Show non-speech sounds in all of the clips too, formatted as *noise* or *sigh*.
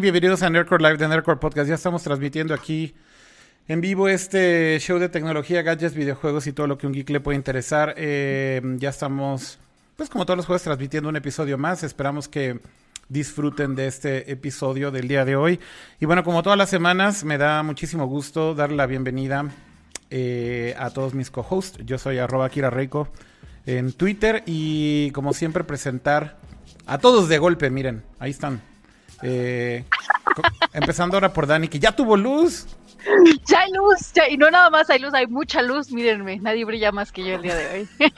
Bienvenidos a Nerdcore Live de Nerdcore Podcast. Ya estamos transmitiendo aquí en vivo este show de tecnología, gadgets, videojuegos y todo lo que un geek le puede interesar. Eh, ya estamos, pues como todos los jueves, transmitiendo un episodio más. Esperamos que disfruten de este episodio del día de hoy. Y bueno, como todas las semanas, me da muchísimo gusto darle la bienvenida eh, a todos mis co-hosts. Yo soy arroba Kira Reiko en Twitter y como siempre presentar a todos de golpe, miren, ahí están. Eh, empezando ahora por Dani, que ya tuvo luz. Ya hay luz, y no nada más hay luz, hay mucha luz, mírenme, nadie brilla más que yo el día de hoy. *laughs*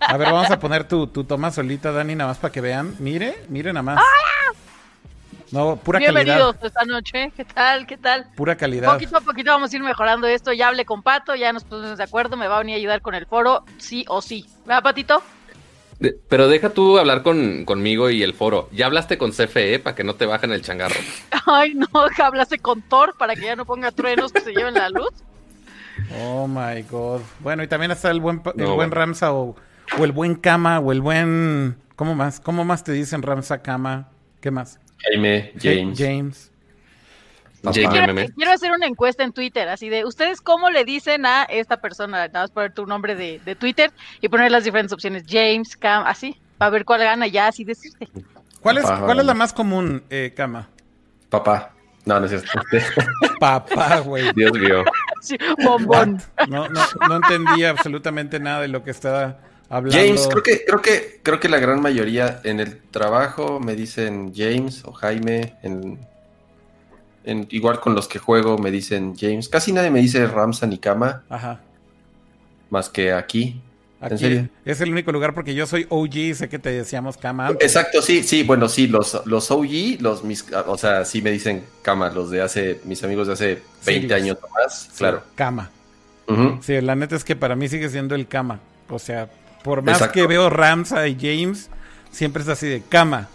A ver, vamos a poner tu, tu toma solita, Dani, nada más para que vean. Mire, miren nada más. No, pura Bienvenidos esta noche. ¿Qué tal? ¿Qué tal? Pura calidad. Poquito a poquito vamos a ir mejorando esto. Ya hablé con Pato, ya nos pusimos de acuerdo. Me va a venir a ayudar con el foro, sí o sí. ¿Verdad, Patito? Pero deja tú hablar con, conmigo y el foro. ¿Ya hablaste con CFE para que no te bajen el changarro? *laughs* Ay, no, que hablaste con Thor para que ya no ponga truenos que se lleven la luz. Oh my god. Bueno, y también está el buen, el buen Ramsa o, o, el buen Kama o el buen. ¿Cómo más? ¿Cómo más te dicen Ramsa Kama? ¿Qué más? Jaime, James. James. Quiero, hacer una encuesta en Twitter, así de, ¿ustedes cómo le dicen a esta persona? Nada más poner tu nombre de, de Twitter y poner las diferentes opciones, James, Cam, así, para ver cuál gana ya, así decirte. ¿Cuál es, ¿cuál es la más común, eh, Cama? Papá. No, no es cierto. *laughs* Papá, güey. Dios mío. bombón. *laughs* No, no, no entendí absolutamente nada de lo que estaba hablando. James, creo que, creo que, creo que la gran mayoría en el trabajo me dicen James o Jaime, en igual con los que juego me dicen James. Casi nadie me dice Ramsa ni Kama. Ajá. Más que aquí. ¿En serio? Es el único lugar porque yo soy OG, sé que te decíamos Kama. Exacto, sí, sí, bueno, sí, los, los OG, los mis, o sea, sí me dicen Kama, los de hace, mis amigos de hace 20 años o más, claro. Kama. Sí, la neta es que para mí sigue siendo el Kama. O sea, por más que veo Ramsa y James, siempre es así de Kama.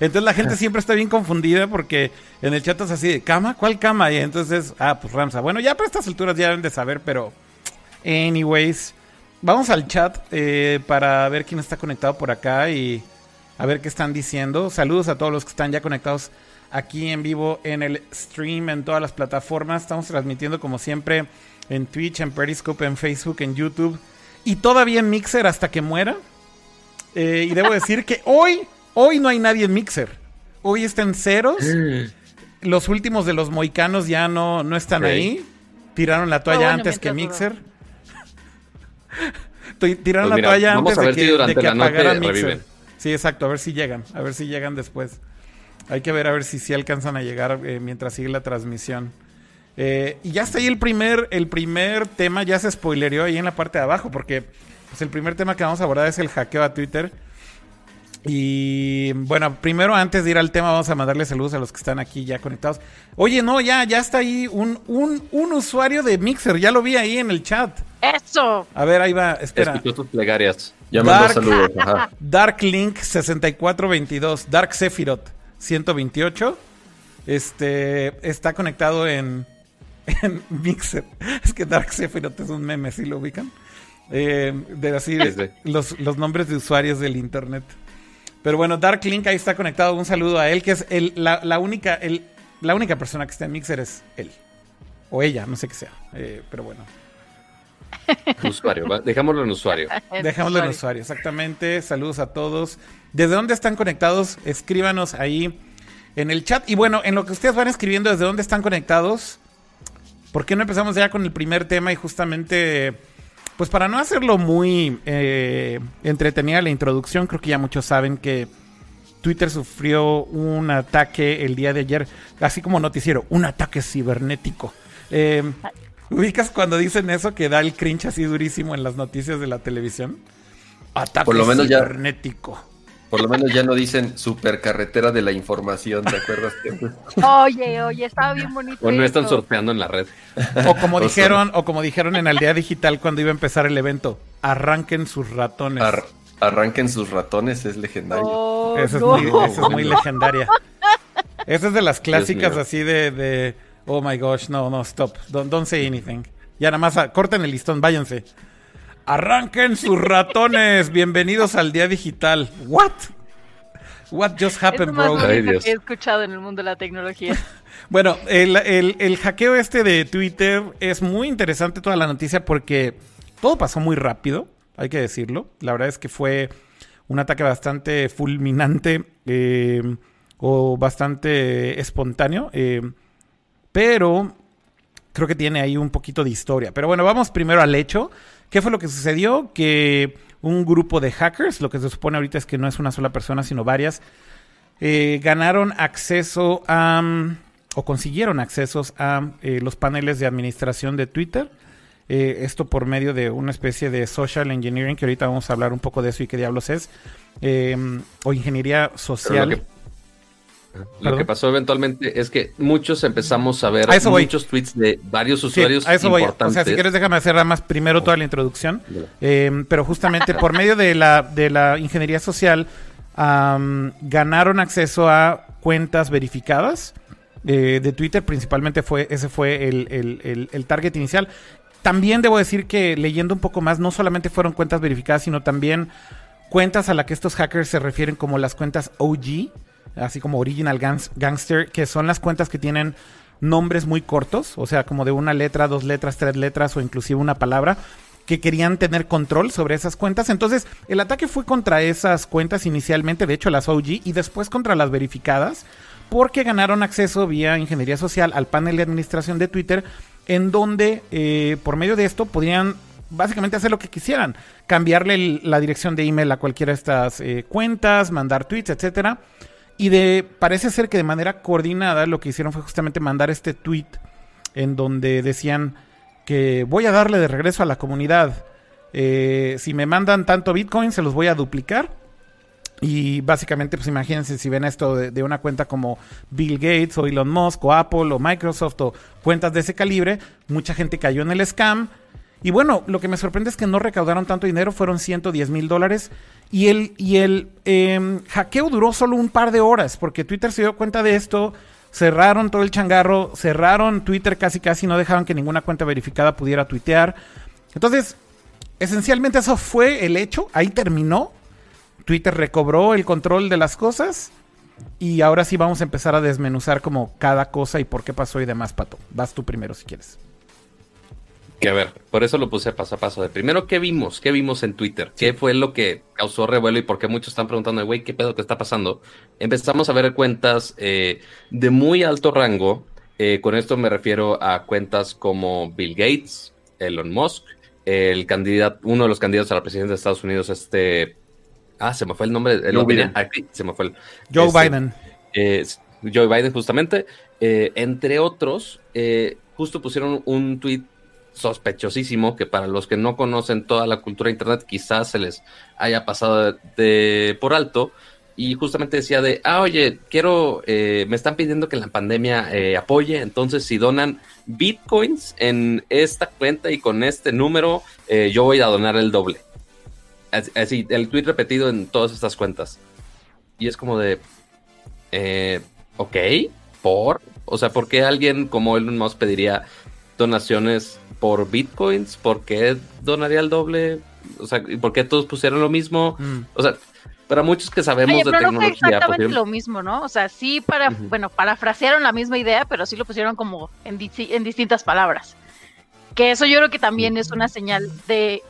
Entonces la gente siempre está bien confundida porque en el chat es así de cama, ¿cuál cama? Y entonces, ah, pues Ramsa. Bueno, ya para estas alturas ya deben de saber, pero anyways, vamos al chat eh, para ver quién está conectado por acá y a ver qué están diciendo. Saludos a todos los que están ya conectados aquí en vivo en el stream, en todas las plataformas. Estamos transmitiendo como siempre en Twitch, en Periscope, en Facebook, en YouTube y todavía en Mixer hasta que muera. Eh, y debo decir que hoy Hoy no hay nadie en Mixer. Hoy están ceros. Los últimos de los moicanos ya no, no están ahí. Tiraron la toalla antes que Mixer. *laughs* Tiraron pues la toalla antes de que, de apagaran Mixer. Sí, exacto. A ver si llegan. A ver si llegan después. Hay que ver a ver si sí alcanzan a llegar eh, mientras sigue la transmisión. Eh, y ya está ahí el primer, el primer tema, ya se spoilereó ahí en la parte de abajo, porque pues, el primer tema que vamos a abordar es el hackeo a Twitter. Y bueno, primero antes de ir al tema, vamos a mandarle saludos a los que están aquí ya conectados. Oye, no, ya, ya está ahí un, un, un usuario de Mixer, ya lo vi ahí en el chat. ¡Eso! A ver, ahí va, espera. Escuchó tus plegarias. Ya Dark, saludos. *laughs* Dark Link 6422, Dark Sephiroth 128. Este está conectado en, *laughs* en Mixer. Es que Dark Sephiroth es un meme, ¿sí lo ubican? Eh, de así, los, los nombres de usuarios del internet. Pero bueno, Dark Link ahí está conectado. Un saludo a él, que es el, la, única, el, la única persona que está en Mixer es él. O ella, no sé qué sea. Eh, pero bueno. *laughs* Usuario, dejámoslo en usuario. *laughs* Dejámoslo en usuario, exactamente. Saludos a todos. ¿Desde dónde están conectados? Escríbanos ahí en el chat. Y bueno, en lo que ustedes van escribiendo, ¿desde dónde están conectados? ¿Por qué no empezamos ya con el primer tema y justamente pues para no hacerlo muy eh, entretenida la introducción, creo que ya muchos saben que Twitter sufrió un ataque el día de ayer, así como noticiero, un ataque cibernético. Eh, ¿Ubicas cuando dicen eso que da el cringe así durísimo en las noticias de la televisión? Ataque Por lo menos cibernético. Por lo menos ya no dicen supercarretera de la información, ¿te acuerdas? *laughs* oye, oye, estaba bien bonito. O no están sorteando en la red. O como dijeron, o como dijeron en Aldea Digital cuando iba a empezar el evento, arranquen sus ratones. arranquen sus ratones, es legendario. Oh, esa, es muy, legendaria. Esa es de las clásicas así de, oh my gosh, no, no, stop, don't, don't say anything. Ya nada más, corten el listón, váyanse. Arranquen sus ratones. Bienvenidos al día digital. What? What just happened, bro? he escuchado en el mundo de la tecnología. *laughs* bueno, el, el, hackeo este de Twitter es muy interesante toda la noticia porque todo pasó muy rápido, hay que decirlo. La verdad es que fue un ataque bastante fulminante eh, o bastante espontáneo. Eh, pero creo que tiene ahí un poquito de historia. Pero bueno, vamos primero al hecho. ¿Qué fue lo que sucedió? Que un grupo de hackers, lo que se supone ahorita es que no es una sola persona, sino varias, eh, ganaron acceso a, o consiguieron accesos a eh, los paneles de administración de Twitter. Eh, esto por medio de una especie de social engineering, que ahorita vamos a hablar un poco de eso y qué diablos es, o ingeniería social. Lo que pasó eventualmente es que muchos empezamos a ver muchos tweets de varios usuarios a eso importantes. O sea, si quieres déjame hacer más primero toda la introducción. Eh, pero justamente por medio de la, de la ingeniería social ganaron acceso a cuentas verificadas eh, de Twitter. Principalmente fue ese fue el, el target inicial. También debo decir que leyendo un poco más, no solamente fueron cuentas verificadas, sino también cuentas a las que estos hackers se refieren como las cuentas OG así como Original Gangster, que son las cuentas que tienen nombres muy cortos, o sea, como de una letra, dos letras, tres letras o inclusive una palabra, que querían tener control sobre esas cuentas. Entonces, el ataque fue contra esas cuentas inicialmente, de hecho las OG, y después contra las verificadas, porque ganaron acceso vía ingeniería social al panel de administración de Twitter, en donde eh, por medio de esto podrían básicamente hacer lo que quisieran, cambiarle la dirección de email a cualquiera de estas eh, cuentas, mandar tweets, etcétera. Y de parece ser que de manera coordinada lo que hicieron fue justamente mandar este tweet en donde decían que voy a darle de regreso a la comunidad. Eh, si me mandan tanto Bitcoin, se los voy a duplicar. Y básicamente, pues imagínense si ven esto de, de, una cuenta como Bill Gates o Elon Musk o Apple o Microsoft o cuentas de ese calibre, mucha gente cayó en el scam. Y bueno, lo que me sorprende es que no recaudaron tanto dinero, fueron 110 mil dólares. Y el, y el em, hackeo duró solo un par de horas, porque Twitter se dio cuenta de esto, cerraron todo el changarro, cerraron Twitter casi casi, no dejaban que ninguna cuenta verificada pudiera tuitear. Entonces, esencialmente eso fue el hecho, ahí terminó. Twitter recobró el control de las cosas. Y ahora sí vamos a empezar a desmenuzar como cada cosa y por qué pasó y demás, Pato. Vas tú primero si quieres. Que a ver, por eso lo puse paso a paso. De primero, ¿qué vimos? ¿Qué vimos en Twitter? ¿Qué fue lo que causó revuelo y por qué muchos están preguntando, güey, ¿qué pedo que está pasando? Empezamos a ver cuentas eh, de muy alto rango. Eh, con esto me refiero a cuentas como Bill Gates, Elon Musk, el candidato, uno de los candidatos a la presidencia de Estados Unidos, este. Ah, se me fue el nombre. Joe Biden. se me fue el. Joe este, Biden. Eh, Joe Biden, justamente. entre otros, justo pusieron un tweet sospechosísimo que para los que no conocen toda la cultura de internet quizás se les haya pasado de, por alto y justamente decía de ah oye quiero eh, me están pidiendo que la pandemia eh, apoye entonces si donan bitcoins en esta cuenta y con este número eh, yo voy a donar el doble así el tweet repetido en todas estas cuentas. Y es como de ok por o sea por qué alguien como Elon Musk pediría donaciones por bitcoins, ¿por qué donaría el doble? O sea, ¿por qué todos pusieron lo mismo? Mm. O sea, para muchos que sabemos de tecnología. No fue exactamente lo mismo, ¿no? O sea, sí, para, bueno, parafrasearon la misma idea, pero sí lo pusieron como en, en distintas palabras. Que eso yo creo que también es una señal de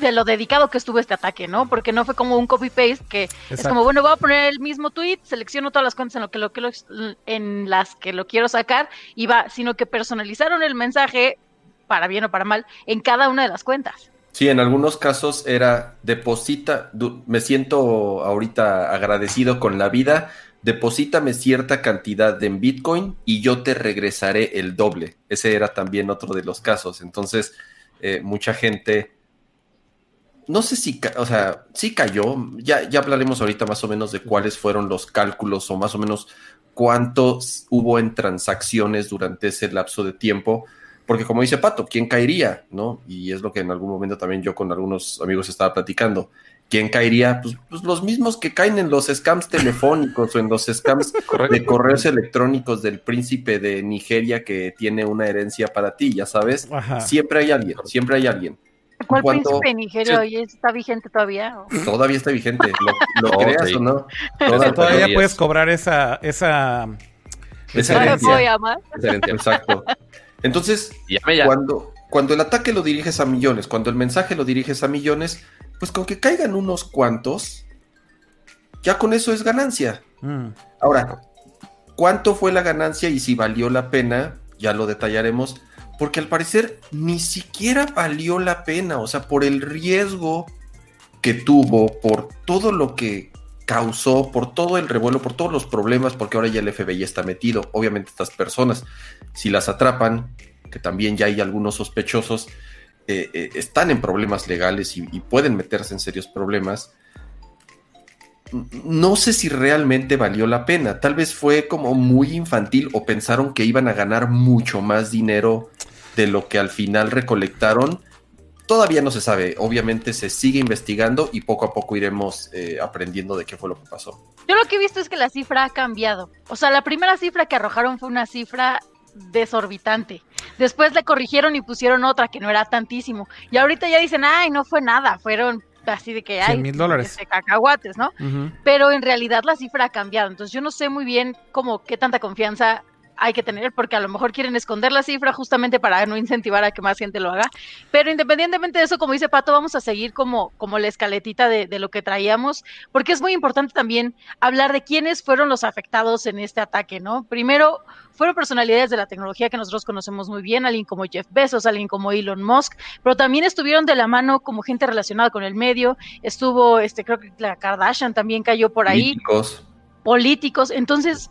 de lo dedicado que estuvo este ataque, ¿no? Porque no fue como un copy-paste que es como, bueno, voy a poner el mismo tweet, selecciono todas las cuentas en, lo que, lo, que en las que lo quiero sacar y va, sino que personalizaron el mensaje para bien o para mal, en cada una de las cuentas. Sí, en algunos casos era deposita, me siento ahorita agradecido con la vida, deposítame cierta cantidad en Bitcoin y yo te regresaré el doble. Ese era también otro de los casos. Entonces, eh, mucha gente, no sé si, o sea, sí cayó, ya, ya hablaremos ahorita más o menos de cuáles fueron los cálculos o más o menos cuántos hubo en transacciones durante ese lapso de tiempo porque como dice Pato, ¿quién caería? ¿No? Y es lo que en algún momento también yo con algunos amigos estaba platicando. ¿Quién caería? Pues, pues los mismos que caen en los scams telefónicos o en los scams *laughs* de correos electrónicos del príncipe de Nigeria que tiene una herencia para ti, ya sabes. Siempre hay alguien, siempre hay alguien. ¿Cuál príncipe Nigeria está vigente todavía? Todavía está vigente, lo, oh, *laughs* creas o no. Todavía, puedes cobrar esa... esa... esa herencia. Exacto. Entonces, cuando, cuando el ataque lo diriges a millones, cuando el mensaje lo diriges a millones, pues con que caigan unos cuantos, ya con eso es ganancia. Mm. Ahora, ¿cuánto fue la ganancia y si valió la pena? Ya lo detallaremos, porque al parecer ni siquiera valió la pena, o sea, por el riesgo que tuvo, por todo lo que causó, por todo el revuelo, por todos los problemas, porque ahora ya el FBI está metido. Obviamente estas personas, si las atrapan, que también ya hay algunos sospechosos, eh, eh, están en problemas legales y, pueden meterse en serios problemas. No sé si realmente valió la pena. Tal vez fue como muy infantil o pensaron que iban a ganar mucho más dinero de lo que al final recolectaron. Todavía no se sabe. Obviamente se sigue investigando y poco a poco iremos eh, aprendiendo de qué fue lo que pasó. Yo lo que he visto es que la cifra ha cambiado. O sea, la primera cifra que arrojaron fue una cifra desorbitante. Después le corrigieron y pusieron otra que no era tantísimo. Y ahorita ya dicen, ay, no fue nada, fueron así de que hay mil dólares. Este, cacahuates, ¿no? Pero en realidad la cifra ha cambiado. Entonces yo no sé muy bien cómo qué tanta confianza hay que tener porque a lo mejor quieren esconder la cifra justamente para no incentivar a que más gente lo haga. Pero independientemente de eso, como dice Pato, vamos a seguir como, como la escaletita de, de lo que traíamos, porque es muy importante también hablar de quiénes fueron los afectados en este ataque, ¿no? Primero, fueron personalidades de la tecnología que nosotros conocemos muy bien, alguien como Jeff Bezos, alguien como Elon Musk, pero también estuvieron de la mano como gente relacionada con el medio, estuvo, este, creo que la Kardashian también cayó por ahí. Políticos. Políticos. Entonces,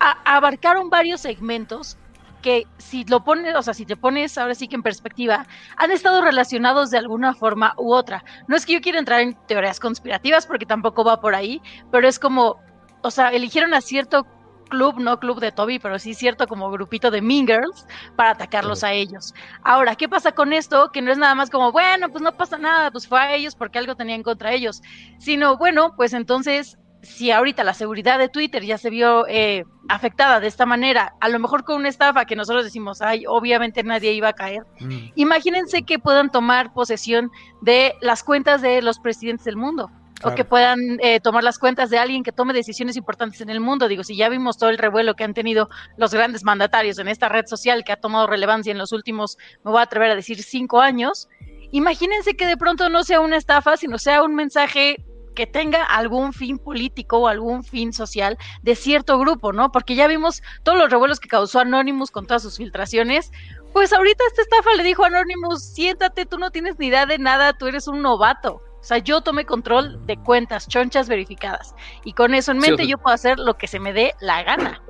abarcaron varios segmentos que si lo pones, o sea, si te pones ahora sí que en perspectiva, han estado relacionados de alguna forma u otra. No es que yo quiera entrar en teorías conspirativas porque tampoco va por ahí, pero es como, o sea, eligieron a cierto club, no club de Toby, pero sí cierto como grupito de Mean Girls para atacarlos a ellos. Ahora, ¿qué pasa con esto? Que no es nada más como, bueno, pues no pasa nada, pues fue a ellos porque algo tenían contra ellos, sino, bueno, pues entonces si ahorita la seguridad de Twitter ya se vio eh, afectada de esta manera, a lo mejor con una estafa que nosotros decimos, ay, obviamente nadie iba a caer, mm. imagínense que puedan tomar posesión de las cuentas de los presidentes del mundo. O que puedan eh, tomar las cuentas de alguien que tome decisiones importantes en el mundo. Digo, si ya vimos todo el revuelo que han tenido los grandes mandatarios en esta red social que ha tomado relevancia en los últimos, me voy a atrever a decir, cinco años, imagínense que de pronto no sea una estafa, sino sea un mensaje que tenga algún fin político o algún fin social de cierto grupo, ¿no? Porque ya vimos todos los revuelos que causó Anonymous con todas sus filtraciones. Pues ahorita esta estafa le dijo a Anonymous, siéntate, tú no tienes ni idea de nada, tú eres un novato. O sea, yo tomé control de cuentas chonchas verificadas. Y con eso en mente yo puedo hacer lo que se me dé la gana.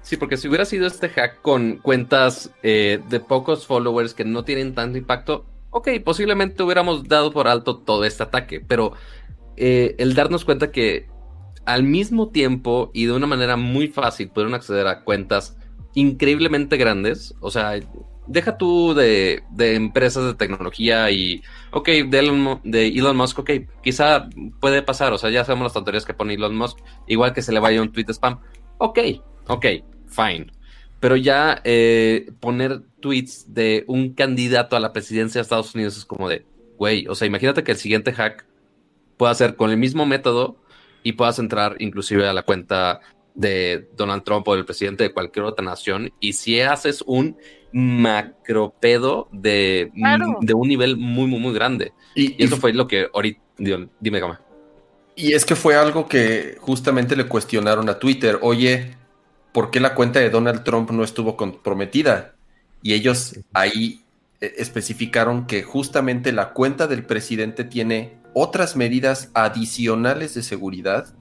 Sí, porque si hubiera sido este hack con cuentas eh, de pocos followers que no tienen tanto impacto, ok, posiblemente hubiéramos dado por alto todo este ataque, pero eh, el darnos cuenta que al mismo tiempo y de una manera muy fácil pudieron acceder a cuentas increíblemente grandes, o sea, deja tú de, empresas de tecnología y, ok, de Elon, de Elon, Musk, ok, quizá puede pasar, o sea, ya sabemos las tonterías que pone Elon Musk, igual que se le vaya un tweet spam, ok, ok, fine. Pero ya eh, poner tweets de un candidato a la presidencia de Estados Unidos es como de, güey, o sea, imagínate que el siguiente hack puedas hacer con el mismo método y puedas entrar inclusive a la cuenta de Donald Trump o del presidente de cualquier otra nación y si haces un macropedo de, de un nivel muy, muy, muy grande. Y, eso fue lo que ahorita, dime, Gama. Y es que fue algo que justamente le cuestionaron a Twitter, oye, ¿por qué la cuenta de Donald Trump no estuvo comprometida? Y ellos ahí especificaron que justamente la cuenta del presidente tiene otras medidas adicionales de seguridad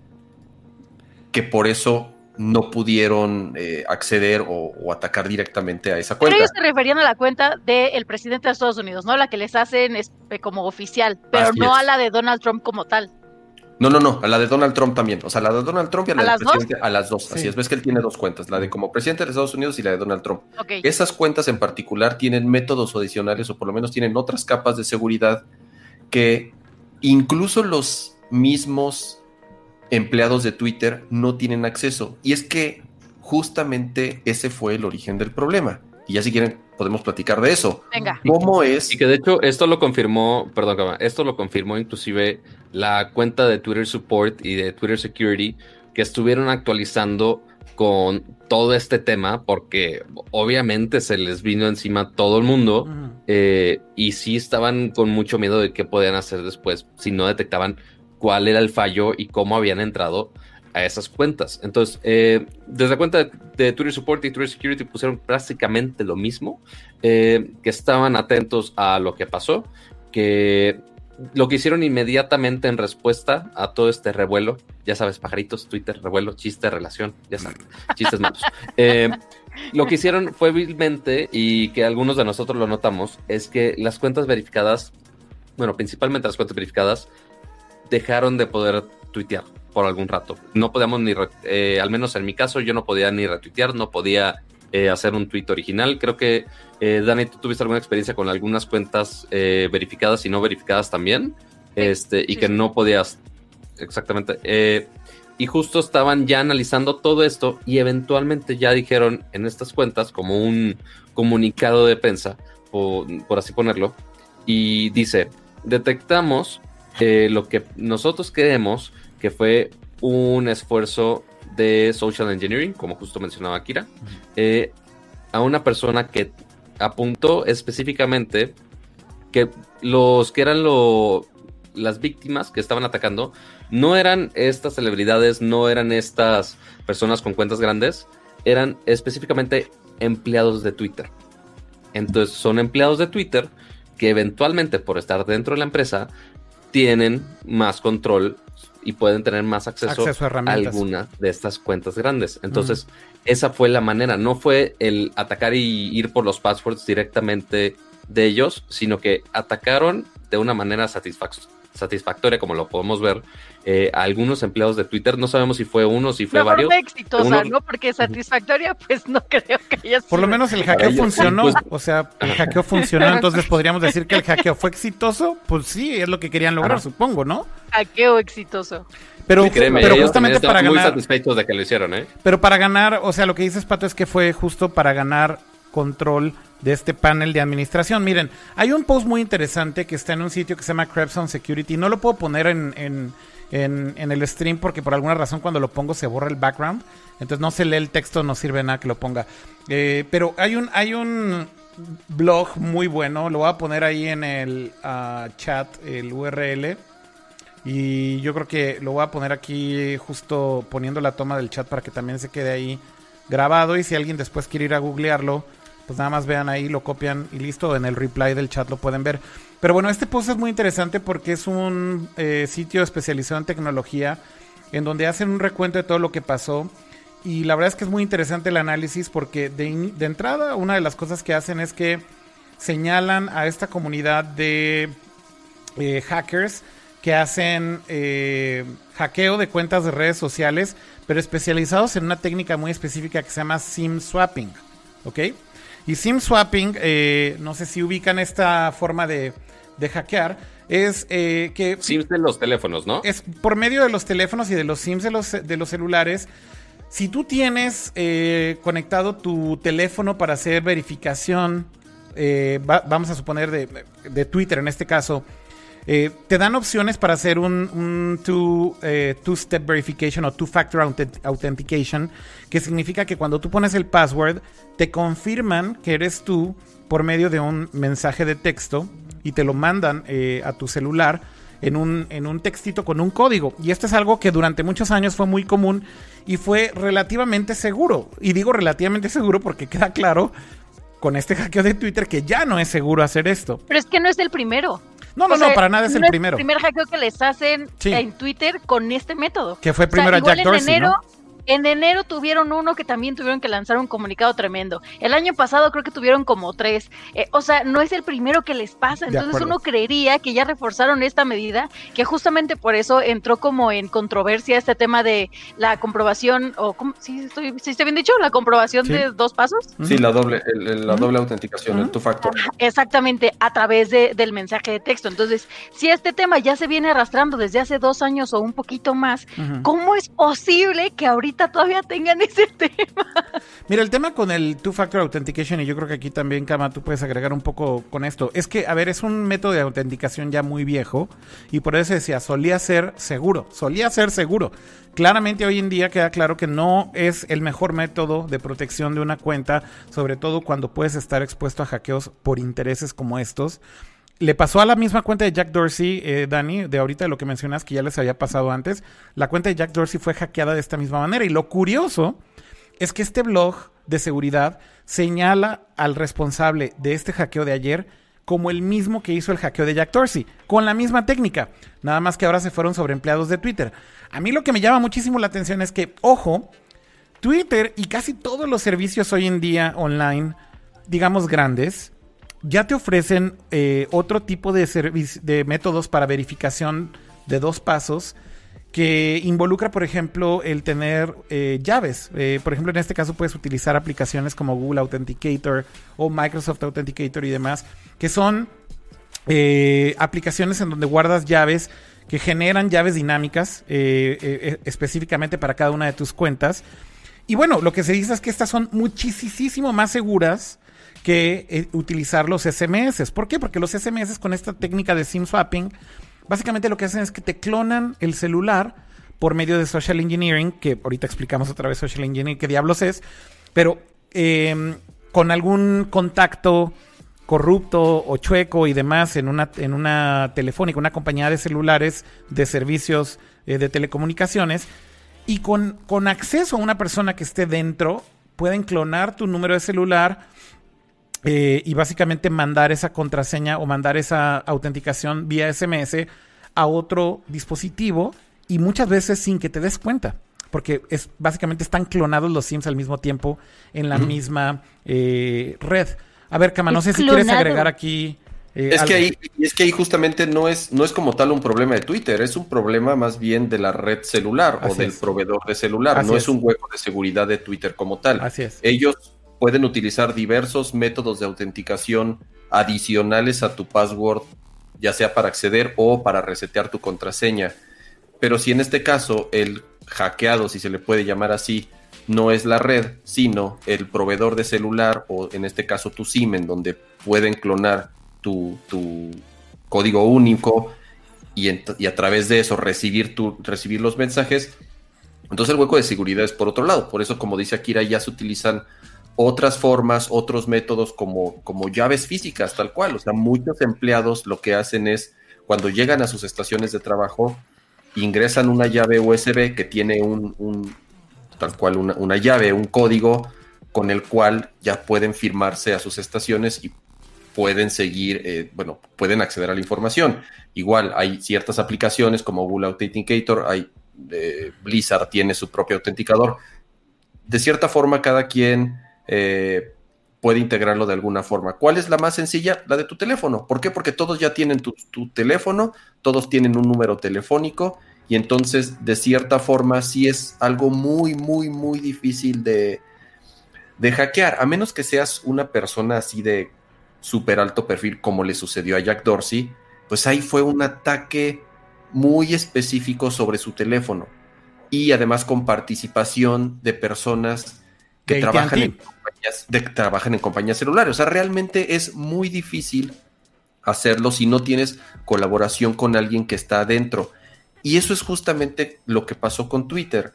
que por eso no pudieron eh, acceder o, atacar directamente a esa cuenta. Pero ellos se referían a la cuenta del presidente de Estados Unidos, ¿no? La que les hacen eh, como oficial, pero no a la de Donald Trump como tal. No, no, no, a la de Donald Trump también. O sea, la de Donald Trump y a la del presidente, a las dos. Así es, ves que él tiene dos cuentas, la de como presidente de Estados Unidos y la de Donald Trump. Esas cuentas en particular tienen métodos adicionales o por lo menos tienen otras capas de seguridad que incluso los mismos empleados de Twitter no tienen acceso. Y es que justamente ese fue el origen del problema. Y ya si quieren, podemos platicar de eso. Venga. ¿Cómo es? Y que de hecho esto lo confirmó, perdón, esto lo confirmó inclusive la cuenta de Twitter Support y de Twitter Security que estuvieron actualizando con todo este tema porque obviamente se les vino encima todo el mundo eh, y sí estaban con mucho miedo de qué podían hacer después si no detectaban cuál era el fallo y cómo habían entrado a esas cuentas. Entonces, eh, desde la cuenta de, Twitter Support y Twitter Security pusieron prácticamente lo mismo, eh, que estaban atentos a lo que pasó, que lo que hicieron inmediatamente en respuesta a todo este revuelo, ya sabes, pajaritos, Twitter, revuelo, chiste, relación, ya sabes, chistes malos. *laughs* Eh, lo que hicieron fue vilmente, y que algunos de nosotros lo notamos, es que las cuentas verificadas, bueno, principalmente las cuentas verificadas, dejaron de poder tuitear por algún rato. No podíamos ni, eh, al menos en mi caso, yo no podía ni retuitear, no podía eh, hacer un tweet original. Creo que, eh, Dani, tú tuviste alguna experiencia con algunas cuentas verificadas y no verificadas también, este, y que no podías, exactamente. y justo estaban ya analizando todo esto y eventualmente ya dijeron en estas cuentas, como un comunicado de prensa, por así ponerlo, y dice, detectamos lo que nosotros queremos que fue un esfuerzo de social engineering, como justo mencionaba Kira, eh, a una persona que apuntó específicamente que los que eran lo, las víctimas que estaban atacando no eran estas celebridades, no eran estas personas con cuentas grandes, eran específicamente empleados de Twitter. Entonces son empleados de Twitter que eventualmente por estar dentro de la empresa tienen más control y pueden tener más acceso, a, alguna de estas cuentas grandes. Entonces, esa fue la manera, no fue el atacar y ir por los passwords directamente de ellos, sino que atacaron de una manera satisfactoria, como lo podemos ver, eh, a algunos empleados de Twitter. No sabemos si fue uno, si fue varios. Fue exitosa, ¿no? Porque satisfactoria, pues no creo que haya sido. Por lo menos el hackeo funcionó. Pues, o sea, el hackeo funcionó, entonces podríamos decir que el hackeo fue exitoso. Pues sí, es lo que querían lograr, supongo, ¿no? Hackeo exitoso. Pero, pero justamente para ganar. Muy satisfechos de que lo hicieron, ¿eh? Pero para ganar, o sea, lo que dices, Pato, es que fue justo para ganar control de este panel de administración. Miren, hay un post muy interesante que está en un sitio que se llama Crepson Security. No lo puedo poner en en, el stream porque por alguna razón cuando lo pongo se borra el background. Entonces no se lee el texto, no sirve nada que lo ponga. Eh, pero hay un, hay un blog muy bueno, lo voy a poner ahí en el ah, chat, el URL. Y yo creo que lo voy a poner aquí justo poniendo la toma del chat para que también se quede ahí grabado. Y si alguien después quiere ir a googlearlo, pues nada más vean ahí, lo copian y listo. En el reply del chat lo pueden ver. Pero bueno, este post es muy interesante porque es un eh, sitio especializado en tecnología en donde hacen un recuento de todo lo que pasó. Y la verdad es que es muy interesante el análisis porque de, entrada una de las cosas que hacen es que señalan a esta comunidad de eh, hackers que hacen eh, hackeo de cuentas de redes sociales, pero especializados en una técnica muy específica que se llama SIM swapping. ¿Ok? Y SIM swapping, no sé si ubican esta forma de de hackear es eh, que... SIMs de los teléfonos, ¿no? Es por medio de los teléfonos y de los SIMs de los, de los celulares. Si tú tienes eh, conectado tu teléfono para hacer verificación, eh, vamos a suponer de, Twitter en este caso, te dan opciones para hacer un, un two-step verification o two-factor authentication, que significa que cuando tú pones el password, te confirman que eres tú por medio de un mensaje de texto y te lo mandan eh, a tu celular en un, en un textito con un código. Y esto es algo que durante muchos años fue muy común y fue relativamente seguro. Y digo relativamente seguro porque *laughs* queda claro con este hackeo de Twitter que ya no es seguro hacer esto. Pero es que no es el primero. No, no, no, para nada es el primero. Es el primer hackeo que les hacen en Twitter con este método. Que fue primero a Jack Dorsey, ¿no? En enero tuvieron uno que también tuvieron que lanzar un comunicado tremendo. El año pasado creo que tuvieron como tres. Eh, o sea, no es el primero que les pasa. Entonces uno creería que ya reforzaron esta medida, que justamente por eso entró como en controversia este tema de la comprobación, o ¿sí, estoy, ¿sí está bien dicho? La comprobación de dos pasos. Sí, la doble, la doble autenticación, el tu factor. Exactamente, a través de, del mensaje de texto. Entonces, si este tema ya se viene arrastrando desde hace dos años o un poquito más, ¿cómo es posible que ahorita todavía tengan ese *laughs* tema. Mira, el tema con el Two-Factor Authentication, y yo creo que aquí también, Kama, tú puedes agregar un poco con esto, es que, a ver, es un método de autenticación ya muy viejo, y por eso decía, solía ser seguro, solía ser seguro. Claramente hoy en día queda claro que no es el mejor método de protección de una cuenta, sobre todo cuando puedes estar expuesto a hackeos por intereses como estos. Le pasó a la misma cuenta de Jack Dorsey, eh, Dani, de ahorita de lo que mencionas que ya les había pasado antes. La cuenta de Jack Dorsey fue hackeada de esta misma manera. Y lo curioso es que este blog de seguridad señala al responsable de este hackeo de ayer como el mismo que hizo el hackeo de Jack Dorsey, con la misma técnica, nada más que ahora se fueron sobre empleados de Twitter. A mí lo que me llama muchísimo la atención es que, ojo, Twitter y casi todos los servicios hoy en día online, digamos grandes, ya te ofrecen eh, otro tipo de, de métodos para verificación de dos pasos que involucra, por ejemplo, el tener eh, llaves. Eh, por ejemplo, en este caso puedes utilizar aplicaciones como Google Authenticator o Microsoft Authenticator y demás, que son aplicaciones en donde guardas llaves que generan llaves dinámicas específicamente para cada una de tus cuentas. Y bueno, lo que se dice es que estas son muchísimo más seguras que eh, utilizar los SMS. ¿Por qué? Porque los SMS con esta técnica de SIM swapping, básicamente lo que hacen es que te clonan el celular por medio de social engineering, que ahorita explicamos otra vez social engineering, qué diablos es, pero em, con algún contacto corrupto o chueco y demás en una, en una telefónica, una compañía de celulares de servicios eh, de telecomunicaciones, y con, con acceso a una persona que esté dentro, pueden clonar tu número de celular, eh, y básicamente mandar esa contraseña o mandar esa autenticación vía SMS a otro dispositivo y muchas veces sin que te des cuenta. Porque es básicamente están clonados los Sims al mismo tiempo en la misma eh, red. A ver, Cama, no sé si quieres agregar aquí. Eh, es, que ahí, es que ahí justamente no es, no es como tal un problema de Twitter, es un problema más bien de la red celular o del proveedor de celular, no es. un hueco de seguridad de Twitter como tal. Así es. Ellos pueden utilizar diversos métodos de autenticación adicionales a tu password, ya sea para acceder o para resetear tu contraseña. Pero si en este caso el hackeado, si se le puede llamar así, no es la red, sino el proveedor de celular o en este caso tu SIM, en donde pueden clonar tu, código único y, a través de eso recibir, tu, recibir los mensajes, entonces el hueco de seguridad es por otro lado. Por eso, como dice Akira, ya se utilizan otras formas, otros métodos como, como llaves físicas, tal cual. O sea, muchos empleados lo que hacen es, cuando llegan a sus estaciones de trabajo, ingresan una llave USB que tiene un, tal cual, una, llave, un código con el cual ya pueden firmarse a sus estaciones y pueden seguir, eh, bueno, pueden acceder a la información. Igual hay ciertas aplicaciones como Google Authenticator, hay eh, Blizzard tiene su propio autenticador. De cierta forma, cada quien eh, puede integrarlo de alguna forma. ¿Cuál es la más sencilla? La de tu teléfono. ¿Por qué? Porque todos ya tienen tu, teléfono, todos tienen un número telefónico y entonces de cierta forma sí es algo muy, muy, muy difícil de, de hackear, a menos que seas una persona así de súper alto perfil como le sucedió a Jack Dorsey, pues ahí fue un ataque muy específico sobre su teléfono y además con participación de personas que trabajan en, de, trabajan en compañías celulares. O sea, realmente es muy difícil hacerlo si no tienes colaboración con alguien que está adentro. Y eso es justamente lo que pasó con Twitter.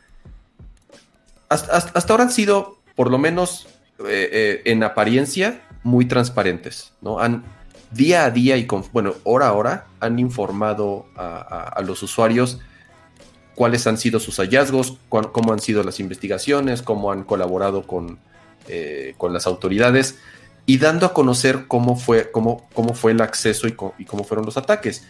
Hasta, ahora han sido, por lo menos eh, eh, en apariencia, muy transparentes. ¿no? Han día a día y con, bueno, hora a hora, han informado a los usuarios cuáles han sido sus hallazgos, cómo han sido las investigaciones, cómo han colaborado con, eh, con las autoridades y dando a conocer cómo fue, cómo, cómo fue el acceso y, cómo fueron los ataques.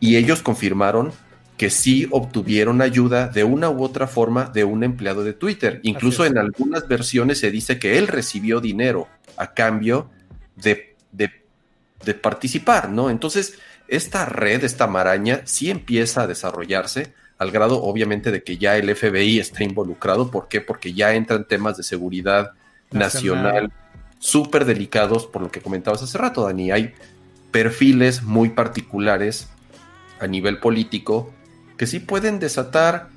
Y ellos confirmaron que sí obtuvieron ayuda de una u otra forma de un empleado de Twitter. Incluso en algunas versiones se dice que él recibió dinero a cambio de, de, de, participar, ¿no? Entonces, esta red, esta maraña, sí empieza a desarrollarse al grado obviamente de que ya el FBI está involucrado. ¿Por qué? Porque ya entran temas de seguridad nacional, súper delicados, por lo que comentabas hace rato, Dani. Hay perfiles muy particulares a nivel político que sí pueden desatar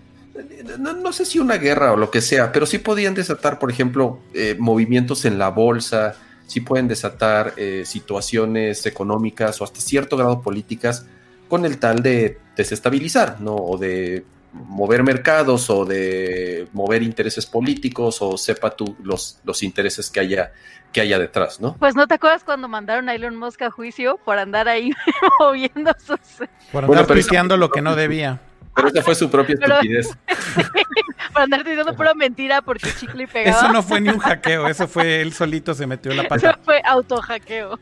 no, sé si una guerra o lo que sea, pero sí podían desatar, por ejemplo, eh, movimientos en la bolsa, sí pueden desatar eh, situaciones económicas o hasta cierto grado políticas con el tal de desestabilizar, ¿no? O de mover mercados o de mover intereses políticos o sepa tú los, los intereses que haya, que haya detrás, ¿no? Pues no te acuerdas cuando mandaron a Elon Musk a juicio por andar ahí *laughs* moviendo sus... Por andar bueno, lo que no debía. Pero esa fue su propia estupidez. *laughs* Para andar diciendo pura mentira porque chicle y pegaba. Eso no fue ni un hackeo, eso fue él solito se metió la pata. Eso fue auto-hackeo.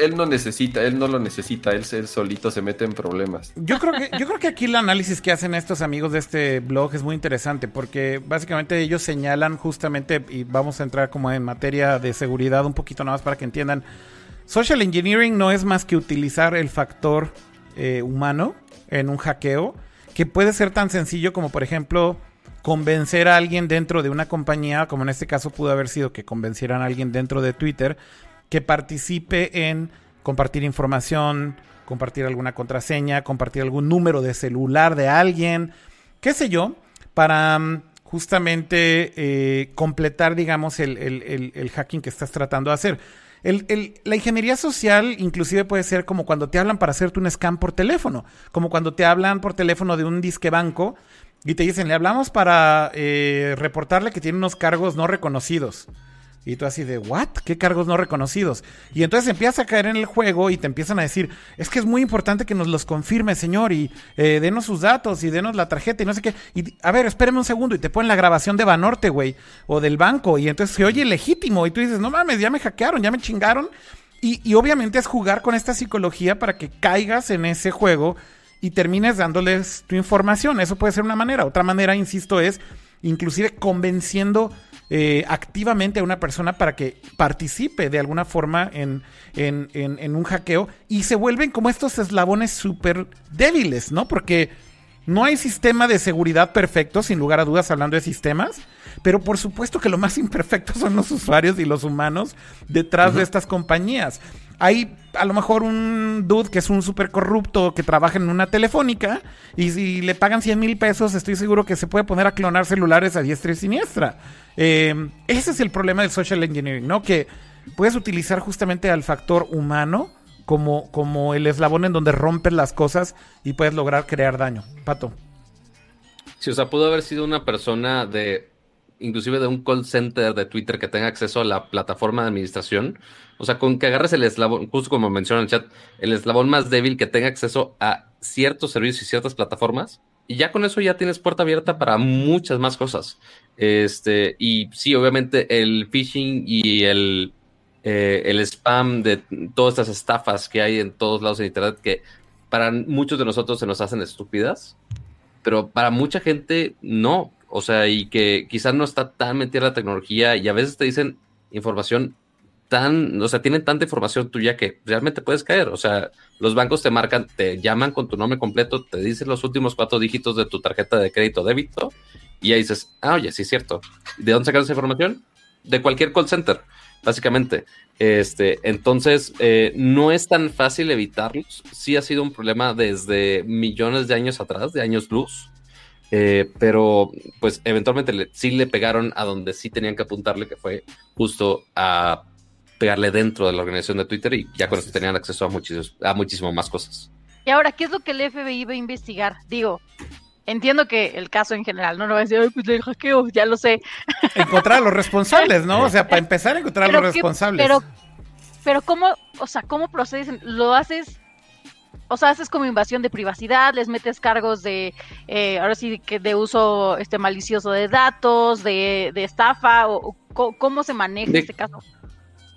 él, no necesita, él no lo necesita, él, solito se mete en problemas. Yo creo, que, yo creo que aquí el análisis que hacen estos amigos de este blog es muy interesante porque básicamente ellos señalan justamente, y vamos a entrar como en materia de seguridad un poquito nada más para que entiendan, social engineering no es más que utilizar el factor eh, humano en un hackeo, que puede ser tan sencillo como, por ejemplo, convencer a alguien dentro de una compañía, como en este caso pudo haber sido que convencieran a alguien dentro de Twitter, que participe en compartir información, compartir alguna contraseña, compartir algún número de celular de alguien, qué sé yo, para mm, justamente eh, completar, digamos, el, el hacking que estás tratando de hacer. El, la ingeniería social inclusive puede ser como cuando te hablan para hacerte un scam por teléfono, como cuando te hablan por teléfono de un disque banco y te dicen, le hablamos para eh, reportarle que tiene unos cargos no reconocidos. Y tú así de, ¿what? ¿Qué cargos no reconocidos? Y entonces empiezas a caer en el juego y te empiezan a decir, es que es muy importante que nos los confirme, señor, y eh, denos sus datos y denos la tarjeta y no sé qué. Y a ver, espéreme un segundo y te ponen la grabación de Banorte, güey, o del banco, y entonces se oye legítimo y tú dices, no mames, ya me hackearon, ya me chingaron. Y, y obviamente es jugar con esta psicología para que caigas en ese juego y termines dándoles tu información. Eso puede ser una manera. Otra manera, insisto, es inclusive convenciendo eh, activamente a una persona para que participe de alguna forma en, en, un hackeo y se vuelven como estos eslabones súper débiles, ¿no? Porque no hay sistema de seguridad perfecto, sin lugar a dudas, hablando de sistemas, pero por supuesto que lo más *laughs* imperfecto son los usuarios y los humanos detrás de estas compañías hay a lo mejor un dude que es un súper corrupto que trabaja en una telefónica y si le pagan 100 mil pesos estoy seguro que se puede poner a clonar celulares a diestra y siniestra. Eh, ese es el problema del social engineering, ¿no? Que puedes utilizar justamente al factor humano como, como el eslabón en donde rompes las cosas y puedes lograr crear daño. Pato. Sí, o sea, pudo haber sido una persona de inclusive de un call center de Twitter que tenga acceso a la plataforma de administración. O sea, con que agarres el eslabón, justo como menciona en el chat, el eslabón más débil que tenga acceso a ciertos servicios y ciertas plataformas. Y ya con eso ya tienes puerta abierta para muchas más cosas. Este, y sí, obviamente el phishing y el, eh, el spam de todas estas estafas que hay en todos lados en Internet que para muchos de nosotros se nos hacen estúpidas, pero para mucha gente no. O sea, y que quizás no está tan metida la tecnología y a veces te dicen información tan, o sea, tienen tanta información tuya que realmente puedes caer. O sea, los bancos te marcan, te llaman con tu nombre completo, te dicen los últimos cuatro dígitos de tu tarjeta de crédito débito y ahí dices, ah, oye, sí es cierto. ¿De dónde sacan esa información? De cualquier call center, básicamente. Este, entonces, eh, no es tan fácil evitarlos. Sí ha sido un problema desde millones de años atrás, de años luz. Eh, pero pues eventualmente sí le pegaron a donde sí tenían que apuntarle, que fue justo a pegarle dentro de la organización de Twitter y ya con eso tenían acceso a, muchísimos, a muchísimo más cosas. Y ahora, ¿qué es lo que el FBI va a investigar? Digo, entiendo que el caso en general, no, no va a decir, Ay, pues el hackeo, ya lo sé. Encontrar a los responsables, ¿no? *laughs* O sea, para empezar a encontrar a los responsables. Pero, pero ¿cómo, o sea, cómo procedes? ¿Lo haces o sea, haces como invasión de privacidad, les metes cargos de, eh, ahora sí, que de uso este malicioso de datos, de, estafa, o, cómo se maneja este caso.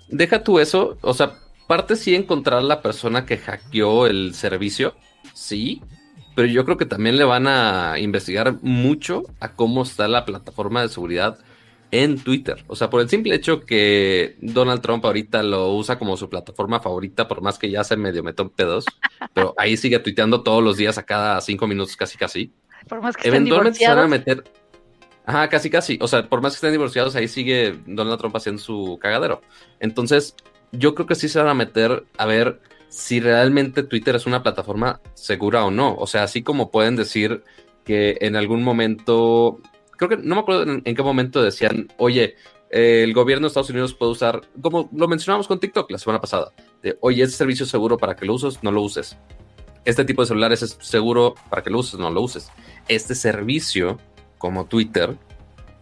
Deja tú eso, o sea, parte sí encontrar la persona que hackeó el servicio, sí, pero yo creo que también le van a investigar mucho a cómo está la plataforma de seguridad en Twitter. O sea, por el simple hecho que Donald Trump ahorita lo usa como su plataforma favorita, por más que ya se medio metió en pedos, pero ahí sigue tuiteando todos los días a cada cinco minutos, casi casi. Por más que Eventualmente se van a meter. Ajá, casi casi. O sea, por más que estén divorciados, ahí sigue Donald Trump haciendo su cagadero. Entonces, yo creo que sí se van a meter a ver si realmente Twitter es una plataforma segura o no. O sea, así como pueden decir que en algún momento, creo que no me acuerdo en, qué momento decían, oye, el gobierno de Estados Unidos puede usar, como lo mencionamos con TikTok la semana pasada, de, oye, este servicio es seguro para que lo uses, no lo uses. Este tipo de celulares es seguro para que lo uses, no lo uses. Este servicio, como Twitter,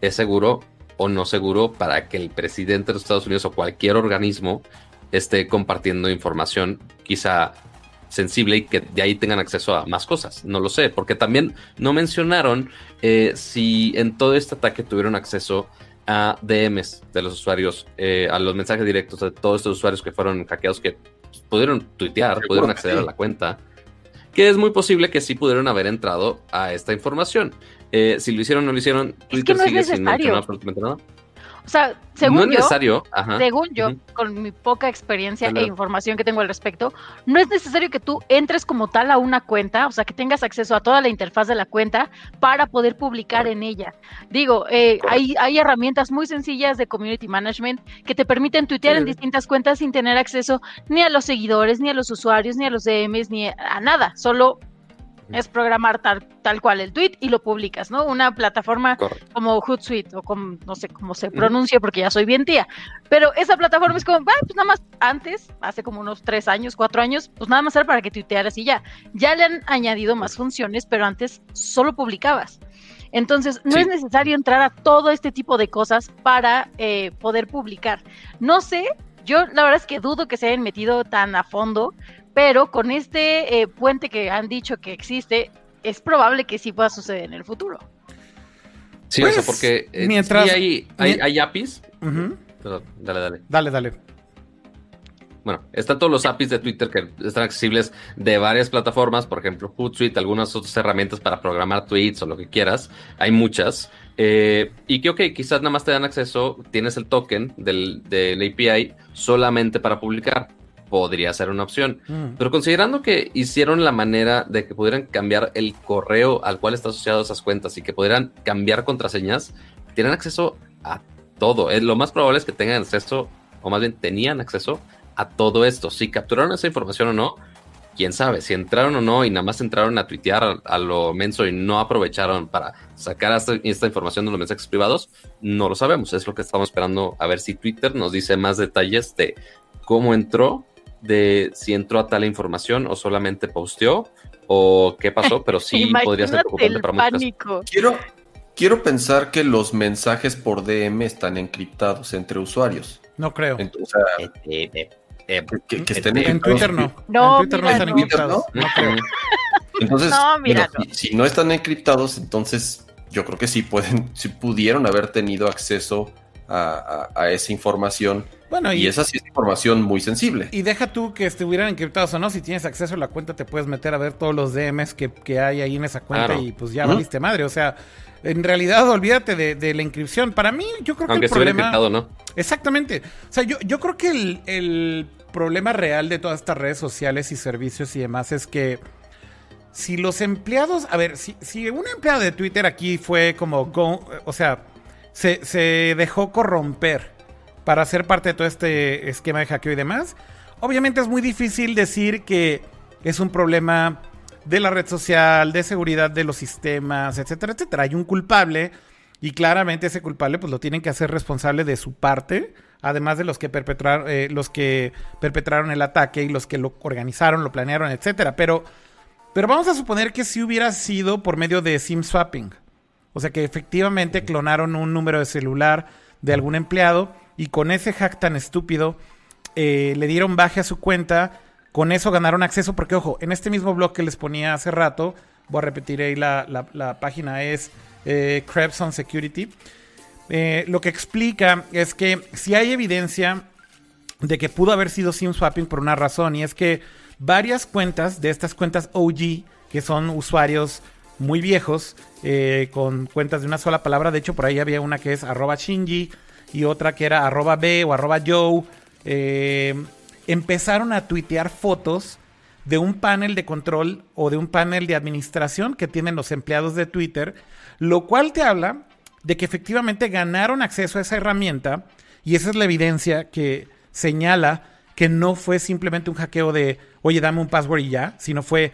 es seguro o no seguro para que el presidente de los Estados Unidos o cualquier organismo esté compartiendo información quizá sensible y que de ahí tengan acceso a más cosas. No lo sé, porque también no mencionaron eh, si en todo este ataque tuvieron acceso a DMs de los usuarios, eh, a los mensajes directos de todos estos usuarios que fueron hackeados, que pudieron tuitear, pudieron acceder a la cuenta, que es muy posible que sí pudieron haber entrado a esta información. Eh, si lo hicieron o no lo hicieron, Twitter sigue sin mencionar absolutamente nada. O sea, según yo, según yo, con mi poca experiencia e información que tengo al respecto, no es necesario que tú entres como tal a una cuenta, o sea, que tengas acceso a toda la interfaz de la cuenta para poder publicar en ella. Digo, eh, hay, hay herramientas muy sencillas de community management que te permiten tuitear en distintas cuentas sin tener acceso ni a los seguidores, ni a los usuarios, ni a los DMs, ni a nada, solo es programar tal, tal cual el tweet y lo publicas, ¿no? Una plataforma como Hootsuite o como, no sé cómo se pronuncia porque ya soy bien tía. Pero esa plataforma es como, ah, pues nada más antes, hace como unos tres años, cuatro años, pues nada más era para que tuitearas y ya. Ya le han añadido más funciones, pero antes solo publicabas. Entonces, no es necesario entrar a todo este tipo de cosas para eh, poder publicar. No sé, yo la verdad es que dudo que se hayan metido tan a fondo, pero con este eh, puente que han dicho que existe, es probable que sí pueda suceder en el futuro. Sí, o sea, pues, porque eh, mientras, hay, hay, APIs. dale, dale. Dale, dale. Bueno, están todos los APIs de Twitter que están accesibles de varias plataformas, por ejemplo, Hootsuite, algunas otras herramientas para programar tweets o lo que quieras. Hay muchas. Eh, y que, ok, quizás nada más te dan acceso, tienes el token del, del API solamente para publicar podría ser una opción. Mm. Pero considerando que hicieron la manera de que pudieran cambiar el correo al cual está asociado esas cuentas y que pudieran cambiar contraseñas, tienen acceso a todo. Eh, lo más probable es que tengan acceso, o más bien tenían acceso a todo esto. Si capturaron esa información o no, quién sabe. Si entraron o no y nada más entraron a tuitear a, lo menso y no aprovecharon para sacar esta, esta, información de los mensajes privados, no lo sabemos. Es lo que estamos esperando a ver si Twitter nos dice más detalles de cómo entró de si entró a tal información o solamente posteó o qué pasó, pero sí *laughs* podría ser preocupante para muchos. Quiero, quiero pensar que los mensajes por DM están encriptados entre usuarios. No creo. Eh, eh, eh, que, estén en Twitter no. No, en Twitter no están encriptados. No, creo. *laughs* Entonces, si, no están encriptados, entonces yo creo que sí pueden, sí pudieron haber tenido acceso a esa información y, esa sí es información muy sensible. Y deja tú que estuvieran encriptados o no, si tienes acceso a la cuenta te puedes meter a ver todos los DMs que, hay ahí en esa cuenta y pues ya valiste madre. O sea, en realidad olvídate de, la inscripción. Para mí, yo creo que el problema... ¿no? Exactamente. O sea, yo, yo creo que el, problema real de todas estas redes sociales y servicios y demás es que si los empleados, a ver, si, si un empleado de Twitter aquí fue como, o sea, se, se dejó corromper para ser parte de todo este esquema de hackeo y demás. Obviamente es muy difícil decir que es un problema de la red social, de seguridad de los sistemas, etcétera, etcétera. Hay un culpable y claramente ese culpable pues lo tienen que hacer responsable de su parte, además de los que perpetraron, eh, los que perpetraron el ataque y los que lo organizaron, lo planearon, etcétera. Pero, pero vamos a suponer que si hubiera sido por medio de SIM swapping, o sea que efectivamente clonaron un número de celular de algún empleado y con ese hack tan estúpido eh, le dieron baje a su cuenta. Con eso ganaron acceso porque, ojo, en este mismo blog que les ponía hace rato, voy a repetir ahí la, página, es eh, Security. Eh, lo que explica es que si hay evidencia de que pudo haber sido SIM swapping por una razón, y es que varias cuentas de estas cuentas OG, que son usuarios muy viejos, eh, con cuentas de una sola palabra, de hecho por ahí había una que es arroba Shinji, y otra que era arroba B o arroba Joe, eh, empezaron a tuitear fotos de un panel de control o de un panel de administración que tienen los empleados de Twitter, lo cual te habla de que efectivamente ganaron acceso a esa herramienta y esa es la evidencia que señala que no fue simplemente un hackeo de, oye, dame un password y ya, sino fue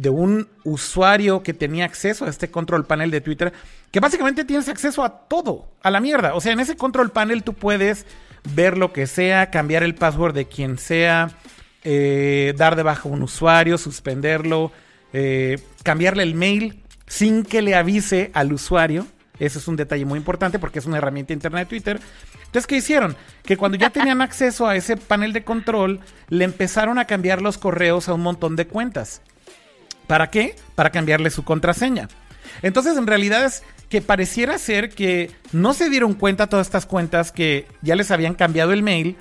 de un usuario que tenía acceso a este control panel de Twitter, que básicamente tienes acceso a todo, a la mierda. O sea, en ese control panel tú puedes ver lo que sea, cambiar el password de quien sea, eh, dar de baja un usuario, suspenderlo, eh, cambiarle el mail sin que le avise al usuario. Ese es un detalle muy importante porque es una herramienta interna de Twitter. Entonces, ¿qué hicieron? Que cuando ya tenían acceso a ese panel de control, le empezaron a cambiar los correos a un montón de cuentas. ¿Para qué? Para cambiarle su contraseña. Entonces, en realidad es que pareciera ser que no se dieron cuenta todas estas cuentas que ya les habían cambiado el mail,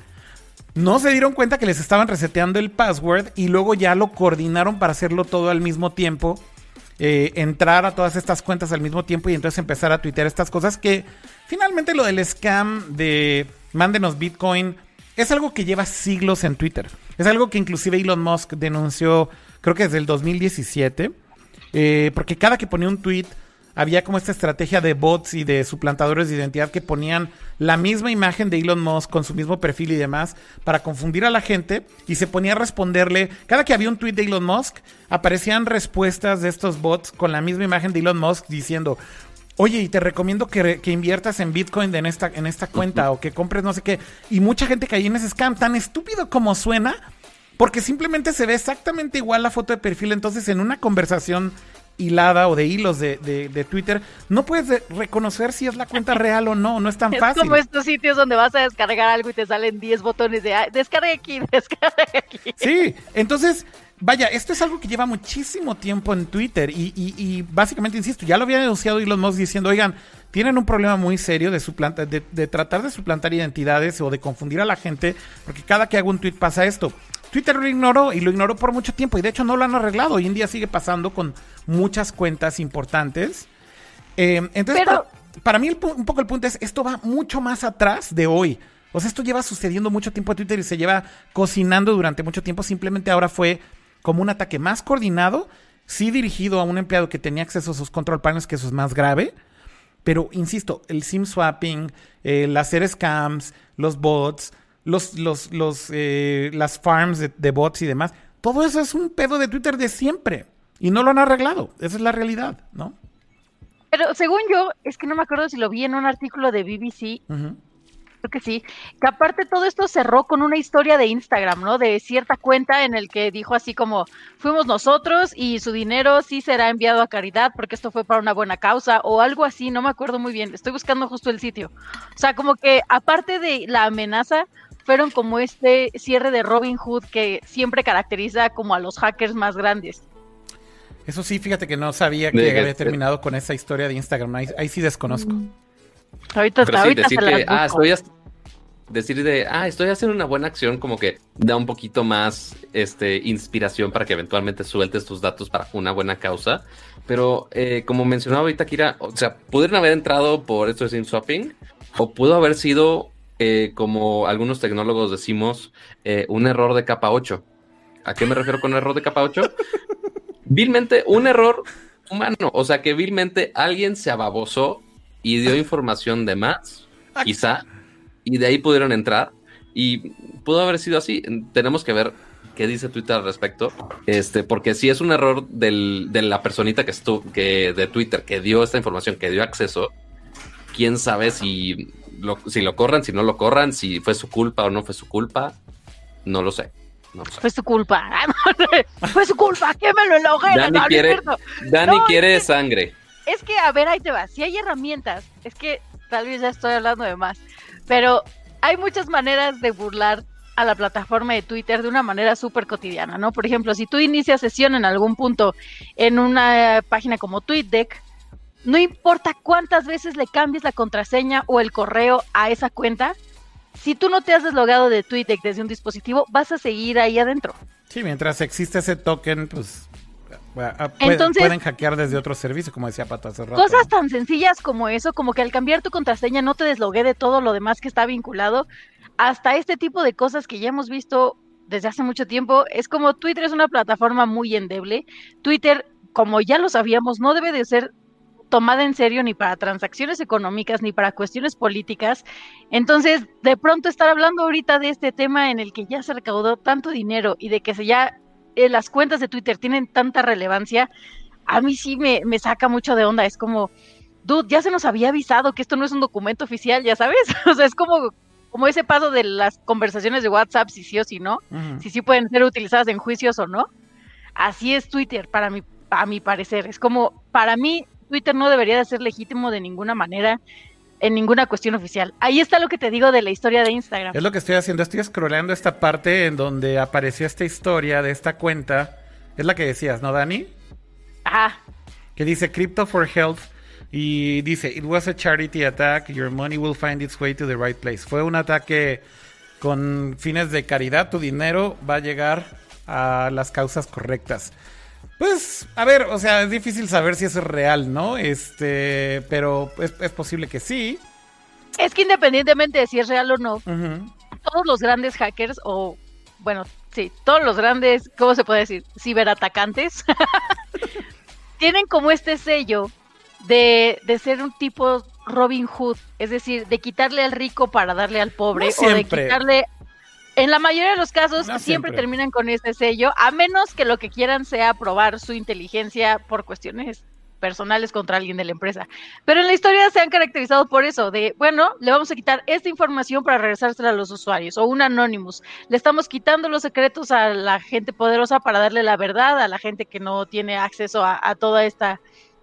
no se dieron cuenta que les estaban reseteando el password y luego ya lo coordinaron para hacerlo todo al mismo tiempo eh, entrar a todas estas cuentas al mismo tiempo y entonces empezar a tuitear estas cosas que finalmente lo del scam de mándenos Bitcoin es algo que lleva siglos en Twitter. Es algo que inclusive Elon Musk denunció creo que desde el 2017, eh, porque cada que ponía un tweet había como esta estrategia de bots y de suplantadores de identidad que ponían la misma imagen de Elon Musk con su mismo perfil y demás para confundir a la gente y se ponía a responderle. Cada que había un tweet de Elon Musk, aparecían respuestas de estos bots con la misma imagen de Elon Musk diciendo, oye, y te recomiendo que, inviertas en Bitcoin en esta, en esta cuenta o que compres no sé qué. Y mucha gente caía en ese scam, tan estúpido como suena, porque simplemente se ve exactamente igual la foto de perfil. Entonces, en una conversación hilada o de hilos de, Twitter, no puedes reconocer si es la cuenta *laughs* real o no, no es tan fácil. Es como estos sitios donde vas a descargar algo y te salen 10 botones de descarga aquí, *laughs* descarga aquí. Sí, entonces, vaya, esto es algo que lleva muchísimo tiempo en Twitter y, y, básicamente, insisto, ya lo había denunciado Elon Musk diciendo, oigan, tienen un problema muy serio de, suplanta, de, de tratar de suplantar identidades o de confundir a la gente, porque cada que hago un tweet pasa esto. Twitter lo ignoró y lo ignoró por mucho tiempo y de hecho no lo han arreglado. Hoy en día sigue pasando con muchas cuentas importantes. Eh, entonces, para, mí un poco el punto es, esto va mucho más atrás de hoy. O sea, esto lleva sucediendo mucho tiempo en Twitter y se lleva cocinando durante mucho tiempo. Simplemente ahora fue como un ataque más coordinado, sí dirigido a un empleado que tenía acceso a sus control panels, que eso es más grave. Pero, insisto, el SIM swapping, el hacer scams, los bots, los, los, los, eh, las farms de, bots y demás. Todo eso es un pedo de Twitter de siempre. Y no lo han arreglado. Esa es la realidad, ¿no? Pero según yo, es que no me acuerdo si lo vi en un artículo de BBC. Creo que sí. Que aparte todo esto cerró con una historia de Instagram, ¿no? De cierta cuenta en el que dijo así como, fuimos nosotros y su dinero sí será enviado a caridad porque esto fue para una buena causa o algo así, no me acuerdo muy bien. Estoy buscando justo el sitio. O sea, como que aparte de la amenaza, fueron como este cierre de Robin Hood que siempre caracteriza como a los hackers más grandes. Eso sí, fíjate que no sabía que había terminado con esa historia de Instagram. Ahí, sí desconozco. Mm. Ahorita, está, ahorita decir ah, estoy decir de, ah, estoy haciendo una buena acción, como que da un poquito más este, inspiración para que eventualmente sueltes tus datos para una buena causa. Pero eh, como mencionaba ahorita Kira, o sea, pudieron haber entrado por esto de SIM swapping o pudo haber sido eh, como algunos tecnólogos decimos, eh, un error de capa 8. ¿A qué me refiero con error de capa 8? vilmente un error humano, o sea que vilmente alguien se ababosó y dio información de más, quizá, y de ahí pudieron entrar y pudo haber sido así. Tenemos que ver qué dice Twitter al respecto, este, porque si es un error de la personita que estuvo, que de Twitter que dio esta información, que dio acceso, quién sabe si si lo corran, si no lo corran, si fue su culpa o no fue su culpa, no lo sé. Fue su culpa. *laughs* fue su culpa. Quémelo en la hoguera. Dani, quiere, Dani quiere sangre. Es que, a ver, ahí te va. Si hay herramientas, es que tal vez ya estoy hablando de más, pero hay muchas maneras de burlar a la plataforma de Twitter de una manera súper cotidiana, ¿no? Por ejemplo, si tú inicias sesión en algún punto en una página como TweetDeck, no importa cuántas veces le cambies la contraseña o el correo a esa cuenta, si tú no te has deslogado de TweetDeck desde un dispositivo, vas a seguir ahí adentro. Sí, mientras existe ese token, pues ah, pueden hackear desde otro servicio, como decía Pato hace rato. Cosas tan sencillas como eso, como que al cambiar tu contraseña no te deslogué de todo lo demás que está vinculado, hasta este tipo de cosas que ya hemos visto desde hace mucho tiempo, es como Twitter es una plataforma muy endeble. Twitter, como ya lo sabíamos, no debe de ser tomada en serio ni para transacciones económicas ni para cuestiones políticas. Entonces, de pronto estar hablando ahorita de este tema en el que ya se recaudó tanto dinero y de que se ya eh, las cuentas de Twitter tienen tanta relevancia, a mí sí me, me saca mucho de onda. Es como, dude, ya se nos había avisado que esto no es un documento oficial, ya sabes. *laughs* o sea, es como, como ese paso de las conversaciones de WhatsApp, si sí o si no, si sí pueden ser utilizadas en juicios o no. Así es Twitter, para mi, a mi parecer. Es como, para mí, Twitter no debería de ser legítimo de ninguna manera en ninguna cuestión oficial. Ahí está lo que te digo de la historia de Instagram. Es lo que estoy haciendo, estoy scrollando esta parte en donde apareció esta historia de esta cuenta. Es la que decías, ¿no, Dani? Ajá. Que dice Crypto for Health y dice, It was a charity attack, your money will find its way to the right place. Fue un ataque con fines de caridad, tu dinero va a llegar a las causas correctas. Pues, a ver, o sea, es difícil saber si eso es real, ¿no? Este, pero es, posible que sí. Es que independientemente de si es real o no, todos los grandes hackers, o bueno, sí, todos los grandes, ¿cómo se puede decir? Ciberatacantes, *laughs* tienen como este sello de, de, ser un tipo Robin Hood, es decir, de quitarle al rico para darle al pobre, o de quitarle en la mayoría de los casos siempre, terminan con este sello, a menos que lo que quieran sea probar su inteligencia por cuestiones personales contra alguien de la empresa. Pero en la historia se han caracterizado por eso, de, bueno, le vamos a quitar esta información para regresársela a los usuarios, o un Anonymous. Le estamos quitando los secretos a la gente poderosa para darle la verdad a la gente que no tiene acceso a toda esta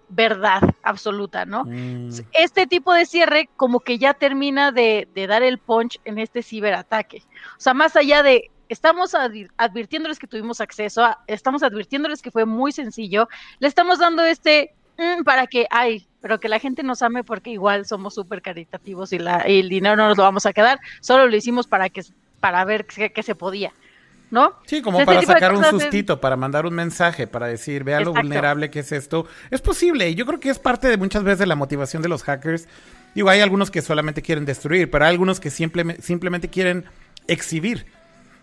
verdad absoluta, ¿no? Mm. Este tipo de cierre como que ya termina de, dar el punch en este ciberataque. O sea, más allá de, estamos advirtiéndoles que tuvimos acceso, estamos advirtiéndoles que fue muy sencillo, le estamos dando este mm, para que, ay, pero que la gente nos ame porque igual somos súper caritativos y, la, el dinero no nos lo vamos a quedar, solo lo hicimos para que para ver qué se podía. ¿No? Sí, como para sacar un sustito, para mandar un mensaje, para decir, vea lo vulnerable que es esto. Es posible, y yo creo que es parte de muchas veces de la motivación de los hackers. Digo, hay algunos que solamente quieren destruir, pero hay algunos que simplemente quieren exhibir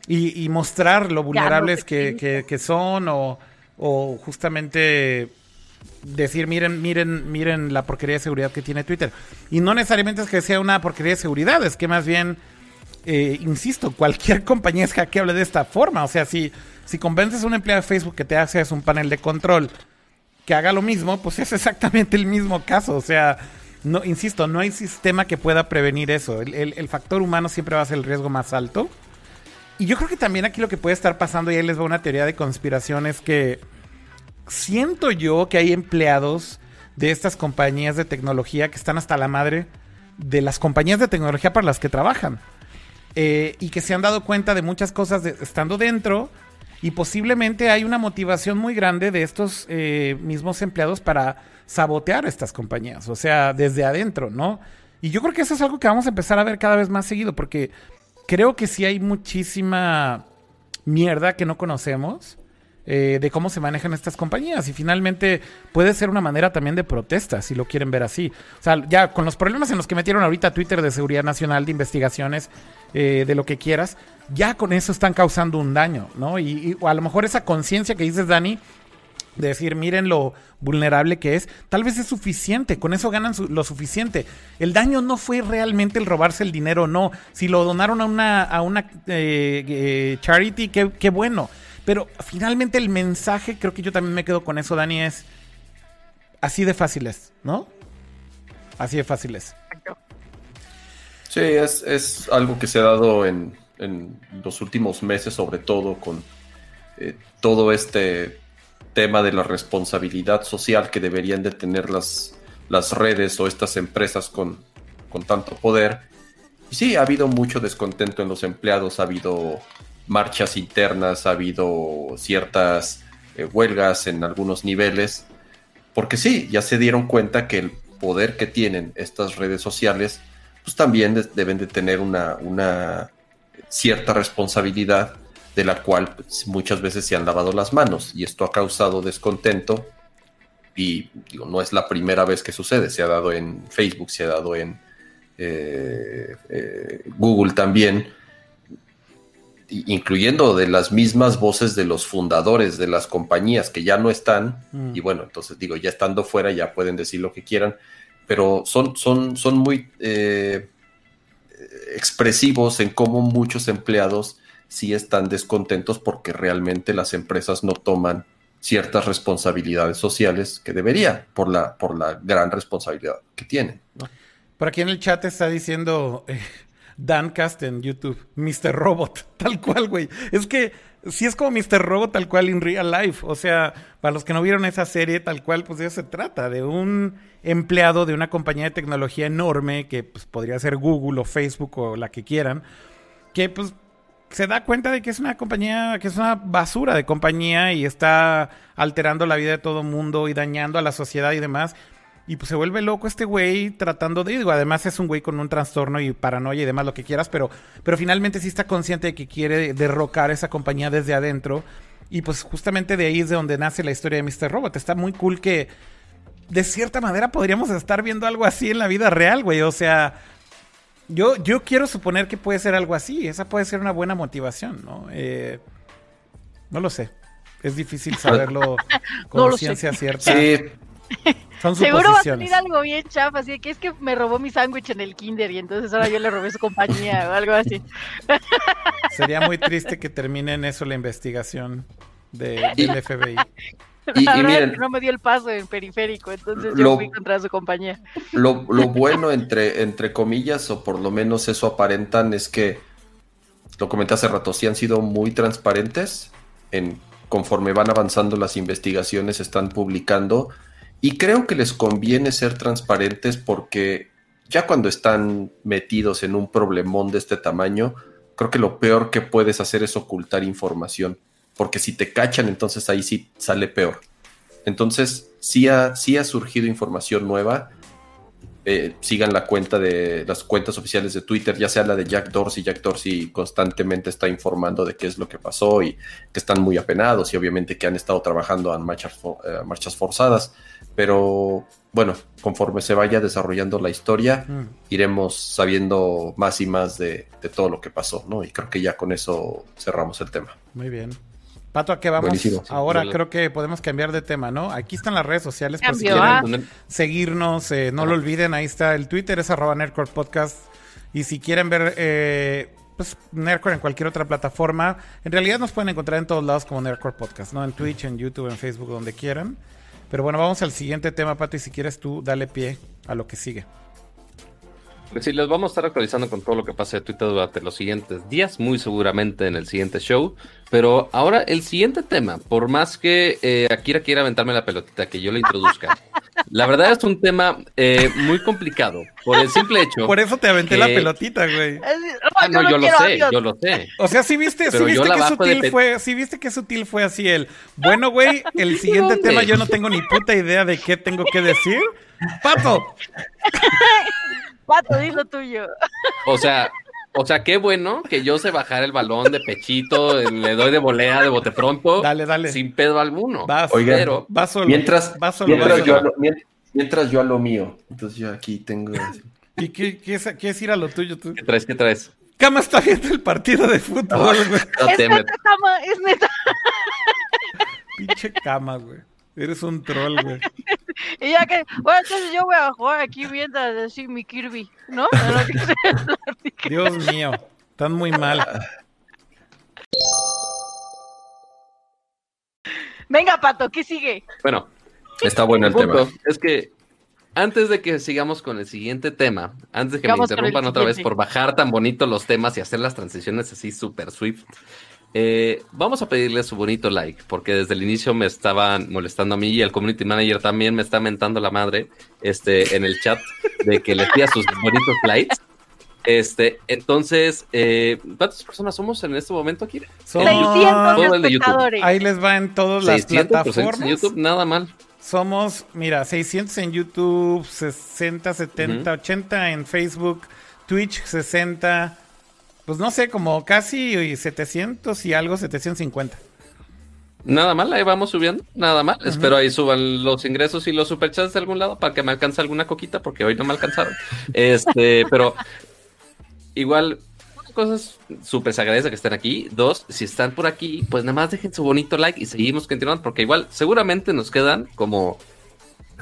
y, mostrar lo vulnerables que, que, son o, o justamente decir, miren, miren, miren la porquería de seguridad que tiene Twitter. Y no necesariamente es que sea una porquería de seguridad, es que más bien eh, insisto, cualquier compañía es hackeable de esta forma. O sea, si, si convences a un empleado de Facebook que te hace un panel de control que haga lo mismo, pues es exactamente el mismo caso. O sea, no, insisto, no hay sistema que pueda prevenir eso. El, factor humano siempre va a ser el riesgo más alto. Y yo creo que también aquí lo que puede estar pasando, y ahí les va una teoría de conspiración, es que siento yo que hay empleados de estas compañías de tecnología que están hasta la madre de las compañías de tecnología para las que trabajan. Eh, y que se han dado cuenta de muchas cosas estando dentro y posiblemente hay una motivación muy grande de estos eh, mismos empleados para sabotear estas compañías, o sea, desde adentro, ¿no? Y yo creo que eso es algo que vamos a empezar a ver cada vez más seguido, porque creo que sí hay muchísima mierda que no conocemos. Eh, de cómo se manejan estas compañías y finalmente puede ser una manera también de protesta si lo quieren ver así. O sea, ya con los problemas en los que metieron ahorita Twitter de Seguridad Nacional de investigaciones eh, de lo que quieras, ya con eso están causando un daño, ¿no? Y, a lo mejor esa conciencia que dices, Dani, de decir, miren lo vulnerable que es, tal vez es suficiente, con eso ganan lo suficiente. El daño no fue realmente el robarse el dinero, no. Si lo donaron a una, a una eh, eh, charity, qué, qué bueno. Pero finalmente el mensaje, creo que yo también me quedo con eso, Dani, es así de fáciles, ¿no? Así de fáciles. Sí, es, algo que se ha dado en, los últimos meses, sobre todo con eh, todo este tema de la responsabilidad social que deberían de tener las, las redes o estas empresas con, con tanto poder. Y sí, ha habido mucho descontento en los empleados, ha habido marchas internas, ha habido ciertas eh, huelgas en algunos niveles, porque sí, ya se dieron cuenta que el poder que tienen estas redes sociales pues también deben de tener una, cierta responsabilidad de la cual pues, muchas veces se han lavado las manos y esto ha causado descontento y digo, no es la primera vez que sucede, se ha dado en Facebook, se ha dado en eh, eh, Google también, incluyendo de las mismas voces de los fundadores de las compañías que ya no están, mm. y bueno, entonces digo, ya estando fuera ya pueden decir lo que quieran, pero son, son, son muy eh, expresivos en cómo muchos empleados sí están descontentos porque realmente las empresas no toman ciertas responsabilidades sociales que debería por la, por la gran responsabilidad que tienen. Por aquí en el chat está diciendo eh, Dancast en YouTube, Mr. Robot, *laughs* tal cual, güey. Es que sí es como Mr. Robot tal cual en real life. O sea, para los que no vieron esa serie tal cual, pues ya se trata de un empleado de una compañía de tecnología enorme que pues, podría ser Google o Facebook o la que quieran, que pues se da cuenta de que es una compañía, que es una basura de compañía y está alterando la vida de todo mundo y dañando a la sociedad y demás. Y pues se vuelve loco este güey tratando de, digo, además es un güey con un trastorno y paranoia y demás, lo que quieras, pero, pero finalmente sí está consciente de que quiere derrocar esa compañía desde adentro. Y pues justamente de ahí es de donde nace la historia de Mr. Robot. Está muy cool que de cierta manera podríamos estar viendo algo así en la vida real, güey. O sea, yo, yo quiero suponer que puede ser algo así. Esa puede ser una buena motivación, ¿no? Eh, no lo sé. Es difícil saberlo *laughs* con ciencia cierta. Sí. *laughs* Seguro va a salir algo bien chafa, así que es que me robó mi sándwich en el kinder y entonces ahora yo le robé su compañía o algo así. *laughs* Sería muy triste que termine en eso la investigación de, del FBI. Y, miren, no me dio el paso en periférico, entonces yo fui contra su compañía. Lo, bueno, entre, entre comillas, o por lo menos eso aparentan, es que, lo comenté hace rato, sí han sido muy transparentes en conforme van avanzando las investigaciones, están publicando y creo que les conviene ser transparentes porque ya cuando están metidos en un problemón de este tamaño, creo que lo peor que puedes hacer es ocultar información. Porque si te cachan, entonces ahí sí sale peor. Entonces, sí ha, ha surgido información nueva. Eh, sigan la cuenta de las cuentas oficiales de Twitter, ya sea la de Jack Dorsey. Jack Dorsey constantemente está informando de qué es lo que pasó y que están muy apenados y obviamente que han estado trabajando en marchas, eh, marchas forzadas. Pero bueno, conforme se vaya desarrollando la historia, mm. iremos sabiendo más y más de, todo lo que pasó, ¿no? Y creo que ya con eso cerramos el tema. Muy bien. Pato, ¿a qué vamos? Ahora creo que podemos cambiar de tema, ¿no? Aquí están las redes sociales por si quieren seguirnos. Eh, no lo olviden, ahí está el Twitter, es arroba Nerdcore Podcast. Y si quieren ver eh, pues, Nerdcore en cualquier otra plataforma, en realidad nos pueden encontrar en todos lados como Nerdcore Podcast, ¿no? En Twitch, en YouTube, en Facebook, donde quieran. Pero bueno, vamos al siguiente tema, Pato, y si quieres tú, dale pie a lo que sigue. Pues sí, les vamos a estar actualizando con todo lo que pase de Twitter durante los siguientes días, muy seguramente en el siguiente show. Pero ahora el siguiente tema, por más que eh, Akira quiera aventarme la pelotita, que yo le introduzca, *laughs* la verdad es un tema eh, muy complicado, por el simple hecho. Por eso te aventé la pelotita, güey. Ah, no, yo lo sé, yo lo sé. O sea, si viste, si viste que sutil fue, si viste que sutil fue así el, bueno, güey, el *laughs* siguiente tema yo no tengo ni puta idea de qué tengo que decir. Pato. *laughs* Pato, dilo tuyo. O sea, o sea, qué bueno que yo sé bajar el balón de pechito, le doy de volea de bote pronto. Dale, dale. Sin pedo alguno. Vas, pero, solo. Mientras, mientras, yo, mientras, yo, a lo mío. Entonces yo aquí tengo. ¿Y qué, qué, es, qué es ir a lo tuyo tú? ¿Qué traes? ¿Qué traes? Cama está viendo el partido de fútbol, güey. es neta, Cama, es neta. Pinche cama, güey. Eres un troll, güey. *laughs* y ya que, bueno, entonces yo voy a jugar aquí mientras así mi Kirby, ¿no? *laughs* Dios mío, están muy mal. Venga, Pato, ¿qué sigue? Bueno, está bueno el, tema. Es que antes de que sigamos con el siguiente tema, antes de que me interrumpan otra vez por bajar tan bonito los temas y hacer las transiciones así super swift, eh, vamos a pedirle su bonito like, porque desde el inicio me estaban molestando a mí y el community manager también me está mentando la madre este, en el chat de que le pida sus bonitos likes. Este, entonces, eh, ¿cuántas personas somos en este momento aquí? Somos 600 de YouTube. Ahí les va en todas las plataformas. En YouTube, nada mal. Somos, mira, 600 en YouTube, 60, 70, 80 en Facebook, Twitch 60, pues no sé, como casi 700 y algo, 750. Nada mal, ahí vamos subiendo, nada mal. Espero ahí suban los ingresos y los superchats de algún lado para que me alcance alguna coquita, porque hoy no me alcanzaron. *laughs* este, pero igual, cosas súper se agradece que estén aquí. Dos, si están por aquí, pues nada más dejen su bonito like y seguimos continuando, porque igual seguramente nos quedan como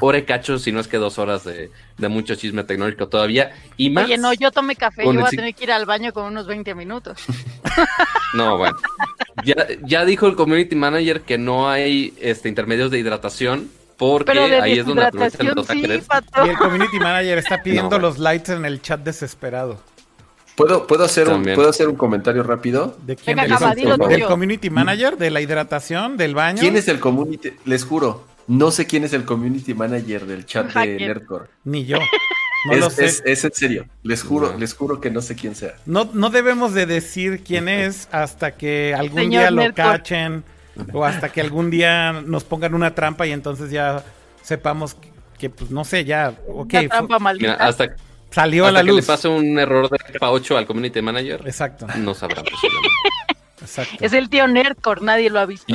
hora y cacho, si no es que dos horas de, mucho chisme tecnológico todavía. Y más. Oye, no, yo tomé café, yo voy a tener que ir al baño con unos 20 minutos. *laughs* no, bueno. Ya, ya dijo el community manager que no hay este, intermedios de hidratación porque ahí es donde aprovechan los sí, Y el community manager está pidiendo los lights en el chat desesperado. ¿Puedo, puedo, hacer un, ¿Puedo hacer un comentario rápido? ¿De quién? ¿Del, community manager? ¿De la hidratación? ¿Del baño? ¿Quién es el community? Les juro, no sé quién es el community manager del chat de Nerdcore. Ni yo. No es, lo sé. Es, en serio. Les juro, les juro que no sé quién sea. No, no debemos de decir quién es hasta que algún día lo cachen o hasta que algún día nos pongan una trampa y entonces ya sepamos que, pues no sé, ya, ok. Una trampa maldita. hasta salió a la luz. que le pase un error de capa 8 al community manager. Exacto. No sabrán. Exacto. Es el tío Nerdcore, nadie lo ha visto.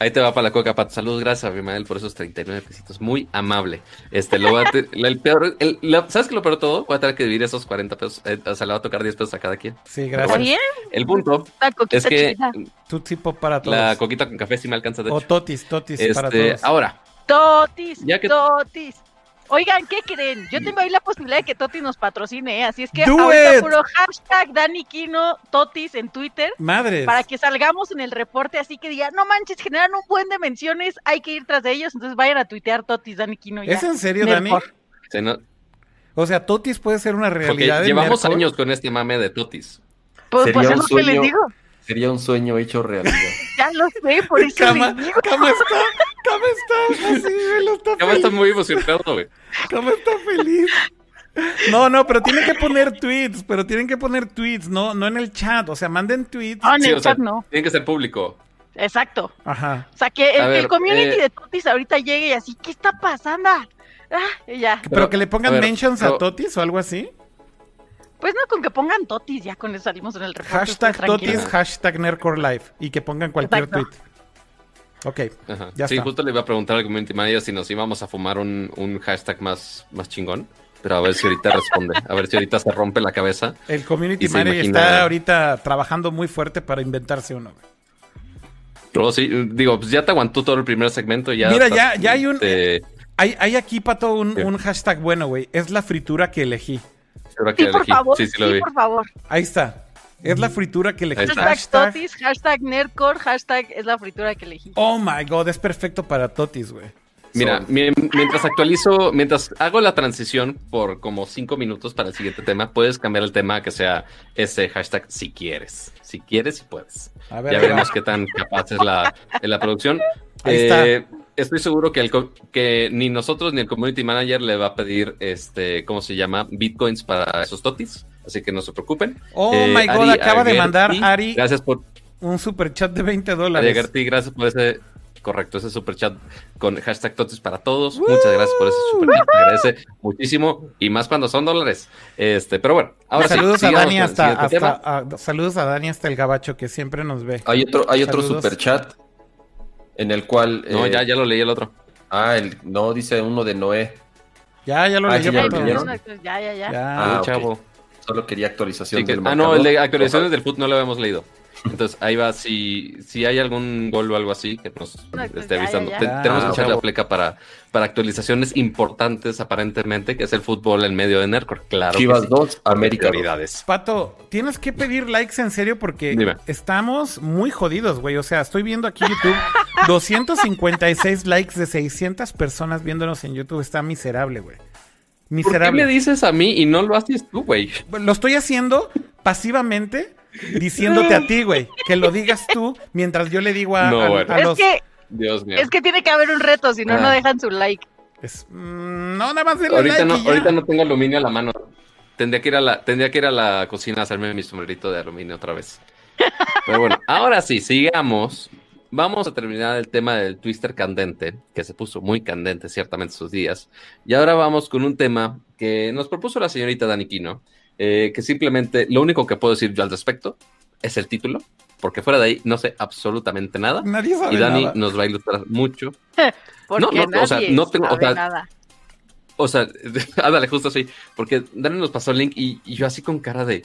Ahí te va para la coca, Pat. Saludos, gracias a Abimael por esos 39 pesitos. Muy amable. Este, lo va a el peor, ¿sabes qué lo peor de todo? Voy a tener que dividir esos 40 pesos. Eh, o sea, le va a tocar 10 pesos a cada quien. Sí, gracias. bien? El punto es que tu tipo para todos. La coquita con café sí me alcanza de O totis, totis para este, todos. Ahora. Totis, totis. Oigan, ¿qué creen? Yo tengo ahí la posibilidad de que Totis nos patrocine, ¿eh? así es que ahorita puro hashtag Dani Totis en Twitter. Madre. Para que salgamos en el reporte, así que diga, no manches, generan un buen de menciones, hay que ir tras de ellos, entonces vayan a tuitear Totis Dani Ya. ¿Es en serio, Dani? O sea, Totis puede ser una realidad. llevamos años con este mame de Totis. Pues, pues es lo que les digo. Sería un sueño hecho realidad. Ya lo sé, por eso Cama, les digo. Cama está, Cama está así, lo está Cama está muy emocionado, güey. Cama está feliz. No, no, pero tienen que poner tweets, pero tienen que poner tweets, no, no en el chat, o sea, manden tweets. Ah, en el chat no. Tienen que ser público. Exacto. Ajá. O sea, que el, community eh, de Totis ahorita llegue y así, ¿qué está pasando? Ah, ya. Pero, que le pongan mentions a Totis o algo así. Pues no, con que pongan totis, ya con eso salimos en el reporte. Hashtag totis, hashtag Nerdcore Live. Y que pongan cualquier tweet. Ok, ya sí, justo le iba a preguntar al community manager si nos íbamos a fumar un, un hashtag más, más chingón. Pero a ver si ahorita responde. A ver si ahorita se rompe la cabeza. El community manager está ahorita trabajando muy fuerte para inventarse uno. Pero sí, digo, pues ya te aguantó todo el primer segmento. Ya Mira, ya, ya hay un. Hay, hay aquí, Pato, un, un hashtag bueno, güey. Es la fritura que elegí sí, por favor, sí, por favor. Ahí está. Es la fritura que elegí. Hashtag, hashtag Totis, hashtag Nerdcore, hashtag es la fritura que elegí. Oh my god, es perfecto para Totis, güey. Mira, mientras actualizo, mientras hago la transición por como cinco minutos para el siguiente tema, puedes cambiar el tema que sea ese hashtag si quieres. Si quieres y puedes. ya veremos qué tan capaz es la, la producción. Ahí está. Estoy seguro que, el, que ni nosotros ni el community manager le va a pedir, este, ¿cómo se llama? Bitcoins para esos totis. Así que no se preocupen. Oh eh, my god, acaba de mandar Ari. Gracias por. Un super chat de 20 dólares. Ari gracias por ese. Correcto, ese super chat con hashtag totis para todos. Muchas gracias por ese super chat. Me agradece muchísimo. Y más cuando son dólares. Este, pero bueno, ahora saludos a Dani hasta, saludos a Dani hasta el gabacho que siempre nos ve. Hay otro, hay otro super chat en el cual... No, ya, eh, ya lo leí el otro. Ah, el, no, dice uno de Noé. Ya, ya lo ah, leí. Ya, ya, ya, ya. Ah, chavo. Solo quería actualización del Ah, no, el de actualizaciones del foot no lo habíamos leído. Entonces ahí va, si, si hay algún gol o algo así que nos esté avisando. tenemos que ah, echar la fleca para, para actualizaciones importantes aparentemente, que es el fútbol en medio de Nerdcore. Claro. Chivas 2, América. Pato, tienes que pedir likes en serio porque estamos muy jodidos, güey. O sea, estoy viendo aquí YouTube *laughs* 256 likes de 600 personas viéndonos en YouTube. Está miserable, güey. Miserable. ¿Por qué me dices a mí y no lo haces tú, güey? Lo estoy haciendo pasivamente diciéndote a ti, güey, que lo digas tú mientras yo le digo a, los... Es que, Dios mío. Es que tiene que haber un reto, si no, no ah. dejan su like. Mm, no, nada más ahorita No, ahorita no tengo aluminio a la mano. Tendría que ir a la, tendría que ir a la cocina a hacerme mi sombrerito de aluminio otra vez. Pero bueno, *laughs* ahora sí, sigamos. Vamos a terminar el tema del twister candente, que se puso muy candente ciertamente sus días. Y ahora vamos con un tema que nos propuso la señorita Daniquino, eh, que simplemente lo único que puedo decir yo al respecto es el título, porque fuera de ahí no sé absolutamente nada. Nadie sabe y Dani nos va a ilustrar mucho. *laughs* no, no, o sea, no tengo, o sea, nada. O sea, *laughs* ándale, justo así, porque Dani nos pasó el link y, yo así con cara de,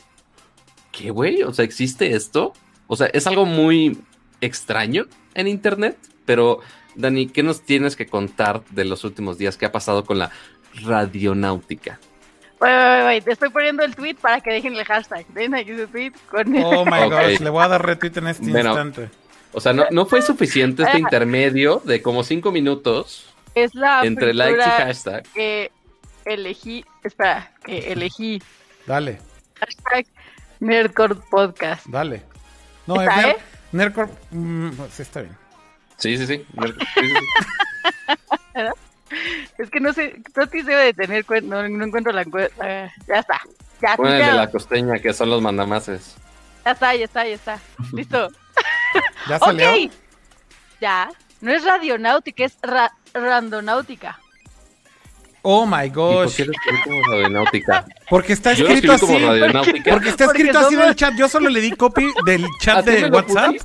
¿qué güey? O sea, ¿existe esto? O sea, es algo muy extraño en internet, pero Dani, ¿qué nos tienes que contar de los últimos días? ¿Qué ha pasado con la radionáutica? Wait, Estoy poniendo el tweet para que dejen el hashtag. Ven aquí ese tweet con Oh my gosh, le voy a dar retweet en este instante. O sea, no, no fue suficiente este intermedio de como cinco minutos es la entre likes y hashtag. Que elegí, espera, que elegí. Dale. Hashtag Nerdcore Podcast. Dale. No, es eh? Nerdcore. Mm, sí, está bien. Sí, sí, sí. *laughs* *laughs* es que no sé, Toti debe de tener cuenta, no, no, encuentro la encuesta. ya está. Ya, Bueno, de la costeña, que son los mandamases. Ya está, ya está, ya está. *laughs* Listo. *laughs* ¿Ya salió? Ok. Ya. No es radionáutica, es randonáutica. Oh my gosh. ¿Por qué como radionáutica? Porque está escrito así. Porque está escrito así en el chat. Yo solo le di copy del chat de WhatsApp.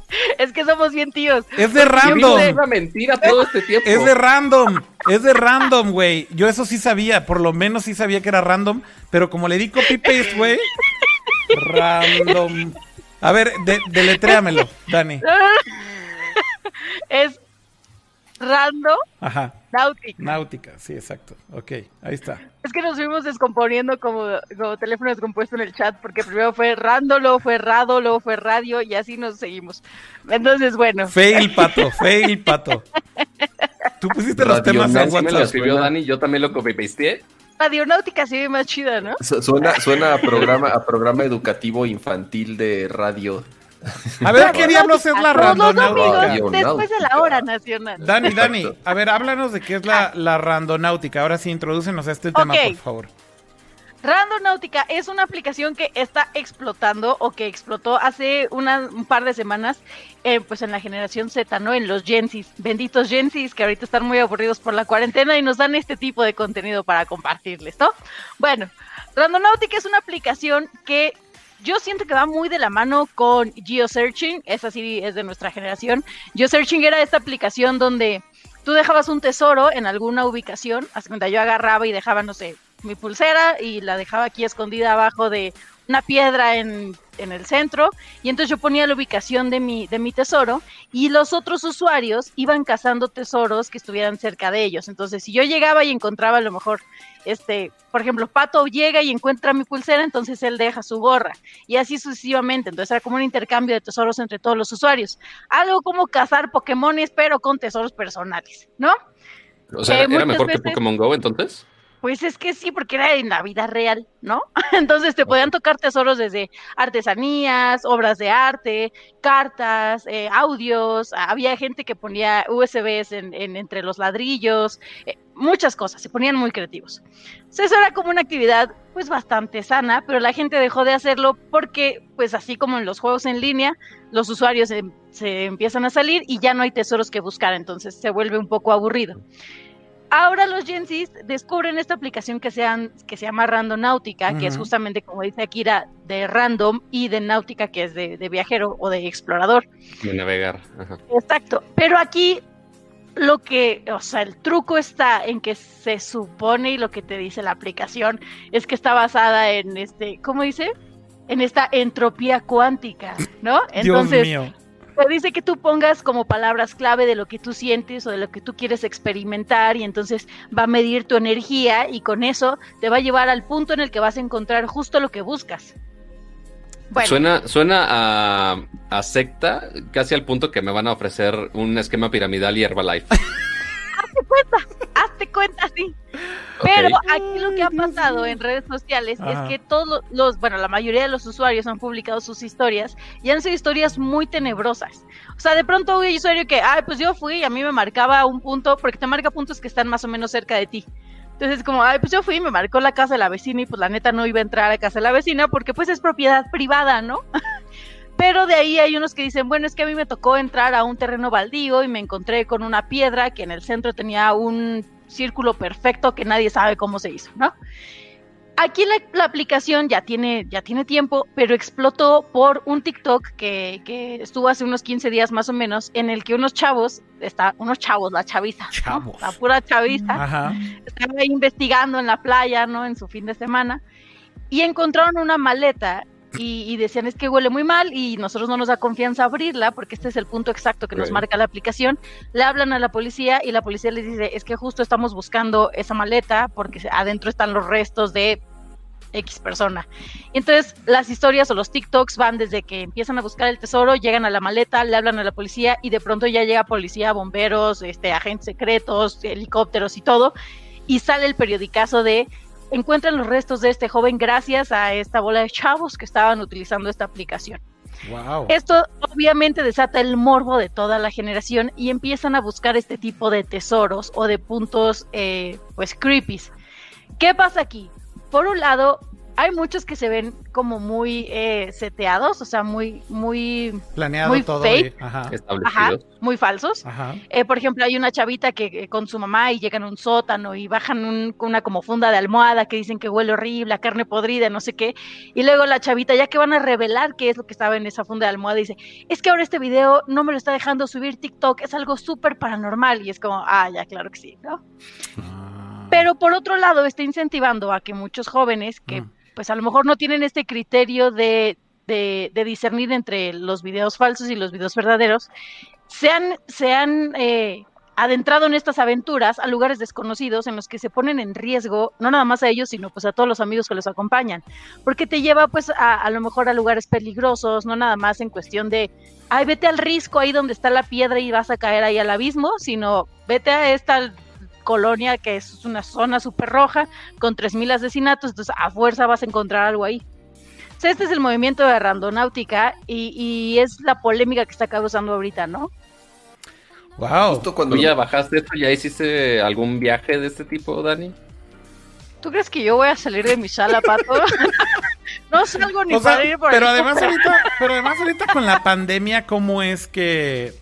*laughs* Es que somos bien tíos. Es de random. Es una mentira todo este tiempo. Es de random. Es de random, güey. Yo eso sí sabía. Por lo menos sí sabía que era random. Pero como le di copy paste, güey. Random. A ver, de, deletréamelo, Dani. *laughs* Es random. Ajá. Náutica. Náutica, sí, exacto. Ok, ahí está. Es que nos fuimos descomponiendo como, como teléfono descompuesto en el chat, porque primero fue rando, luego fue rado, luego fue radio, y así nos seguimos. Entonces, bueno. Fail, pato, fail, pato. Tú pusiste los temas en WhatsApp. me lo escribió Dani, yo también lo copy-pasteé. Radionáutica se ve más chida, ¿no? Suena, suena a programa, a programa educativo infantil de radio. A ver, ¿qué diablos es la randonáutica? Después de la hora nacional. Dani, Dani, a ver, háblanos de qué es la, la randonáutica. Ahora sí, introdúcenos a este tema, por favor. Randonáutica es una aplicación que está explotando o que explotó hace un par de semanas eh, pues en la generación Z, ¿no? En los Gensis, benditos Gensis que ahorita están muy aburridos por la cuarentena y nos dan este tipo de contenido para compartirles, ¿no? Bueno, Randonáutica es una aplicación que yo siento que va muy de la mano con GeoSearching, esa sí es de nuestra generación. GeoSearching era esta aplicación donde tú dejabas un tesoro en alguna ubicación, hasta cuando yo agarraba y dejaba, no sé, mi pulsera y la dejaba aquí escondida abajo de una piedra en, el centro y entonces yo ponía la ubicación de mi, de mi tesoro y los otros usuarios iban cazando tesoros que estuvieran cerca de ellos. Entonces, si yo llegaba y encontraba a lo mejor, este, por ejemplo, Pato llega y encuentra mi pulsera, entonces él deja su gorra y así sucesivamente. Entonces era como un intercambio de tesoros entre todos los usuarios. Algo como cazar Pokémones, pero con tesoros personales, ¿no? O sea, ¿era mejor que Pokémon Go entonces? Pues es que sí, porque era en la vida real, ¿no? *laughs* Entonces te podían tocar tesoros desde artesanías, obras de arte, cartas, eh, audios, había gente que ponía USBs en, entre los ladrillos, eh, muchas cosas, se ponían muy creativos. Entonces eso era como una actividad pues bastante sana, pero la gente dejó de hacerlo porque pues así como en los juegos en línea, los usuarios se, se empiezan a salir y ya no hay tesoros que buscar, entonces se vuelve un poco aburrido. Ahora los Gensis descubren esta aplicación que, sean, que se llama Randonáutica, que es justamente, como dice Akira, de random y de náutica, que es de, viajero o de explorador. De navegar. Exacto. Pero aquí lo que, o sea, el truco está en que se supone y lo que te dice la aplicación es que está basada en este, ¿cómo dice? En esta entropía cuántica, ¿no? Entonces, Dios mío te dice que tú pongas como palabras clave de lo que tú sientes o de lo que tú quieres experimentar y entonces va a medir tu energía y con eso te va a llevar al punto en el que vas a encontrar justo lo que buscas. Suena, suena a, a, secta, casi al punto que me van a ofrecer un esquema piramidal y Herbalife. *laughs* cuenta, sí. Pero aquí lo que ha pasado en redes sociales es que todos los, bueno, la mayoría de los usuarios han publicado sus historias y han sido historias muy tenebrosas. O sea, de pronto un usuario que, ay, pues yo fui y a mí me marcaba un punto, porque te marca puntos que están más o menos cerca de ti. Entonces, como, ay, pues yo fui y me marcó la casa de la vecina y pues la neta no iba a entrar a la casa de la vecina porque pues es propiedad privada, ¿no? *laughs* Pero de ahí hay unos que dicen, bueno, es que a mí me tocó entrar a un terreno baldío y me encontré con una piedra que en el centro tenía un círculo perfecto que nadie sabe cómo se hizo, ¿no? Aquí la, aplicación ya tiene, ya tiene tiempo, pero explotó por un TikTok que, que, estuvo hace unos 15 días más o menos, en el que unos chavos, está, unos chavos, la chaviza, la pura chaviza, estaban investigando en la playa, ¿no? En su fin de semana, y encontraron una maleta y, decían es que huele muy mal y nosotros no nos da confianza abrirla porque este es el punto exacto que nos marca la aplicación. Le hablan a la policía y la policía les dice es que justo estamos buscando esa maleta porque adentro están los restos de X persona. Y entonces las historias o los TikToks van desde que empiezan a buscar el tesoro, llegan a la maleta, le hablan a la policía y de pronto ya llega policía, bomberos, este, agentes secretos, helicópteros y todo. Y sale el periodicazo de encuentran los restos de este joven gracias a esta bola de chavos que estaban utilizando esta aplicación. Esto obviamente desata el morbo de toda la generación y empiezan a buscar este tipo de tesoros o de puntos, eh, pues, creepies. ¿Qué pasa aquí? por un lado, hay muchos que se ven como muy eh, seteados, o sea, muy, muy, planeado muy todo, fake, ajá. muy falsos. Eh, por ejemplo, hay una chavita que eh, con su mamá y llegan a un sótano y bajan una como funda de almohada que dicen que huele horrible, la carne podrida, no sé qué. Y luego la chavita, ya que van a revelar qué es lo que estaba en esa funda de almohada, dice, es que ahora este video no me lo está dejando subir TikTok, es algo súper paranormal. Y es como, ah, ya, claro que sí, ¿no? Ah. Pero por otro lado, está incentivando a que muchos jóvenes que mm. Pues a lo mejor no tienen este criterio de, de, discernir entre los videos falsos y los videos verdaderos, se han, eh, adentrado en estas aventuras a lugares desconocidos en los que se ponen en riesgo, no nada más a ellos, sino pues a todos los amigos que los acompañan, porque te lleva pues a, a lo mejor a lugares peligrosos, no nada más en cuestión de, ay, vete al risco ahí donde está la piedra y vas a caer ahí al abismo, sino vete a esta colonia que es una zona súper roja con 3.000 asesinatos, entonces a fuerza vas a encontrar algo ahí. este es el movimiento de randonáutica y, es la polémica que está causando ahorita, ¿no? Wow. Justo cuando ya bajaste esto, ¿ya hiciste algún viaje de este tipo, Dani? ¿Tú crees que yo voy a salir de mi sala, Pato? *laughs* no salgo ni para ir por pero además ahorita, pero además ahorita con la pandemia, ¿cómo es que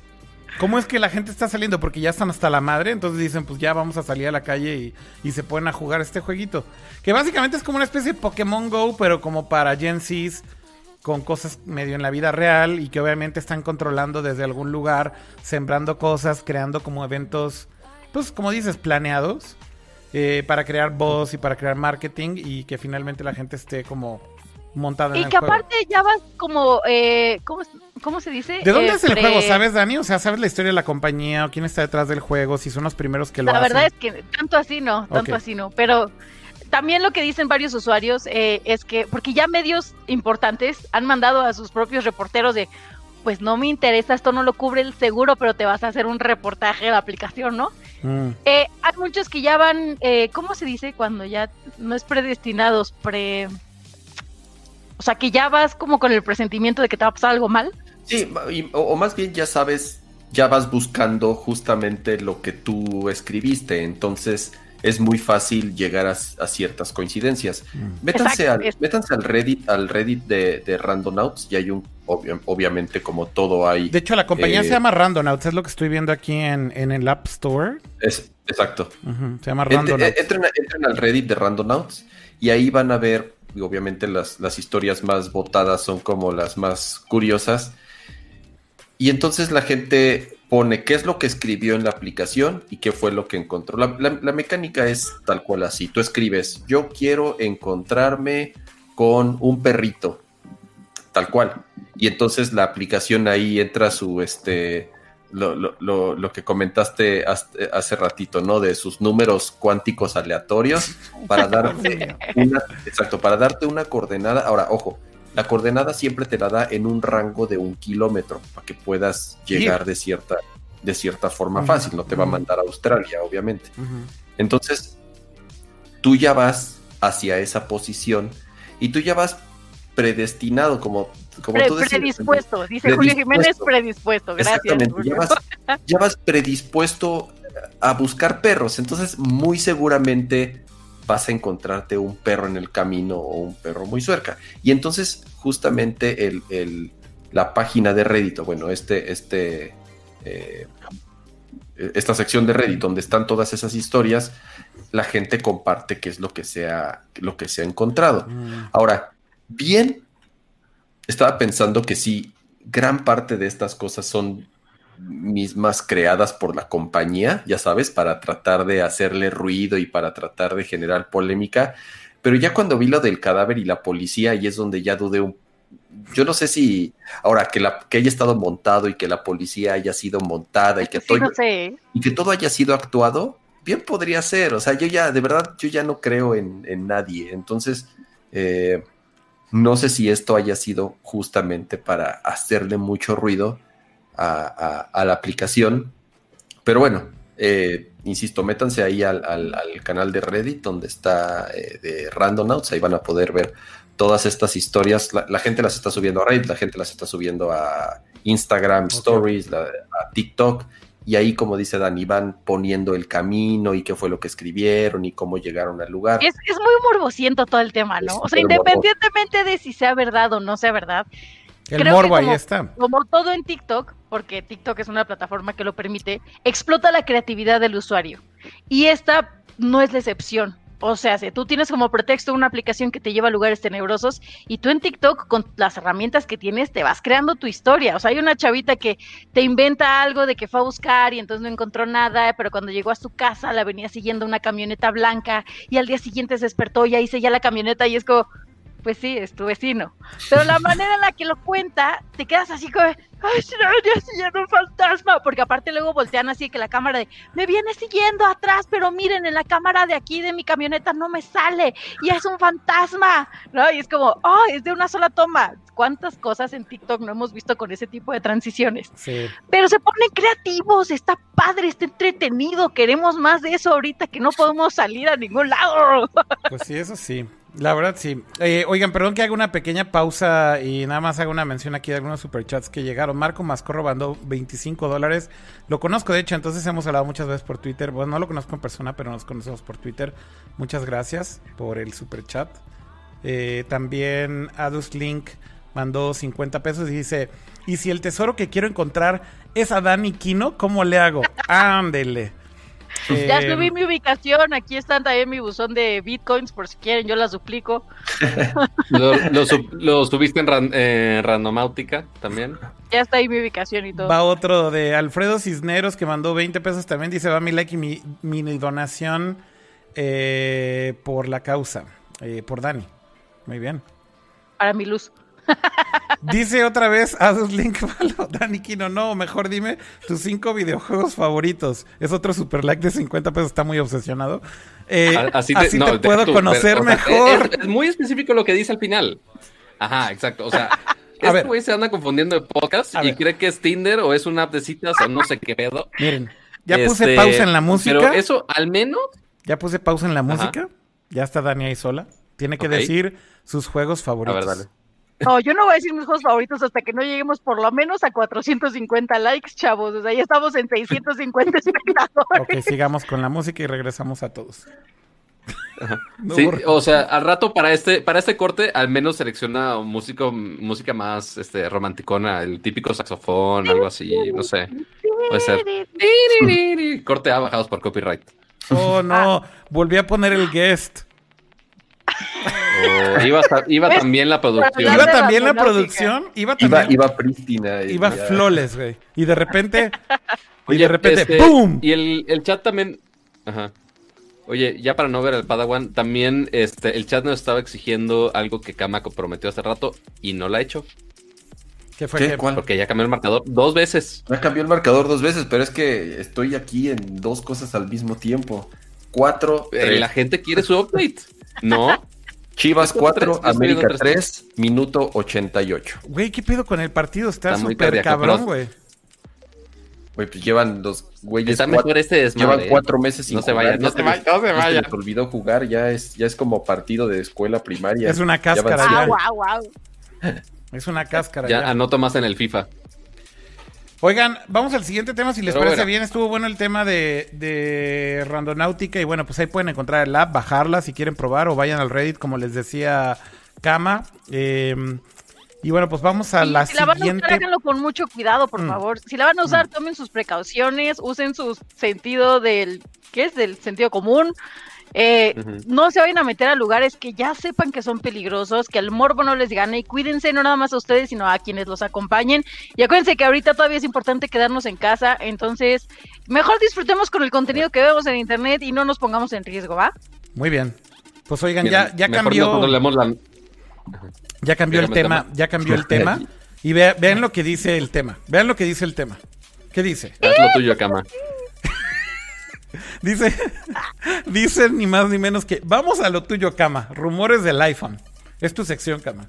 ¿Cómo es que la gente está saliendo? Porque ya están hasta la madre, entonces dicen, pues ya vamos a salir a la calle y, se pueden a jugar este jueguito. Que básicamente es como una especie de Pokémon Go, pero como para Gen Zs, con cosas medio en la vida real y que obviamente están controlando desde algún lugar, sembrando cosas, creando como eventos, pues como dices, planeados. Eh, para crear voz y para crear marketing y que finalmente la gente esté como montada en y que aparte ya vas como eh, ¿cómo, se dice? ¿De dónde es el juego? ¿Sabes, Dani? O sea, ¿sabes la historia de la compañía o quién está detrás del juego? Si son los primeros que lo hacen. La verdad es que tanto así no, tanto así no, pero también lo que dicen varios usuarios eh, es que, porque ya medios importantes han mandado a sus propios reporteros de, pues no me interesa, esto no lo cubre el seguro, pero te vas a hacer un reportaje de la aplicación, ¿no? Mm. Eh, hay muchos que ya van, ¿cómo se dice cuando ya no es predestinados, pre... O sea, que ya vas como con el presentimiento de que te va a pasar algo mal. Sí, o, más bien ya sabes, ya vas buscando justamente lo que tú escribiste, entonces es muy fácil llegar a, ciertas coincidencias. Mm. Métanse, al, al Reddit, al Reddit de, de Randonauts y hay un, obviamente como todo hay. De hecho, la compañía se eh, llama Randonauts, es lo que estoy viendo aquí en, el App Store. Es, exacto. se llama Randonauts. Entren, entren, al Reddit de Randonauts y ahí van a ver y obviamente las, historias más votadas son como las más curiosas. Y entonces la gente pone qué es lo que escribió en la aplicación y qué fue lo que encontró. La, mecánica es tal cual así. Tú escribes, yo quiero encontrarme con un perrito, tal cual. Y entonces la aplicación ahí entra su, este, lo, lo, lo, que comentaste hace ratito, ¿no? De sus números cuánticos aleatorios para *laughs* darte una, exacto, para darte una coordenada. Ahora, ojo, la coordenada siempre te la da en un rango de un kilómetro para que puedas llegar de cierta, de cierta forma fácil. No te va a mandar a Australia, obviamente. Entonces, tú ya vas hacia esa posición y tú ya vas predestinado, como, como tú decías. Predispuesto, dice Julio Jiménez, predispuesto, gracias. ya vas, predispuesto a buscar perros, entonces muy seguramente vas a encontrarte un perro en el camino o un perro muy cerca. Y entonces justamente el, la página de Reddit, bueno, este, este, eh, esta sección de Reddit donde están todas esas historias, la gente comparte qué es lo que se ha, lo que se ha encontrado. Mm. Ahora, bien, estaba pensando que sí, gran parte de estas cosas son mismas creadas por la compañía, ya sabes, para tratar de hacerle ruido y para tratar de generar polémica. Pero ya cuando vi lo del cadáver y la policía, y es donde ya dudé un yo no sé si ahora que, la, que haya estado montado y que la policía haya sido montada y que, todo, y que todo haya sido actuado, bien podría ser. O sea, yo ya, de verdad, yo ya no creo en, nadie. Entonces, eh, no sé si esto haya sido justamente para hacerle mucho ruido a, la aplicación. Pero bueno, eh, insisto, métanse ahí al, canal de Reddit donde está eh, de Randonauts, ahí van a poder ver todas estas historias. La, gente las está subiendo a Reddit, la gente las está subiendo a Instagram Stories, a TikTok. Y ahí, como dice Dani, van poniendo el camino y qué fue lo que escribieron y cómo llegaron al lugar. Es, muy morbosiento todo el tema, ¿no? o sea, independientemente de si sea verdad o no sea verdad. El morbo ahí está. Como todo en TikTok, porque TikTok es una plataforma que lo permite, explota la creatividad del usuario. Y esta no es la excepción. O sea, si tú tienes como pretexto una aplicación que te lleva a lugares tenebrosos y tú en TikTok con las herramientas que tienes te vas creando tu historia. O sea, hay una chavita que te inventa algo de que fue a buscar y entonces no encontró nada, pero cuando llegó a su casa la venía siguiendo una camioneta blanca y al día siguiente se despertó y ahí se ya la camioneta y es como, pues sí, es tu vecino. Pero la manera en la que lo cuenta, te quedas así como, ay, me venía siguiendo un fantasma, porque aparte luego voltean así que la cámara de, me viene siguiendo atrás, pero miren, en la cámara de aquí de mi camioneta no me sale, y es un fantasma, ¿no? Y es como, oh, es de una sola toma. ¿Cuántas cosas en TikTok no hemos visto con ese tipo de transiciones? Sí. Pero se ponen creativos, está padre, está entretenido, queremos más de eso ahorita que no podemos salir a ningún lado. Pues sí, eso sí. La verdad, sí. Eh, oigan, perdón que haga una pequeña pausa y nada más haga una mención aquí de algunos superchats que llegaron. Marco Mascorro mandó 25 dólares. Lo conozco, de hecho, entonces hemos hablado muchas veces por Twitter. Bueno, no lo conozco en persona, pero nos conocemos por Twitter. Muchas gracias por el superchat. Eh, también Adus Link mandó 50 pesos y dice: ¿Y si el tesoro que quiero encontrar es a Dani Kino, cómo le hago? *laughs* Ándele. Ya subí mi ubicación, aquí están también mi buzón de bitcoins, por si quieren, yo las duplico. *laughs* lo, subiste en eh, Randomáutica también. Ya está ahí mi ubicación y todo. Va otro de Alfredo Cisneros que mandó 20 pesos también, dice va mi like y mi, mi donación eh, por la causa, eh, por Dani. Muy bien. Para mi luz. Dice otra vez Asus Link *laughs* Dani Kino, no, mejor dime tus cinco videojuegos favoritos. Es otro super like de 50 pesos, está muy obsesionado. Eh, así te, puedo conocer mejor. Es, muy específico lo que dice al final. Ajá, exacto. O sea, *laughs* este güey se anda confundiendo de podcast y cree que es Tinder o es una app de citas o no sé qué pedo. Miren, ya puse este, pausa en la música. Pero eso al menos. Ya puse pausa en la música. Ya está Dani ahí sola. Tiene que decir sus juegos favoritos. A ver, dale. No, yo no voy a decir mis juegos favoritos hasta que no lleguemos por lo menos a 450 likes, chavos. O sea, ya estamos en 650 espectadores. Ok, sigamos con la música y regresamos a todos. *laughs* sí, o sea, al rato para este, para este corte, al menos selecciona música, música más este, romanticona, el típico saxofón, algo así, no sé. Puede ser. *laughs* corte A bajados por copyright. Oh, no, volví a poner el guest. Oh, iba, también la producción. Iba también la producción. Iba también. Iba, prístina. Iba flores, güey. Y de repente. y de repente, este, ¡pum! Y el, chat también. Ajá. Oye, ya para no ver al Padawan, también este, el chat nos estaba exigiendo algo que Kama prometió hace rato y no lo ha hecho. ¿Qué fue? Porque ya cambió el marcador dos veces. Ya cambió el marcador dos veces, pero es que estoy aquí en dos cosas al mismo tiempo. Cuatro. Eh, la gente quiere su update. No. *laughs* Chivas 4, América 3, minuto 88. Güey, ¿qué pedo con el partido? Está súper cabrón, güey. Güey, pues llevan los güeyes. Está mejor este desmadre, Llevan cuatro meses sin No se vayan, no se vayan, no se vayan. Se olvidó jugar, ya es, ya es como partido de escuela primaria. Es una cáscara ya. Es una cáscara ya. Ya anoto más en el FIFA. Oigan, vamos al siguiente tema, si les parece bien. Estuvo bueno el tema de, de Randonáutica y bueno, pues ahí pueden encontrar el app, bajarla si quieren probar o vayan al Reddit, como les decía Kama. Em, y bueno, pues vamos a la siguiente. Si la van a usar, háganlo con mucho cuidado, por mm. favor. Si la van a usar, mm. tomen sus precauciones, usen su sentido del, ¿qué es? Del sentido común. Eh, no se vayan a meter a lugares que ya sepan que son peligrosos, que el morbo no les gane y cuídense no nada más a ustedes, sino a quienes los acompañen. Y acuérdense que ahorita todavía es importante quedarnos en casa, entonces mejor disfrutemos con el contenido que vemos en internet y no nos pongamos en riesgo, ¿va? Muy bien. Pues oigan, ya, ya cambió. Ya cambió el tema, ya cambió el tema. Y vean lo que dice el tema. Vean lo que dice el tema. ¿Qué dice? Haz lo tuyo, cama. *laughs* dice, *laughs* dice ni más ni menos que vamos a lo tuyo, cama. Rumores del iPhone. Es tu sección, cama.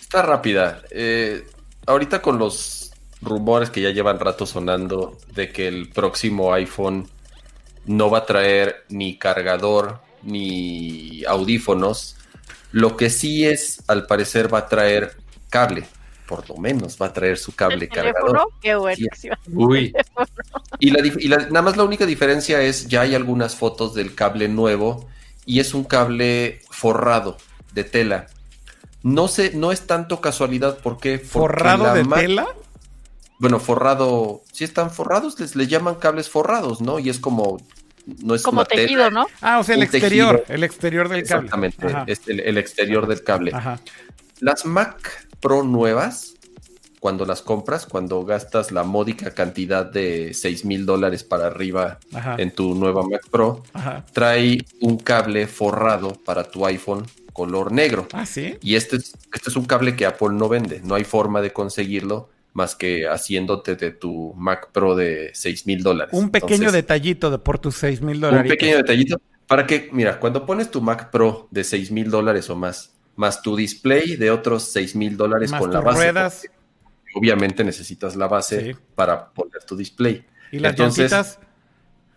Está rápida. Eh, ahorita con los rumores que ya llevan rato sonando de que el próximo iPhone no va a traer ni cargador ni audífonos. Lo que sí es, al parecer, va a traer cable. Por lo menos va a traer su cable cargador. Qué bueno. Uy. Y, nada más la única diferencia es, ya hay algunas fotos del cable nuevo y es un cable forrado de tela. No sé, no es tanto casualidad porque... ¿Forrado de tela? Bueno, forrado, si están forrados, les, les llaman cables forrados, ¿no? Y es como no es como tejido, ¿no? Ah, o sea, el exterior, el exterior del cable. Exactamente, el, el, exterior del cable. Las Mac Pro nuevas, cuando las compras, cuando gastas la módica cantidad de 6 mil dólares para arriba en tu nueva Mac Pro, trae un cable forrado para tu iPhone color negro. Ah, sí. Y este es, este es un cable que Apple no vende, no hay forma de conseguirlo más que haciéndote de tu Mac Pro de 6 mil dólares. Un pequeño detallito de por tus 6 mil dólares. Un pequeño detallito para que, mira, cuando pones tu Mac Pro de 6 mil dólares o más, más tu display de otros 6 mil dólares con la base. Ruedas. Obviamente necesitas la base para poner tu display. ¿Y las llantitas?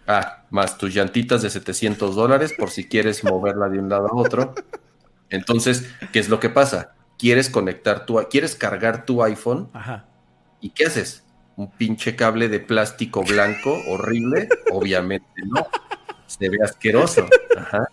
Ah, más tus llantitas de 700 dólares por si quieres moverla de un lado a otro. Entonces, ¿qué es lo que pasa? Quieres conectar tu, quieres cargar tu iPhone Ajá ¿Y qué haces? ¿Un pinche cable de plástico blanco horrible? Obviamente no. Se ve asqueroso. Ajá.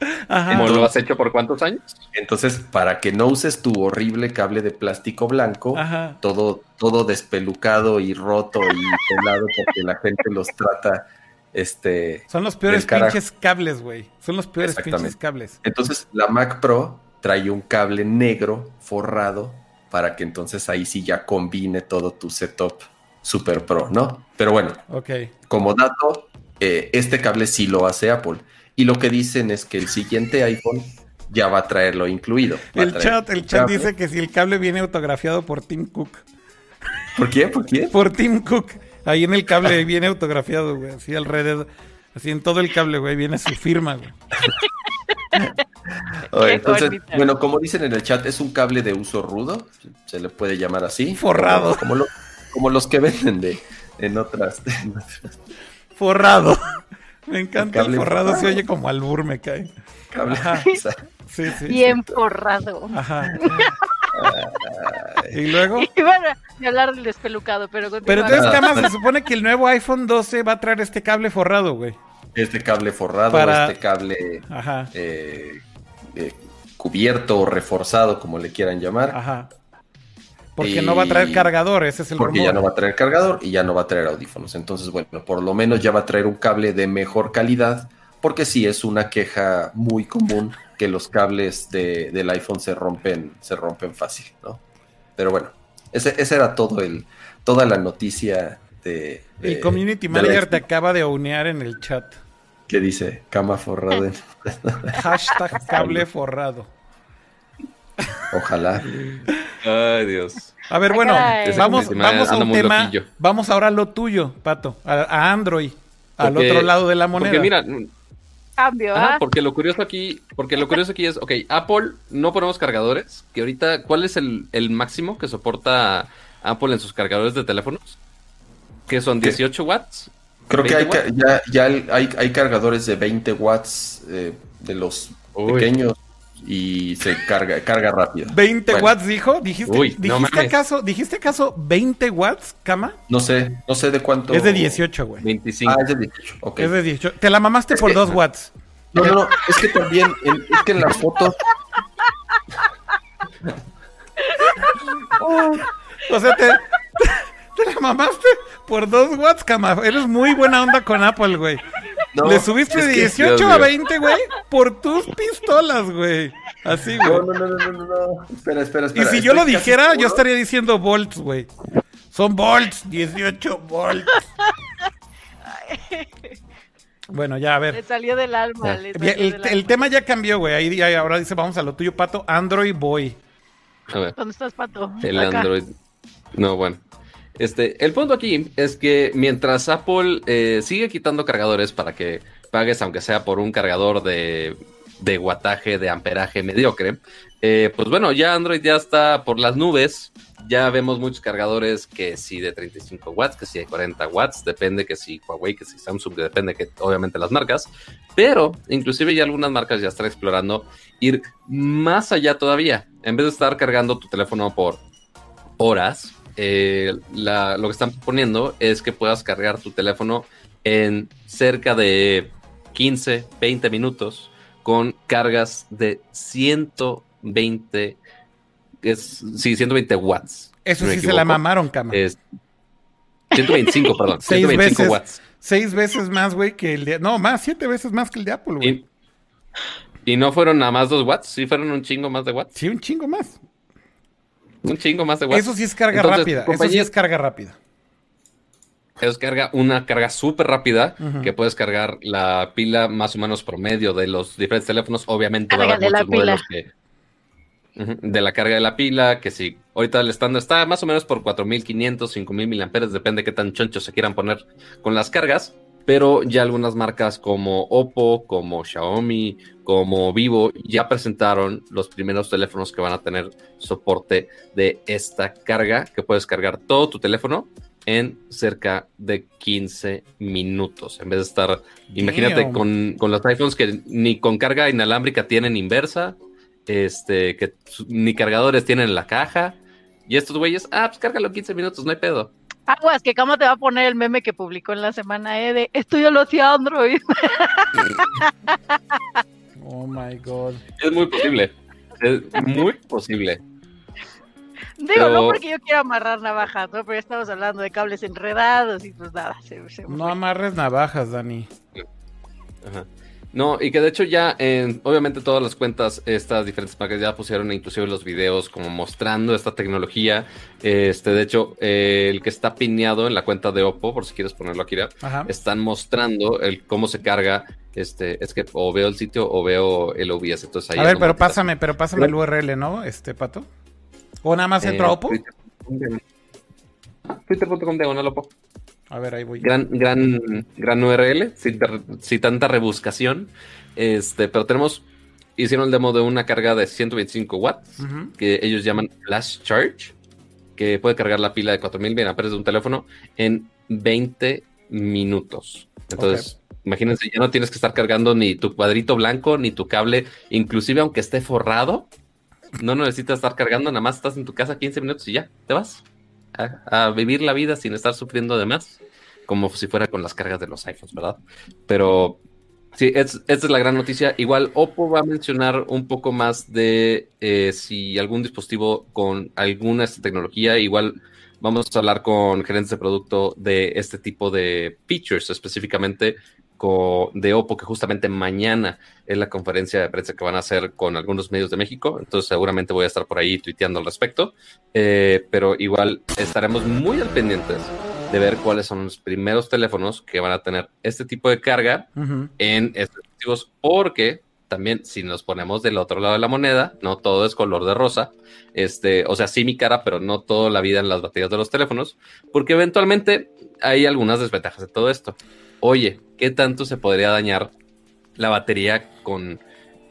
lo has hecho por cuántos años? Entonces, para que no uses tu horrible cable de plástico blanco, todo todo despelucado y roto y pelado porque la gente los trata este son los peores pinches cables, güey. Son los peores pinches cables. Entonces, la Mac Pro trae un cable negro forrado para que entonces ahí sí ya combine todo tu setup super pro, ¿no? Pero bueno, okay. como dato, eh, este cable sí lo hace Apple. Y lo que dicen es que el siguiente iPhone ya va a traerlo incluido. El chat, el chat dice que si el cable viene autografiado por Tim Cook. ¿Por qué? ¿Por qué? Por Tim Cook. Ahí en el cable *laughs* viene autografiado, güey. Así alrededor. Así en todo el cable, güey, viene su firma, güey. *laughs* entonces, bueno, como dicen en el chat, es un cable de uso rudo, se le puede llamar así. Forrado. Como, como, los que venden de, en otras. *laughs* Forrado. *laughs* Me encanta el, forrado, se oye como albur, me cae. Cable. Sí, sí, Bien forrado. Ajá. y luego. *laughs* Iban a hablar del despelucado, pero. Pero entonces, Cama, se supone que el nuevo iPhone 12 va a traer este cable forrado, güey. Este cable forrado, este cable eh, eh, cubierto o reforzado, como le quieran llamar. Ajá. Porque no va a traer cargador, ese es el Porque ya no va a traer cargador y ya no va a traer audífonos. Entonces, bueno, por lo menos ya va a traer un cable de mejor calidad, porque sí es una queja muy común que los cables del iPhone se rompen, se rompen fácil, ¿no? Pero bueno, ese, ese era todo el, toda la noticia de. el community manager te acaba de unear en el chat. ¿Qué dice? Cama forrada. *laughs* Hashtag cable forrado. Ojalá. Ay, Dios. A ver, bueno, vamos, vamos a un tema. Vamos ahora a lo tuyo, Pato. A, Android. al otro lado de la moneda. Porque mira. Cambio, ¿ah? Porque lo curioso aquí, porque lo curioso aquí es, ok, Apple no ponemos cargadores, que ahorita, ¿cuál es el, el máximo que soporta Apple en sus cargadores de teléfonos? Que son 18 watts. Creo que hay, ya, ya hay, hay, cargadores de 20 watts eh, de los pequeños y se carga, carga rápido. ¿20 watts dijo? ¿Dijiste, ¿dijiste, acaso, ¿Dijiste acaso 20 watts, cama? No sé, no sé de cuánto. Es de 18, güey. 25. Ah, es de 18, ok. Es de 18. Te la mamaste por 2 watts. No, no, no, es que también, es que en las fotos... *laughs* o sea, te, te la mamaste por dos watts, cama. Eres muy buena onda con Apple, güey. Le subiste de 18 a 20, güey, por tus pistolas, güey. Así, güey. No, no, no, no, no, no. Espera, espera, espera. Y si yo lo dijera, yo estaría diciendo volts, güey. Son volts, 18 volts. Bueno, ya a ver. Le salió del alma. el, tema ya cambió, güey. Ahí, ahí, ahora dice, vamos a lo tuyo, Pato. Android Boy. A ver. ¿Dónde estás, Pato? El Android. No, bueno. Este, el punto aquí es que mientras Apple eh, sigue quitando cargadores para que pagues, aunque sea por un cargador de, de de amperaje mediocre, eh, pues bueno, ya Android ya está por las nubes. Ya vemos muchos cargadores que sí de 35 watts, que sí de 40 watts, depende que si Huawei, que si Samsung, depende que obviamente las marcas. Pero inclusive ya algunas marcas ya están explorando ir más allá todavía. En vez de estar cargando tu teléfono por horas, eh, lo que están proponiendo es que puedas cargar tu teléfono en cerca de 15, 20 minutos con cargas de 120, es, sí, 120 watts. Eso sí se la mamaron, cama. 125, perdón. *laughs* 125 watts. Seis veces más, güey, que el de... No, más, siete veces más que el de Apple, güey. Y, no fueron nada más dos watts? ¿Sí fueron un chingo más de watts? Sí, un chingo más. *laughs* Un chingo más de watts. Eso sí es carga rápida. Eso sí es carga rápida. Es carga, una carga súper rápida que puedes cargar la pila más o menos promedio de los diferentes teléfonos. Obviamente va a haber muchos modelos que, de la carga de la pila, que si ahorita el estándar está más o menos por 4500, 5000 miliamperes, depende de qué tan choncho se quieran poner con las cargas. Pero ya algunas marcas como Oppo, como Xiaomi, como Vivo ya presentaron los primeros teléfonos que van a tener soporte de esta carga, que puedes cargar todo tu teléfono en cerca de 15 minutos. En vez de estar, imagínate, con, con, los iPhones que ni con carga inalámbrica tienen inversa, este, que ni cargadores tienen en la caja. Y estos güeyes, ah, pues cárgalo 15 minutos, no hay pedo. Aguas, que cómo te va a poner el meme que publicó en la semana, eh, de esto yo lo hacía Android. *laughs* oh my god. Es muy posible. Es muy posible. Digo, no porque yo quiera amarrar navajas, ¿no? Pero estamos hablando de cables enredados y pues nada. no amarres navajas, Dani. Ajá. No, y que de hecho ya en, obviamente todas las cuentas, estas diferentes marcas ya pusieron inclusive los videos como mostrando esta tecnología. Este, de hecho, el que está pineado en la cuenta de Oppo, por si quieres ponerlo aquí, están mostrando el cómo se carga. Este, es que o veo el sitio o veo el OBS. Entonces ahí a ver, pero pásame, pero pásame el URL, ¿no? Este, Pato. ¿O nada más entro a Oppo? Twitter.com diagonal Oppo. A ver, ahí voy. Gran, gran, gran URL, sin, tanta rebuscación. Este, pero tenemos, hicieron el demo de una carga de 125 watts, que ellos llaman Flash Charge, que puede cargar la pila de 4000 mAh de un teléfono en 20 minutos. Entonces, imagínense, ya no tienes que estar cargando ni tu cuadrito blanco, ni tu cable, inclusive aunque esté forrado, no necesitas estar cargando, nada más estás en tu casa 15 minutos y ya, te vas a, vivir la vida sin estar sufriendo de más, como si fuera con las cargas de los iPhones, ¿verdad? Pero sí, esta es la gran noticia. Igual Oppo va a mencionar un poco más de eh, si algún dispositivo con alguna esta tecnología, igual vamos a hablar con gerentes de producto de este tipo de features específicamente de Oppo, que justamente mañana es la conferencia de prensa que van a hacer con algunos medios de México. Entonces, seguramente voy a estar por ahí tuiteando al respecto. Eh, pero igual estaremos muy al pendientes de ver cuáles son los primeros teléfonos que van a tener este tipo de carga en estos dispositivos, porque también si nos ponemos del otro lado de la moneda, no todo es color de rosa, este, o sea, sí mi cara, pero no toda la vida en las baterías de los teléfonos, porque eventualmente hay algunas desventajas de todo esto oye, ¿qué tanto se podría dañar la batería con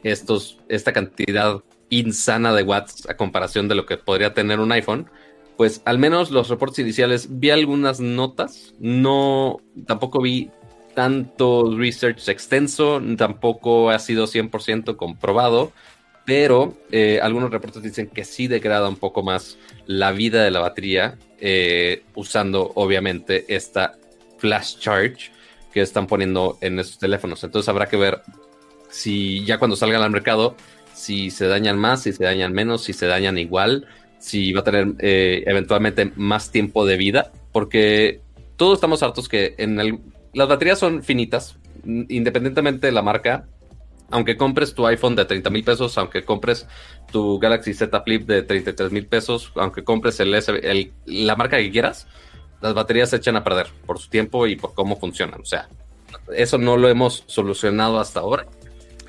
estos, esta cantidad insana de watts a comparación de lo que podría tener un iPhone? Pues al menos los reportes iniciales vi algunas notas, no, tampoco vi tanto research extenso, tampoco ha sido 100% comprobado, pero eh, algunos reportes dicen que sí degrada un poco más la vida de la batería eh, usando obviamente esta flash charge que están poniendo en esos teléfonos. Entonces habrá que ver si ya cuando salgan al mercado, si se dañan más, si se dañan menos, si se dañan igual, si va a tener eh, eventualmente más tiempo de vida, porque todos estamos hartos que en el, las baterías son finitas, independientemente de la marca. Aunque compres tu iPhone de 30 mil pesos, aunque compres tu Galaxy Z Flip de 33 mil pesos, aunque compres el, el, la marca que quieras, las baterías se echan a perder por su tiempo y por cómo funcionan. O sea, eso no lo hemos solucionado hasta ahora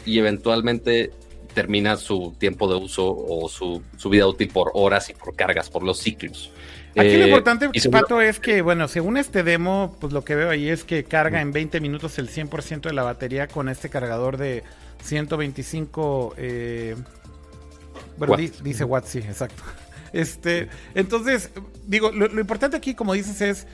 y eventualmente termina su tiempo de uso o su, vida útil por horas y por cargas, por los ciclos. Aquí lo eh, importante, Pato, es que, bueno, según este demo, pues lo que veo ahí es que carga en 20 minutos el 100% de la batería con este cargador de 125... Eh, bueno, dice watts, sí, exacto. Este, entonces, digo, lo, importante aquí, como dices, es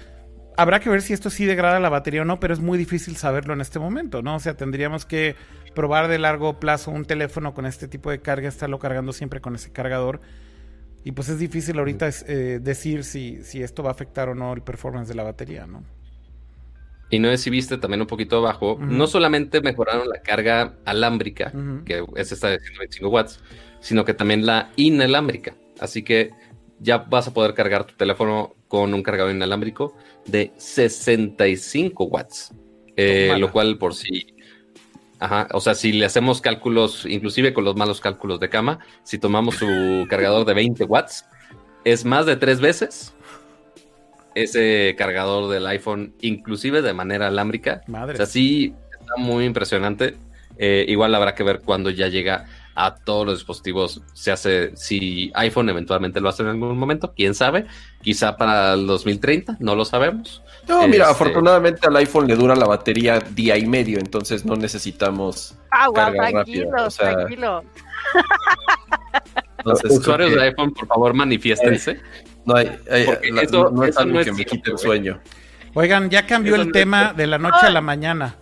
habrá que ver si esto sí degrada la batería o no, pero es muy difícil saberlo en este momento, ¿no? O sea, tendríamos que probar de largo plazo un teléfono con este tipo de carga, estarlo cargando siempre con ese cargador. Y pues es difícil ahorita eh, decir si, si esto va a afectar o no el performance de la batería, ¿no? Y no sé si viste también un poquito abajo, no solamente mejoraron la carga alámbrica, que es esta de 125 watts, sino que también la inalámbrica. Así que ya vas a poder cargar tu teléfono con un cargador inalámbrico de 65 watts. Eh, lo cual por si... Ajá, o sea, si le hacemos cálculos, inclusive con los malos cálculos de cama, si tomamos su *laughs* cargador de 20 watts, es más de tres veces ese cargador del iPhone, inclusive de manera alámbrica. Madre. O sea, sí, está muy impresionante. Eh, igual habrá que ver cuando ya llega a todos los dispositivos. Se hace, si iPhone eventualmente lo hace en algún momento, quién sabe. Quizá para el 2030, no lo sabemos. No, mira, este, afortunadamente al iPhone le dura la batería día y medio, entonces no necesitamos. Ah, tranquilo, tranquilo. Los usuarios de iPhone, por favor, manifiéstense. No hay, no es algo que me quite el sueño. Oigan, ya cambió el tema de la noche a la mañana.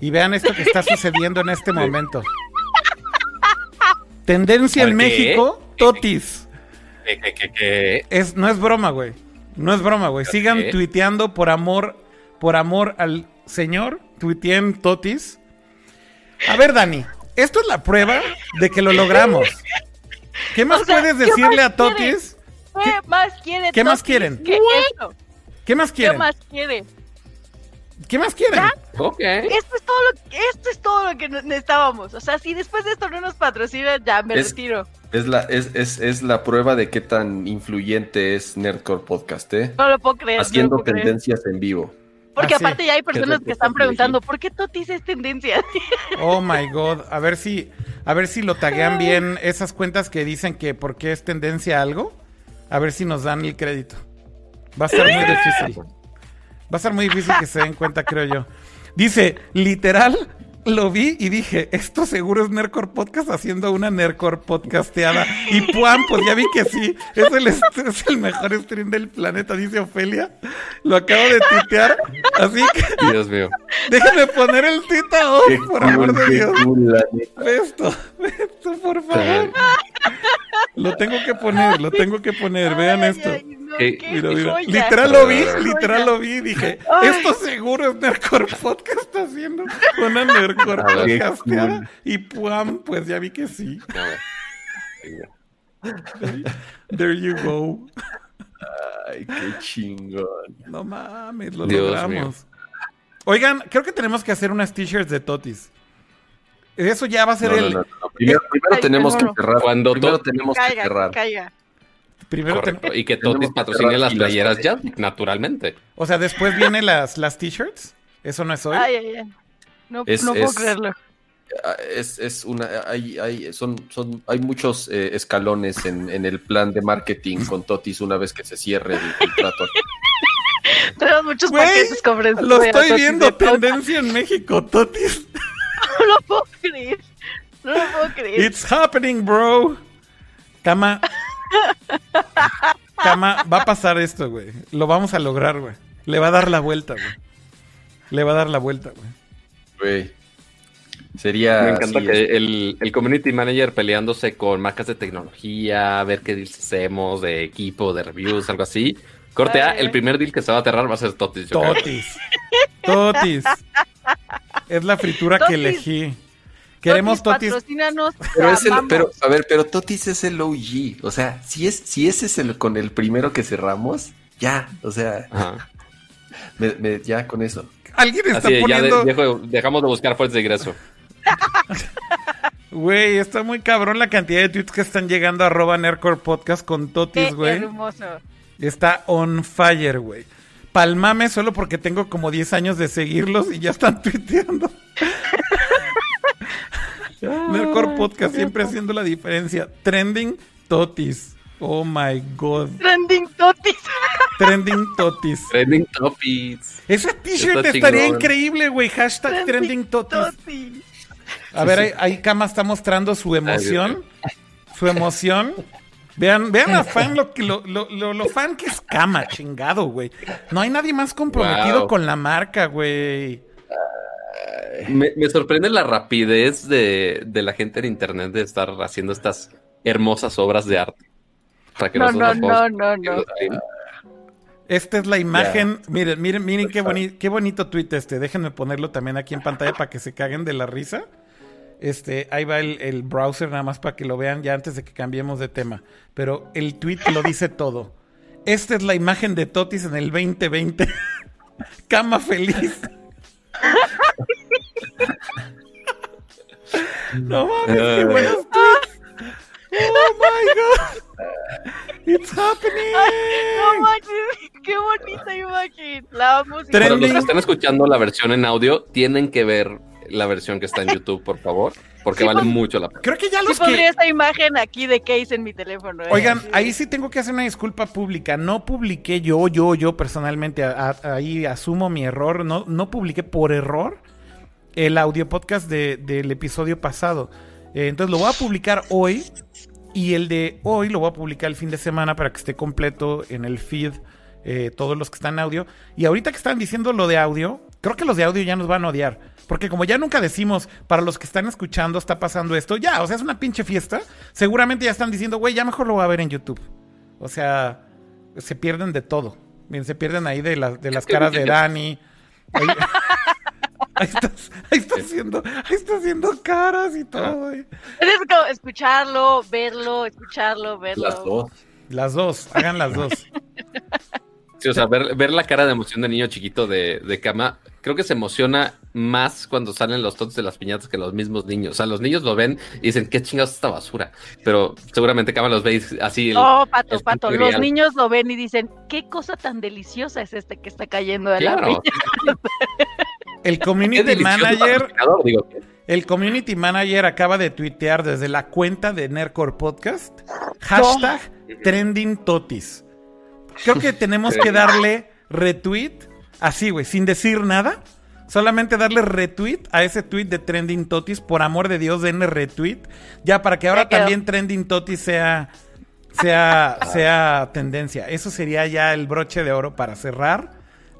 Y vean esto que está sucediendo en este momento. Tendencia en México, Totis. Es, no es broma, güey. No es broma, güey. Sigan tuiteando por amor, por amor al señor. Tuiteen Totis. A ver, Dani, esto es la prueba de que lo logramos. ¿Qué más puedes decirle a Totis? ¿Qué más quieren? ¿Qué más quieren? ¿Qué, ¿Qué más quieren? ¿Qué más quieren? ¿Qué más quieren? Ok. Esto es todo lo que, esto es todo lo que necesitábamos. O sea, si después de esto no nos patrocina, ya me retiro. Es la, es, es, es, la prueba de qué tan influyente es Nerdcore Podcast, ¿eh? No lo puedo creer. Haciendo tendencias en vivo. Porque ah, aparte ya hay personas que están preguntando, ¿por qué Totis es tendencia? *laughs* Oh my god, a ver si, a ver si lo taguean bien esas cuentas que dicen que por qué es tendencia algo. A ver si nos dan el crédito. Va a ser muy difícil. Va a ser muy difícil que se den cuenta, creo yo. Dice, literal, lo vi y dije, esto seguro es Nercor Podcast haciendo una Nercor podcasteada. Y puan, pues ya vi que sí, es el, es el mejor stream del planeta, dice Ofelia. Lo acabo de tuitear, así que... Dios mío. Déjame poner el tita por amor de Dios. Ve esto, ve esto, por favor. Lo tengo que poner, lo tengo que poner, vean esto. Literal lo vi, literal lo vi dije, esto seguro es Nercor Podcast haciendo una Nercor Podcast. Y puam, pues ya vi que sí. There you go. Ay, qué chingón. No mames, lo logramos. Oigan, creo que tenemos que hacer unas t-shirts de Totis. Eso ya va a ser el. primero, tenemos que cerrar. Cuando primero tenemos que cerrar. Primero Y que Totis patrocine las playeras ya, naturalmente. O sea, después vienen las, las t-shirts. ¿Eso no es hoy? Ay, ay, ay. No, no puedo creerlo. Ah, es, es una, hay, hay, son, son, hay muchos eh, escalones en, en, el plan de marketing con Totis una vez que se cierre el, contrato. *laughs* Tenemos muchos paquetes con Lo estoy viendo, tendencia en México, Totis. *laughs* No lo puedo creer. No lo puedo creer. It's happening, bro. Cama, Cama, va a pasar esto, güey. Lo vamos a lograr, güey. Le va a dar la vuelta, güey. Le va a dar la vuelta, güey. Güey. Sería. Me encanta que el, el, community manager peleándose con marcas de tecnología, a ver qué deals hacemos, de equipo, de reviews, algo así. Corte A, el primer deal que se va a aterrar va a ser Totis. Totis. Totis. Es la fritura que elegí. Queremos Totis. Pero, a ver, pero Totis es el OG. O sea, si, es, si ese es el con el primero que cerramos, ya, o sea, ya con eso. Alguien está poniendo... dejamos de buscar fuentes de ingreso. *laughs* Güey, está muy cabrón la cantidad de tweets que están llegando a arroba Nerdcore Podcast con Totis, güey. hermoso. Está on fire, güey. Palmame solo porque tengo como 10 años de seguirlos y ya están *laughs* tuiteando. Nerdcore Podcast siempre haciendo la diferencia. Trending Totis. Oh my god. Trending Totis. *laughs* Trending Totis. Trending Totis. Ese t-shirt estaría increíble, güey. Hashtag Trending, Totis. A ver, ahí, Kama está mostrando su emoción. Su emoción. Vean, vean a *laughs* fan lo, lo, lo, lo, fan que es Kama, chingado, güey. No hay nadie más comprometido con la marca, güey. Me, sorprende la rapidez de, de, la gente en internet de estar haciendo estas hermosas obras de arte. no, no, no, no, no, Esta es la imagen. Miren, miren, miren qué, qué bonito tweet este. Déjenme ponerlo también aquí en pantalla para que se caguen de la risa. Este, ahí va el, el, browser nada más para que lo vean ya antes de que cambiemos de tema. Pero el tweet lo dice todo. Esta es la imagen de Totis en el 2020. *laughs* Cama feliz. *laughs* no mames, qué buenos tweets. Oh my god. It's happening. no manches, qué bonita imagen. La vamos. Para los que están escuchando la versión en audio, tienen que ver la versión que está en YouTube, por favor, porque vale pues, mucho la pena. Creo que ya los sí pondría esta imagen aquí de Case en mi teléfono. ¿eh? Oigan, ahí sí tengo que hacer una disculpa pública. No publiqué yo, yo, yo personalmente, ahí asumo mi error. No, no publiqué por error el audio podcast del episodio pasado. Eh, entonces lo voy a publicar hoy y el de hoy lo voy a publicar el fin de semana para que esté completo en el feed. Eh, todos los que están en audio. Y ahorita que están diciendo lo de audio, creo que los de audio ya nos van a odiar. Porque como ya nunca decimos, para los que están escuchando está pasando esto, ya, o sea, es una pinche fiesta. Seguramente ya están diciendo, güey, ya mejor lo voy a ver en YouTube. O sea, se pierden de todo. Bien, se pierden ahí de, de las caras de Dani. *laughs* Ahí, estás, ahí está haciendo, ahí está haciendo caras y todo. Es como escucharlo, verlo, escucharlo, verlo. Las dos. Las dos, hagan las dos. Sí, o sea, ver, la cara de emoción de niño chiquito de, de cama creo que se emociona más cuando salen los tontos de las piñatas que los mismos niños. O sea, los niños lo ven y dicen, ¿qué chingados esta basura? Pero seguramente Cama los ve así. No, pato, pato. Los niños lo ven y dicen, ¿qué cosa tan deliciosa es este que está cayendo de la piñata? El *laughs* community manager. el community manager acaba de tuitear desde la cuenta de Nercore Podcast. Hashtag trending totis. Creo que tenemos que darle retweet Así, güey, sin decir nada. Solamente darle retweet a ese tweet de Trending Totis. Por amor de Dios, denle retweet. Ya, para que ahora también Trending Totis sea, sea, *laughs* sea tendencia. Eso sería ya el broche de oro para cerrar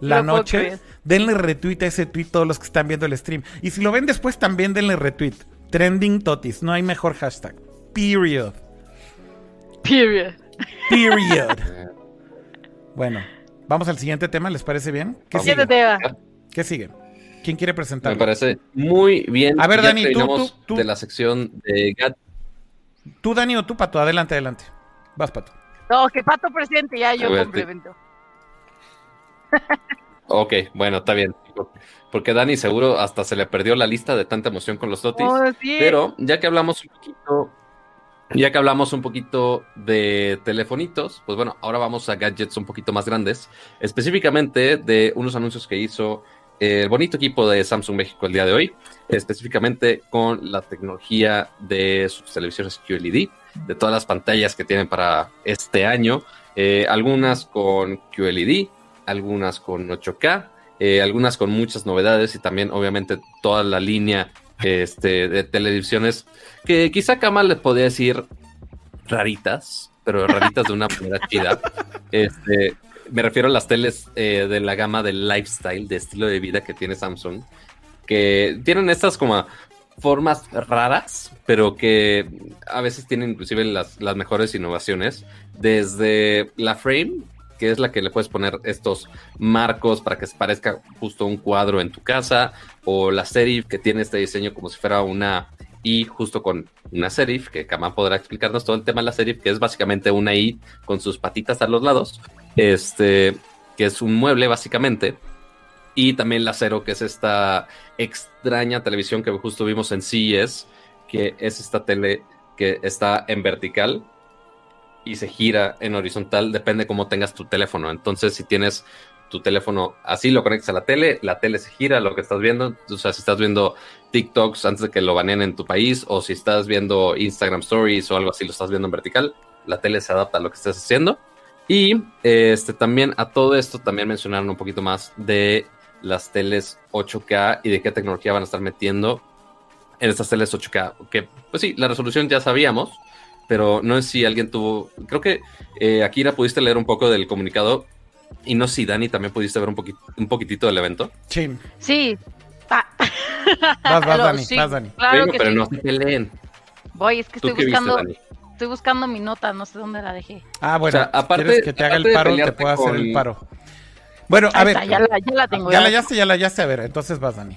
la noche. Denle retweet a ese tweet todos los que están viendo el stream. Y si lo ven después, también denle retweet. Trending Totis. No hay mejor hashtag. Period. Period. Period. *laughs* bueno. Vamos al siguiente tema, ¿les parece bien? ¿Qué sigue? Tema. ¿Qué sigue? ¿Quién quiere presentar? Me parece muy bien. A ver, Dani, tú, tú, De la sección de GAT. Tú, Dani, o tú, Pato. Adelante, adelante. Vas, Pato. No, que Pato presente, ya yo complemento. *laughs* ok, bueno, está bien. Porque Dani seguro hasta se le perdió la lista de tanta emoción con los totis. Oh, pero ya que hablamos un poquito ya que hablamos un poquito de telefonitos, pues bueno, ahora vamos a gadgets un poquito más grandes, específicamente de unos anuncios que hizo el bonito equipo de Samsung México el día de hoy, específicamente con la tecnología de sus televisiones QLED, de todas las pantallas que tienen para este año, eh, algunas con QLED, algunas con 8K, eh, algunas con muchas novedades y también obviamente toda la línea este, de televisiones que quizá Kamal les podría decir raritas, pero raritas de una manera chida. *laughs* Este, me refiero a las teles eh, de la gama de lifestyle, de estilo de vida que tiene Samsung, que tienen estas como formas raras, pero que a veces tienen inclusive las, las mejores innovaciones, desde la frame, que es la que le puedes poner estos marcos para que parezca justo un cuadro en tu casa, o la serif que tiene este diseño como si fuera una I justo con una serif, que Kama podrá explicarnos todo el tema de la serif, que es básicamente una I con sus patitas a los lados, este, que es un mueble básicamente, y también la cero, que es esta extraña televisión que justo vimos en CES, que es esta tele que está en vertical, y se gira en horizontal, depende cómo tengas tu teléfono. Entonces, si tienes tu teléfono así, lo conectas a la tele, la tele se gira, lo que estás viendo, o sea, si estás viendo TikToks antes de que lo baneen en tu país, o si estás viendo Instagram Stories o algo así, lo estás viendo en vertical, la tele se adapta a lo que estés haciendo. Y este también a todo esto también mencionaron un poquito más de las teles 8K y de qué tecnología van a estar metiendo en estas teles 8K. Que, pues sí, la resolución ya sabíamos, pero no sé si alguien tuvo. Creo que eh, Akira pudiste leer un poco del comunicado. Y no sé si Dani también pudiste ver un, poquito, un poquitito del evento. Sí. Sí. Ah. *laughs* Vas, vas, Dani, vas, Dani. Claro pero sí. no se leen. Voy, es que estoy buscando. Estoy buscando mi nota, no sé dónde la dejé. Ah, bueno, o sea, aparte, ¿quieres que te haga el paro, te puedo con... hacer el paro. Bueno, a Ahí ver. Está, ya, la, ya la tengo. Ya la hallaste, ya la hallaste. A ver, entonces vas, Dani.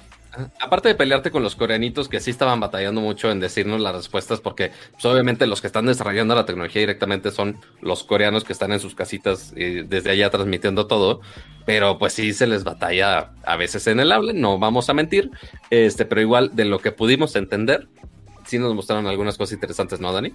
Aparte de pelearte con los coreanitos que sí estaban batallando mucho en decirnos las respuestas, porque pues, obviamente los que están desarrollando la tecnología directamente son los coreanos que están en sus casitas y desde allá transmitiendo todo, pero pues sí se les batalla a veces en el habla, no vamos a mentir, este, pero igual de lo que pudimos entender, sí nos mostraron algunas cosas interesantes, ¿no, Dani?